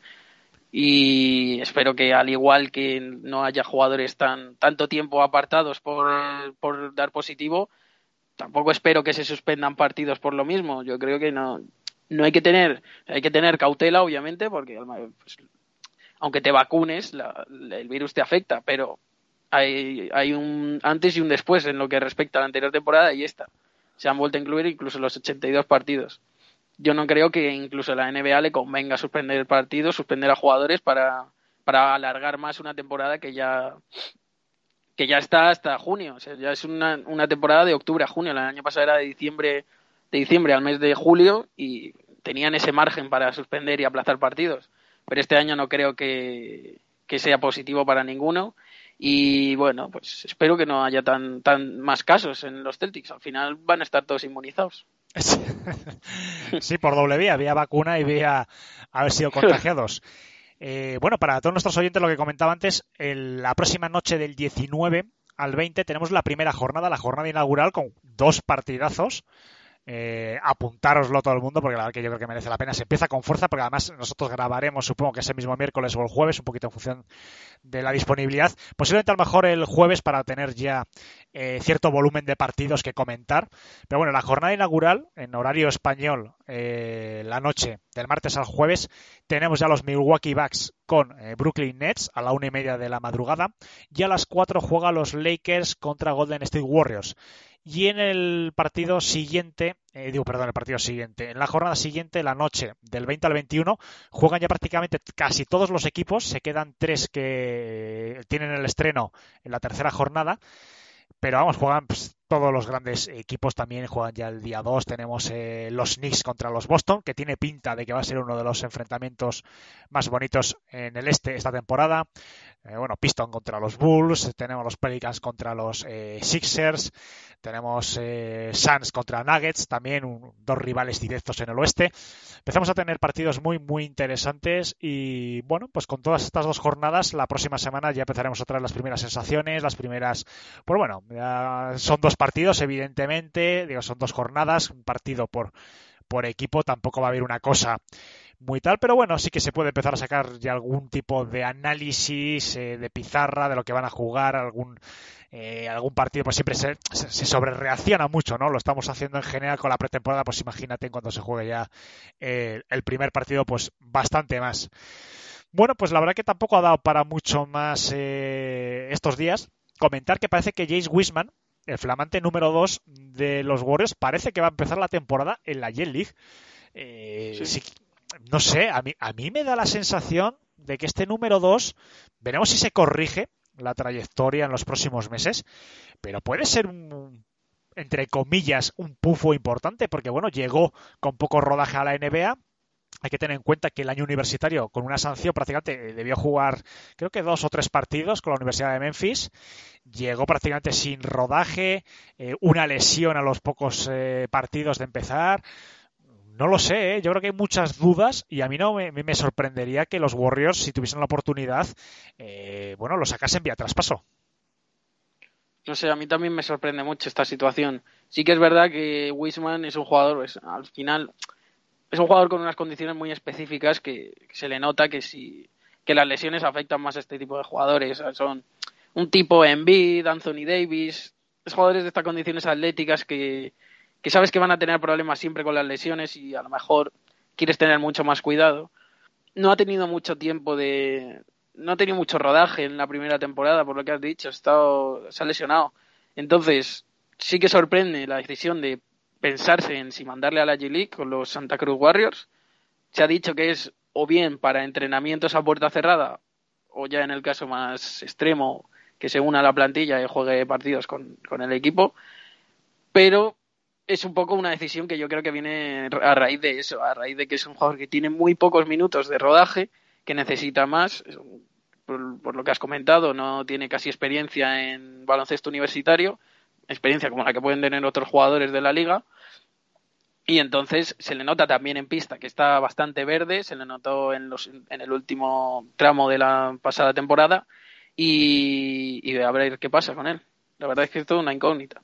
Y espero que al igual que no haya jugadores tan tanto tiempo apartados por, por dar positivo tampoco espero que se suspendan partidos por lo mismo. Yo creo que no no hay que tener hay que tener cautela obviamente porque pues, aunque te vacunes la, el virus te afecta pero hay, hay un antes y un después en lo que respecta a la anterior temporada y esta. Se han vuelto a incluir incluso los 82 partidos. Yo no creo que incluso la NBA le convenga suspender el partido, suspender a jugadores para, para alargar más una temporada que ya que ya está hasta junio, o sea, ya es una, una temporada de octubre a junio, el año pasado era de diciembre de diciembre al mes de julio y tenían ese margen para suspender y aplazar partidos, pero este año no creo que, que sea positivo para ninguno y bueno, pues espero que no haya tan, tan más casos en los Celtics, al final van a estar todos inmunizados. Sí, por doble vía, vía vacuna y vía haber sido contagiados. Eh, bueno, para todos nuestros oyentes, lo que comentaba antes, la próxima noche del 19 al 20 tenemos la primera jornada, la jornada inaugural con dos partidazos. Eh, apuntároslo todo el mundo porque la verdad que yo creo que merece la pena. Se empieza con fuerza porque además nosotros grabaremos, supongo que ese mismo miércoles o el jueves, un poquito en función de la disponibilidad. Posiblemente a lo mejor el jueves para tener ya eh, cierto volumen de partidos que comentar. Pero bueno, la jornada inaugural en horario español, eh, la noche del martes al jueves, tenemos ya los Milwaukee Bucks con eh, Brooklyn Nets a la una y media de la madrugada y a las cuatro juega los Lakers contra Golden State Warriors. Y en el partido siguiente, eh, digo, perdón, el partido siguiente, en la jornada siguiente, la noche del 20 al 21, juegan ya prácticamente casi todos los equipos. Se quedan tres que tienen el estreno en la tercera jornada. Pero vamos, juegan pues, todos los grandes equipos también juegan ya el día 2. Tenemos eh, los Knicks contra los Boston, que tiene pinta de que va a ser uno de los enfrentamientos más bonitos en el este esta temporada. Eh, bueno, Piston contra los Bulls, tenemos los Pelicans contra los eh, Sixers, tenemos eh, Suns contra Nuggets, también un, dos rivales directos en el oeste. Empezamos a tener partidos muy, muy interesantes y bueno, pues con todas estas dos jornadas, la próxima semana ya empezaremos a traer las primeras sensaciones, las primeras, pues bueno, son dos partidos, evidentemente, digo, son dos jornadas, un partido por, por equipo, tampoco va a haber una cosa muy tal, pero bueno, sí que se puede empezar a sacar ya algún tipo de análisis eh, de pizarra de lo que van a jugar, algún eh, algún partido, pues siempre se, se, sobrereacciona mucho, ¿no? Lo estamos haciendo en general con la pretemporada, pues imagínate cuando se juegue ya eh, el primer partido, pues bastante más. Bueno, pues la verdad que tampoco ha dado para mucho más eh, estos días. Comentar que parece que Jace Wisman, el flamante número 2 de los Warriors, parece que va a empezar la temporada en la Jet League. Eh, sí. Si, no sé, a mí, a mí me da la sensación de que este número 2, veremos si se corrige la trayectoria en los próximos meses, pero puede ser un, entre comillas, un pufo importante, porque bueno, llegó con poco rodaje a la NBA. Hay que tener en cuenta que el año universitario, con una sanción, prácticamente debió jugar, creo que dos o tres partidos con la Universidad de Memphis. Llegó prácticamente sin rodaje, eh, una lesión a los pocos eh, partidos de empezar no lo sé, ¿eh? yo creo que hay muchas dudas y a mí no me, me sorprendería que los Warriors, si tuviesen la oportunidad, eh, bueno, lo sacasen vía traspaso. No sé, a mí también me sorprende mucho esta situación. Sí que es verdad que Wisman es un jugador, pues, al final, es un jugador con unas condiciones muy específicas que, se le nota que si, que las lesiones afectan más a este tipo de jugadores. Son un tipo Embiid, Anthony Davis, es jugadores de estas condiciones atléticas que, que sabes que van a tener problemas siempre con las lesiones y a lo mejor quieres tener mucho más cuidado. No ha tenido mucho tiempo de, no ha tenido mucho rodaje en la primera temporada, por lo que has dicho, ha estado, se ha lesionado. Entonces, sí que sorprende la decisión de pensarse en si mandarle a la G-League con los Santa Cruz Warriors. Se ha dicho que es o bien para entrenamientos a puerta cerrada, o ya en el caso más extremo, que se una a la plantilla y juegue partidos con, con el equipo. Pero es un poco una decisión que yo creo que viene a raíz de eso, a raíz de que es un jugador que tiene muy pocos minutos de rodaje, que necesita más, por, por, lo que has comentado, no tiene casi experiencia en baloncesto universitario, experiencia como la que pueden tener otros jugadores de la liga, y entonces se le nota también en pista que está bastante verde, se le notó en, los, en el último tramo de la pasada temporada, y, y a ver qué pasa con él. La verdad es que es toda una incógnita.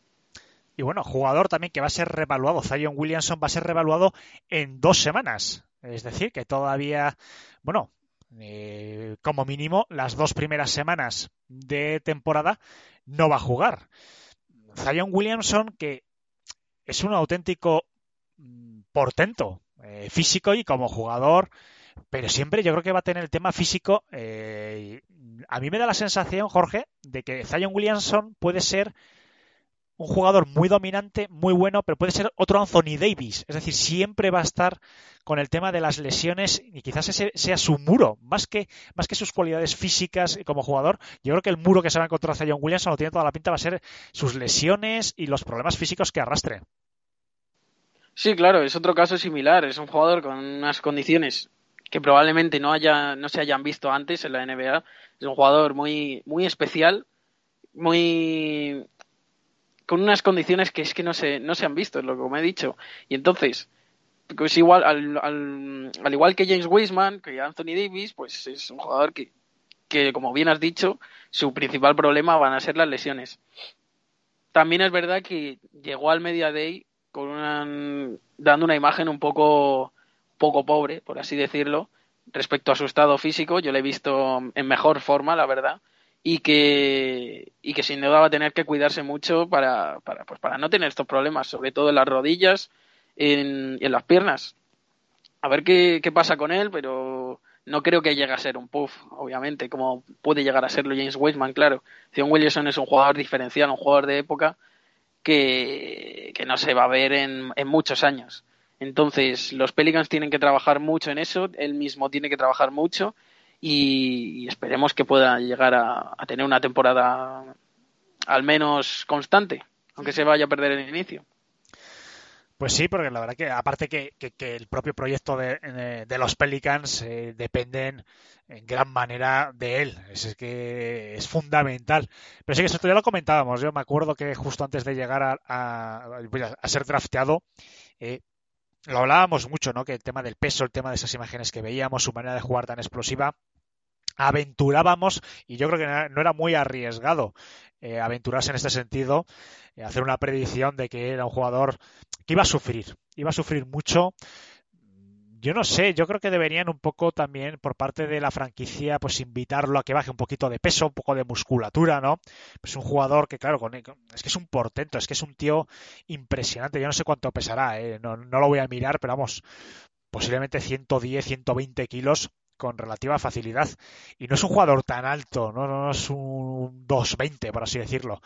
Y bueno, jugador también que va a ser revaluado, Zion Williamson va a ser revaluado en dos semanas. Es decir, que todavía, bueno, eh, como mínimo las dos primeras semanas de temporada no va a jugar. Zion Williamson, que es un auténtico mm, portento eh, físico y como jugador, pero siempre yo creo que va a tener el tema físico. Eh, a mí me da la sensación, Jorge, de que Zion Williamson puede ser un jugador muy dominante, muy bueno, pero puede ser otro Anthony Davis. Es decir, siempre va a estar con el tema de las lesiones y quizás ese sea su muro, más que, más que sus cualidades físicas como jugador. Yo creo que el muro que se va a encontrar hacia John Williamson lo tiene toda la pinta, va a ser sus lesiones y los problemas físicos que arrastre. Sí, claro, es otro caso similar. Es un jugador con unas condiciones que probablemente no haya, no se hayan visto antes en la NBA. Es un jugador muy, muy especial, muy con unas condiciones que es que no se, no se han visto, es lo que me he dicho. Y entonces, pues igual, al, al, al, igual que James Wiseman, que Anthony Davis, pues es un jugador que, que, como bien has dicho, su principal problema van a ser las lesiones. También es verdad que llegó al Media Day con una, dando una imagen un poco, poco pobre, por así decirlo, respecto a su estado físico. Yo le he visto en mejor forma, la verdad y que, y que sin duda va a tener que cuidarse mucho para, para, pues para no tener estos problemas, sobre todo en las rodillas en, en las piernas. A ver qué, qué pasa con él, pero no creo que llegue a ser un puff, obviamente, como puede llegar a serlo James Wiseman, claro. Zion Williamson es un jugador diferencial, un jugador de época que, que no se va a ver en, en muchos años. Entonces, los Pelicans tienen que trabajar mucho en eso, él mismo tiene que trabajar mucho y, esperemos que pueda llegar a, a, tener una temporada al menos constante, aunque se vaya a perder el inicio. Pues sí, porque la verdad que aparte que, que, que el propio proyecto de, de los Pelicans eh, dependen en gran manera de él, es que es fundamental. Pero sí que esto ya lo comentábamos, yo me acuerdo que justo antes de llegar a, a, a ser drafteado, eh, lo hablábamos mucho, ¿no? Que el tema del peso, el tema de esas imágenes que veíamos, su manera de jugar tan explosiva, aventurábamos, y yo creo que no era muy arriesgado eh, aventurarse en este sentido, eh, hacer una predicción de que era un jugador que iba a sufrir, iba a sufrir mucho. Yo no sé, yo creo que deberían un poco también por parte de la franquicia pues invitarlo a que baje un poquito de peso, un poco de musculatura, ¿no? Pues un jugador que claro, con, es que es un portento, es que es un tío impresionante, yo no sé cuánto pesará, ¿eh? no, no lo voy a mirar, pero vamos, posiblemente 110, 120 kilos con relativa facilidad. Y no es un jugador tan alto, no, no es un 220, por así decirlo.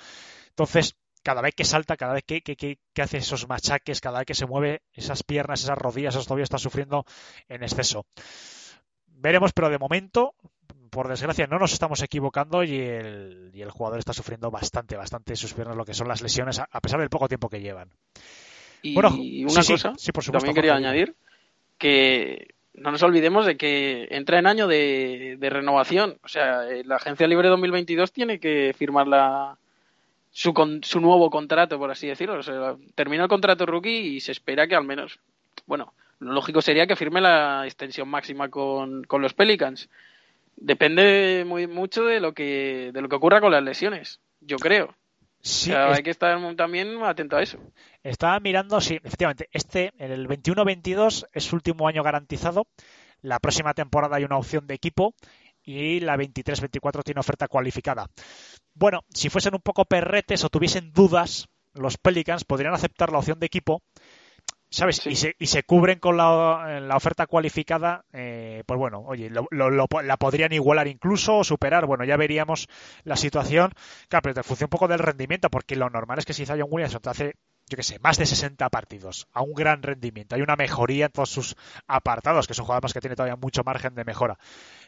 Entonces, cada vez que salta, cada vez que, que, que, que, hace esos machaques, cada vez que se mueve, esas piernas, esas rodillas, esos tobillos están sufriendo en exceso. Veremos, pero de momento, por desgracia, no nos estamos equivocando y el, y el jugador está sufriendo bastante, bastante sus piernas, lo que son las lesiones, a pesar del poco tiempo que llevan. Y bueno, una sí, cosa, sí, sí, por supuesto, también quería añadir que no nos olvidemos de que entra en año de, renovación. O sea, eh, la Agencia Libre 2022 tiene que firmar la, su, con, su nuevo contrato, por así decirlo. Termina el contrato rookie y se espera que al menos, bueno, lo lógico sería que firme la extensión máxima con, con los Pelicans. Depende muy mucho de lo que de lo que ocurra con las lesiones, yo creo. Sí, o sea, es... hay que estar también atento a eso. Estaba mirando, sí, efectivamente, este, en el 21-22 es su último año garantizado. La próxima temporada hay una opción de equipo y la 23-24 tiene oferta cualificada. Bueno, si fuesen un poco perretes o tuviesen dudas, los Pelicans podrían aceptar la opción de equipo ¿sabes? Y, se, y se cubren con la, la oferta cualificada, eh, pues bueno, oye, lo, lo, lo, la podrían igualar incluso o superar. Bueno, ya veríamos la situación. Claro, pero te funciona un poco del rendimiento, porque lo normal es que si Zion Williamson te hace yo qué sé, más de 60 partidos, a un gran rendimiento. Hay una mejoría en todos sus apartados, que es un jugador más que tiene todavía mucho margen de mejora.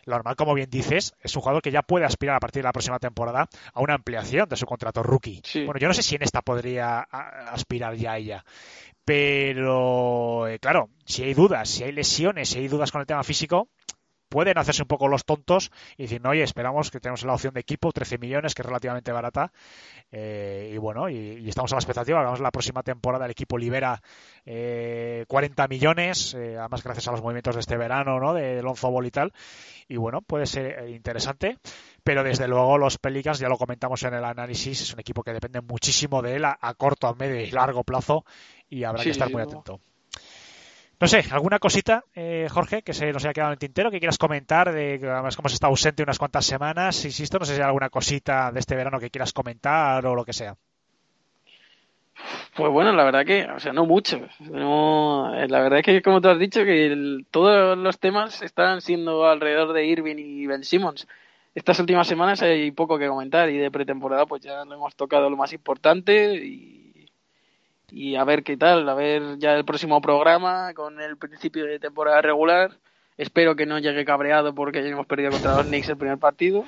Lo normal, como bien dices, es un jugador que ya puede aspirar a partir de la próxima temporada a una ampliación de su contrato rookie. Sí. Bueno, yo no sé si en esta podría aspirar ya ella. Pero, eh, claro, si hay dudas, si hay lesiones, si hay dudas con el tema físico, pueden hacerse un poco los tontos y decir, no, oye, esperamos que tenemos la opción de equipo, 13 millones, que es relativamente barata. Eh, y bueno, y, y, estamos a la expectativa. Vamos la próxima temporada, el equipo libera eh, 40 millones, eh, además gracias a los movimientos de este verano, ¿no? De Lonzo Ball y tal. Y bueno, puede ser eh, interesante. Pero desde luego los Pelicans, ya lo comentamos en el análisis, es un equipo que depende muchísimo de él a, a corto, a medio y largo plazo y habrá Sí, que estar muy atento. No sé, ¿alguna cosita, eh, Jorge, que se nos haya quedado en el tintero, que quieras comentar? De, además, como has estado ausente unas cuantas semanas, insisto, no sé si hay alguna cosita de este verano que quieras comentar o lo que sea. Pues bueno, la verdad que, o sea, no mucho. No, eh, la verdad es que, como tú has dicho, que todos los temas están siendo alrededor de Irving y Ben Simmons. Estas últimas semanas hay poco que comentar y de pretemporada pues ya lo hemos tocado lo más importante y, y a ver qué tal, a ver ya el próximo programa con el principio de temporada regular. Espero que no llegue cabreado porque ya hemos perdido contra los Knicks el primer partido.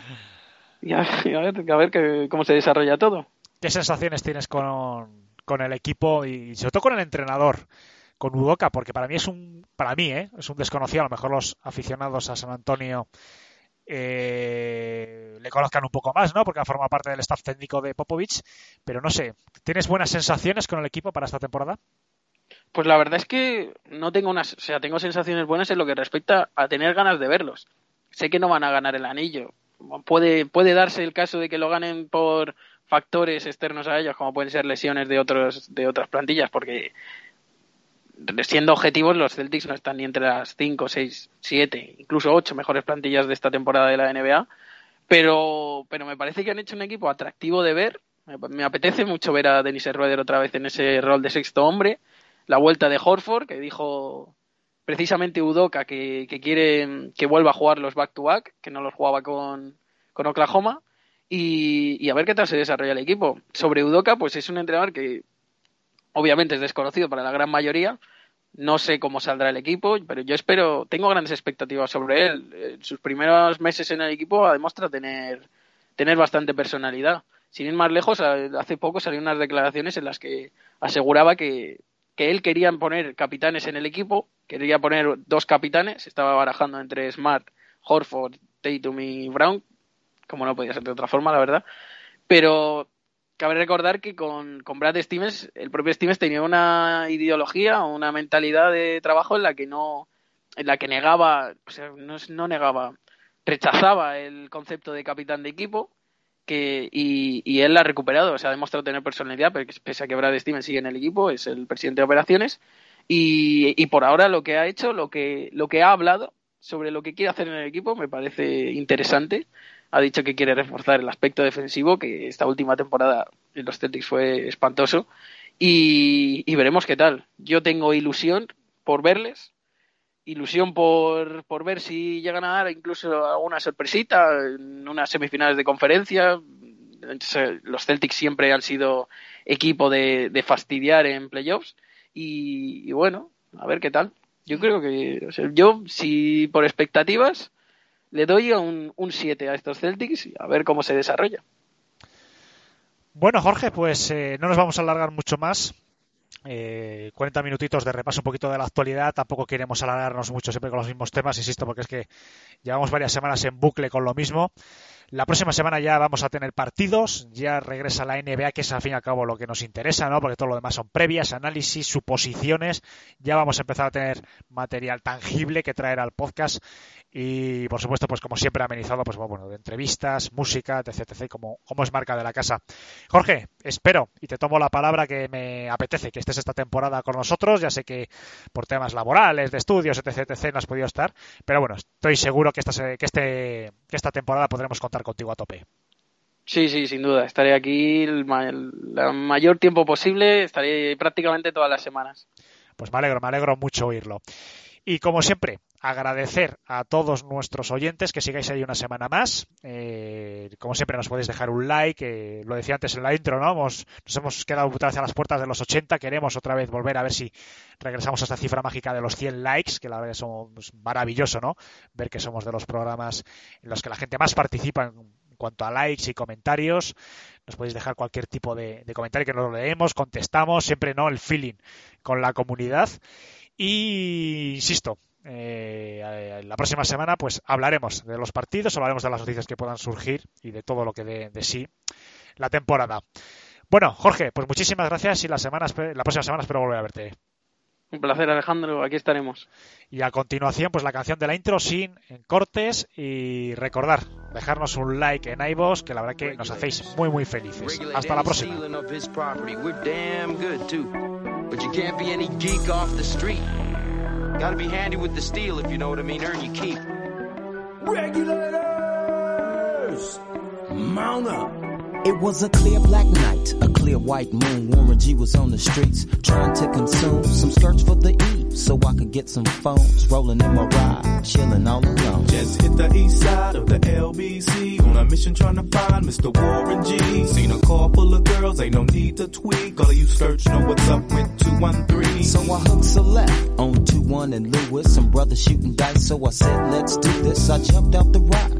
Y a, ver, a que- cómo se desarrolla todo. ¿Qué sensaciones tienes con, con el equipo y sobre todo con el entrenador, con Udoca? Porque para mí es un, para mí, ¿eh? es un desconocido. A lo mejor los aficionados a San Antonio eh, le conozcan un poco más, ¿no? Porque forma parte del staff técnico de Popovich. Pero no sé, ¿tienes buenas sensaciones con el equipo para esta temporada? Pues la verdad es que no tengo unas, o sea, tengo sensaciones buenas en lo que respecta a tener ganas de verlos. Sé que no van a ganar el anillo. Puede, puede darse el caso de que lo ganen por factores externos a ellos, como pueden ser lesiones de otros, de otras plantillas, porque siendo objetivos, los Celtics no están ni entre las 5, 6, 7, incluso 8 mejores plantillas de esta temporada de la NBA. Pero, pero me parece que han hecho un equipo atractivo de ver. Me, apetece mucho ver a Dennis Schroeder otra vez en ese rol de sexto hombre la vuelta de Horford, que dijo precisamente Udoca que, que quiere que vuelva a jugar los back-to-back, que no los jugaba con, con Oklahoma, y, y, a ver qué tal se desarrolla el equipo. Sobre Udoca, pues es un entrenador que obviamente es desconocido para la gran mayoría, no sé cómo saldrá el equipo, pero yo espero, tengo grandes expectativas sobre él. En sus primeros meses en el equipo ha demostrado tener, tener bastante personalidad. Sin ir más lejos, hace poco salieron unas declaraciones en las que aseguraba que que él quería poner capitanes en el equipo, quería poner dos capitanes, estaba barajando entre Smart, Horford, Tatum y Brown, como no podía ser de otra forma, la verdad. Pero cabe recordar que con, Brad Stevens, el propio Stevens tenía una ideología, una mentalidad de trabajo en la que no, en la que negaba, o sea, no, no negaba, rechazaba el concepto de capitán de equipo que, y, y, él la ha recuperado, o sea, ha demostrado tener personalidad, pese a que Brad Stevens sigue en el equipo, es el presidente de operaciones, y, y, por ahora lo que ha hecho, lo que, lo que ha hablado sobre lo que quiere hacer en el equipo me parece interesante. Ha dicho que quiere reforzar el aspecto defensivo, que esta última temporada en los Celtics fue espantoso, y, y veremos qué tal. Yo tengo ilusión por verles, ilusión por, por ver si llegan a dar incluso alguna sorpresita en unas semifinales de conferencia. Los Celtics siempre han sido equipo de, fastidiar en playoffs y, y, bueno, a ver qué tal. Yo creo que, o sea, yo si por expectativas le doy un, un 7 a estos Celtics y a ver cómo se desarrolla. Bueno, Jorge, pues eh, no nos vamos a alargar mucho más. Eh, 40 minutitos de repaso un poquito de la actualidad. Tampoco queremos alargarnos mucho siempre con los mismos temas, insisto, porque es que llevamos varias semanas en bucle con lo mismo. La próxima semana ya vamos a tener partidos, ya regresa la NBA, que es al fin y al cabo lo que nos interesa, ¿no? Porque todo lo demás son previas, análisis, suposiciones. Ya vamos a empezar a tener material tangible que traer al podcast y por supuesto pues como siempre amenizado pues bueno de entrevistas música etc, etc como, es marca de la casa Jorge espero y te tomo la palabra que me apetece que estés esta temporada con nosotros ya sé que por temas laborales de estudios etc etc no has podido estar pero bueno estoy seguro que esta que este que esta temporada podremos contar contigo a tope Sí, sí, sin duda. Estaré aquí el, ma el mayor tiempo posible. Estaré prácticamente todas las semanas. Pues me alegro, me alegro mucho oírlo. Y como siempre, agradecer a todos nuestros oyentes que sigáis ahí una semana más. Eh, como siempre, nos podéis dejar un like. Eh, lo decía antes en la intro, ¿no? Nos hemos quedado otra a las puertas de los 80. Queremos otra vez volver a ver si regresamos a esta cifra mágica de los 100 likes, que la verdad es pues, maravilloso, ¿no? Ver que somos de los programas en los que la gente más participa en cuanto a likes y comentarios. Nos podéis dejar cualquier tipo de, de comentario que nos leemos, contestamos, siempre no el feeling con la comunidad. Y insisto, eh, la próxima semana pues hablaremos de los partidos, hablaremos de las noticias que puedan surgir y de todo lo que dé de sí la temporada. Bueno, Jorge, pues muchísimas gracias y la, semana, la próxima semana espero volver a verte. Un placer, Alejandro. Aquí estaremos. Y a continuación, pues la canción de la intro sin cortes y recordar, dejarnos un like en iVoox, que la verdad que nos hacéis muy, muy felices. Hasta la próxima. Gotta be handy with the steel if you know what I mean. Earn your keep. Regulators! Mount up. It was a clear black night, a clear white moon. Warren G was on the streets trying to consume some skirts for the E so I could get some phones. Rolling in my ride, chilling all alone. Just hit the east side of the LBC on a mission trying to find Mr. Warren G. Seen a car full of girls, ain't no need to tweak. All of you search know what's up with 213. So I hooked select on 21 and Lewis. Some brothers shooting dice, so I said, let's do this. I jumped out the ride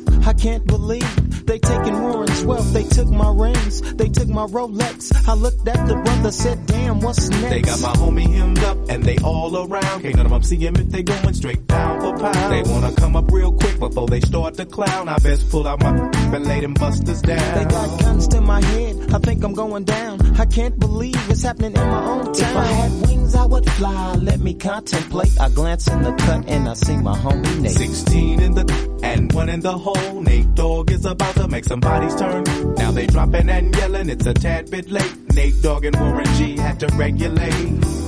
I can't believe they taking Warren's wealth. They took my rings, they took my Rolex. I looked at the brother, said, damn, what's next? They got my homie hemmed up and they all around. Can't none of them see him if they going straight pound for pound. They wanna come up real quick before they start to clown. I best pull out my and lay them busters down. They got guns to my head, I think I'm going down. I can't believe it's happening in my own town. If I had wings, I would fly. Let me contemplate. I glance in the cut and I see my homie Nate. 16 in the and one in the hole. Nate Dogg is about to make some bodies turn. Now they dropping and yelling, it's a tad bit late. Nate Dogg and Warren G had to regulate.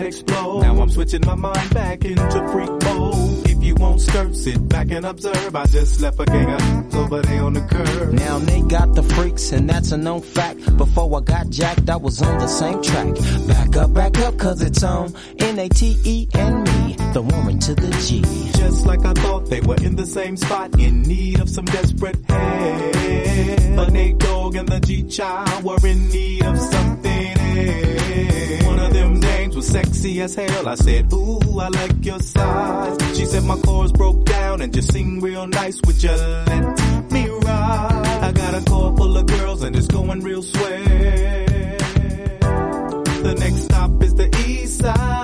Explode. Now I'm switching my mind back into freak mode. You won't skirt, sit back and observe. I just left a gang of over there on the curb. Now they got the freaks and that's a known fact. Before I got jacked, I was on the same track. Back up, back up, cause it's on N-A-T-E and me, the woman to the G. Just like I thought, they were in the same spot, in need of some desperate help. But Nate Dogg and the G-Child were in need of something else. One of them dames was sexy as hell. I said, ooh, I like your size. She said my chords broke down and just sing real nice. with you let me ride? I got a car full of girls and it's going real swell. The next stop is the East Side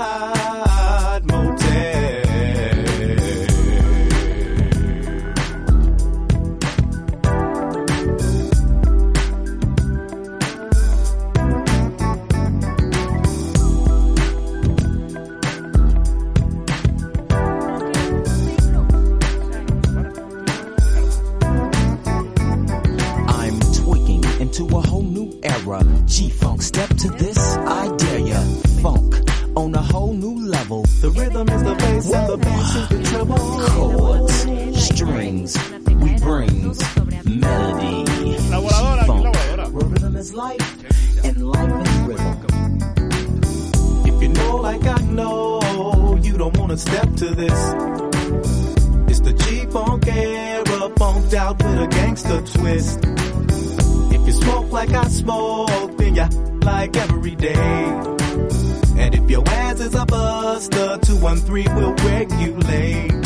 into a whole new era. G-Funk, step to this, I dare ya. Funk on a whole new level. The rhythm is the bass and the bass is the treble. Chords, strings, we brings melody. G-Funk, where rhythm is life and life is rhythm. If you know like I know, you don't wanna step to this. It's the G-Funk era, funked out with a gangster twist. You you smoke like I smoke, then you like every day. And if your ass is a buster, 213 will regulate.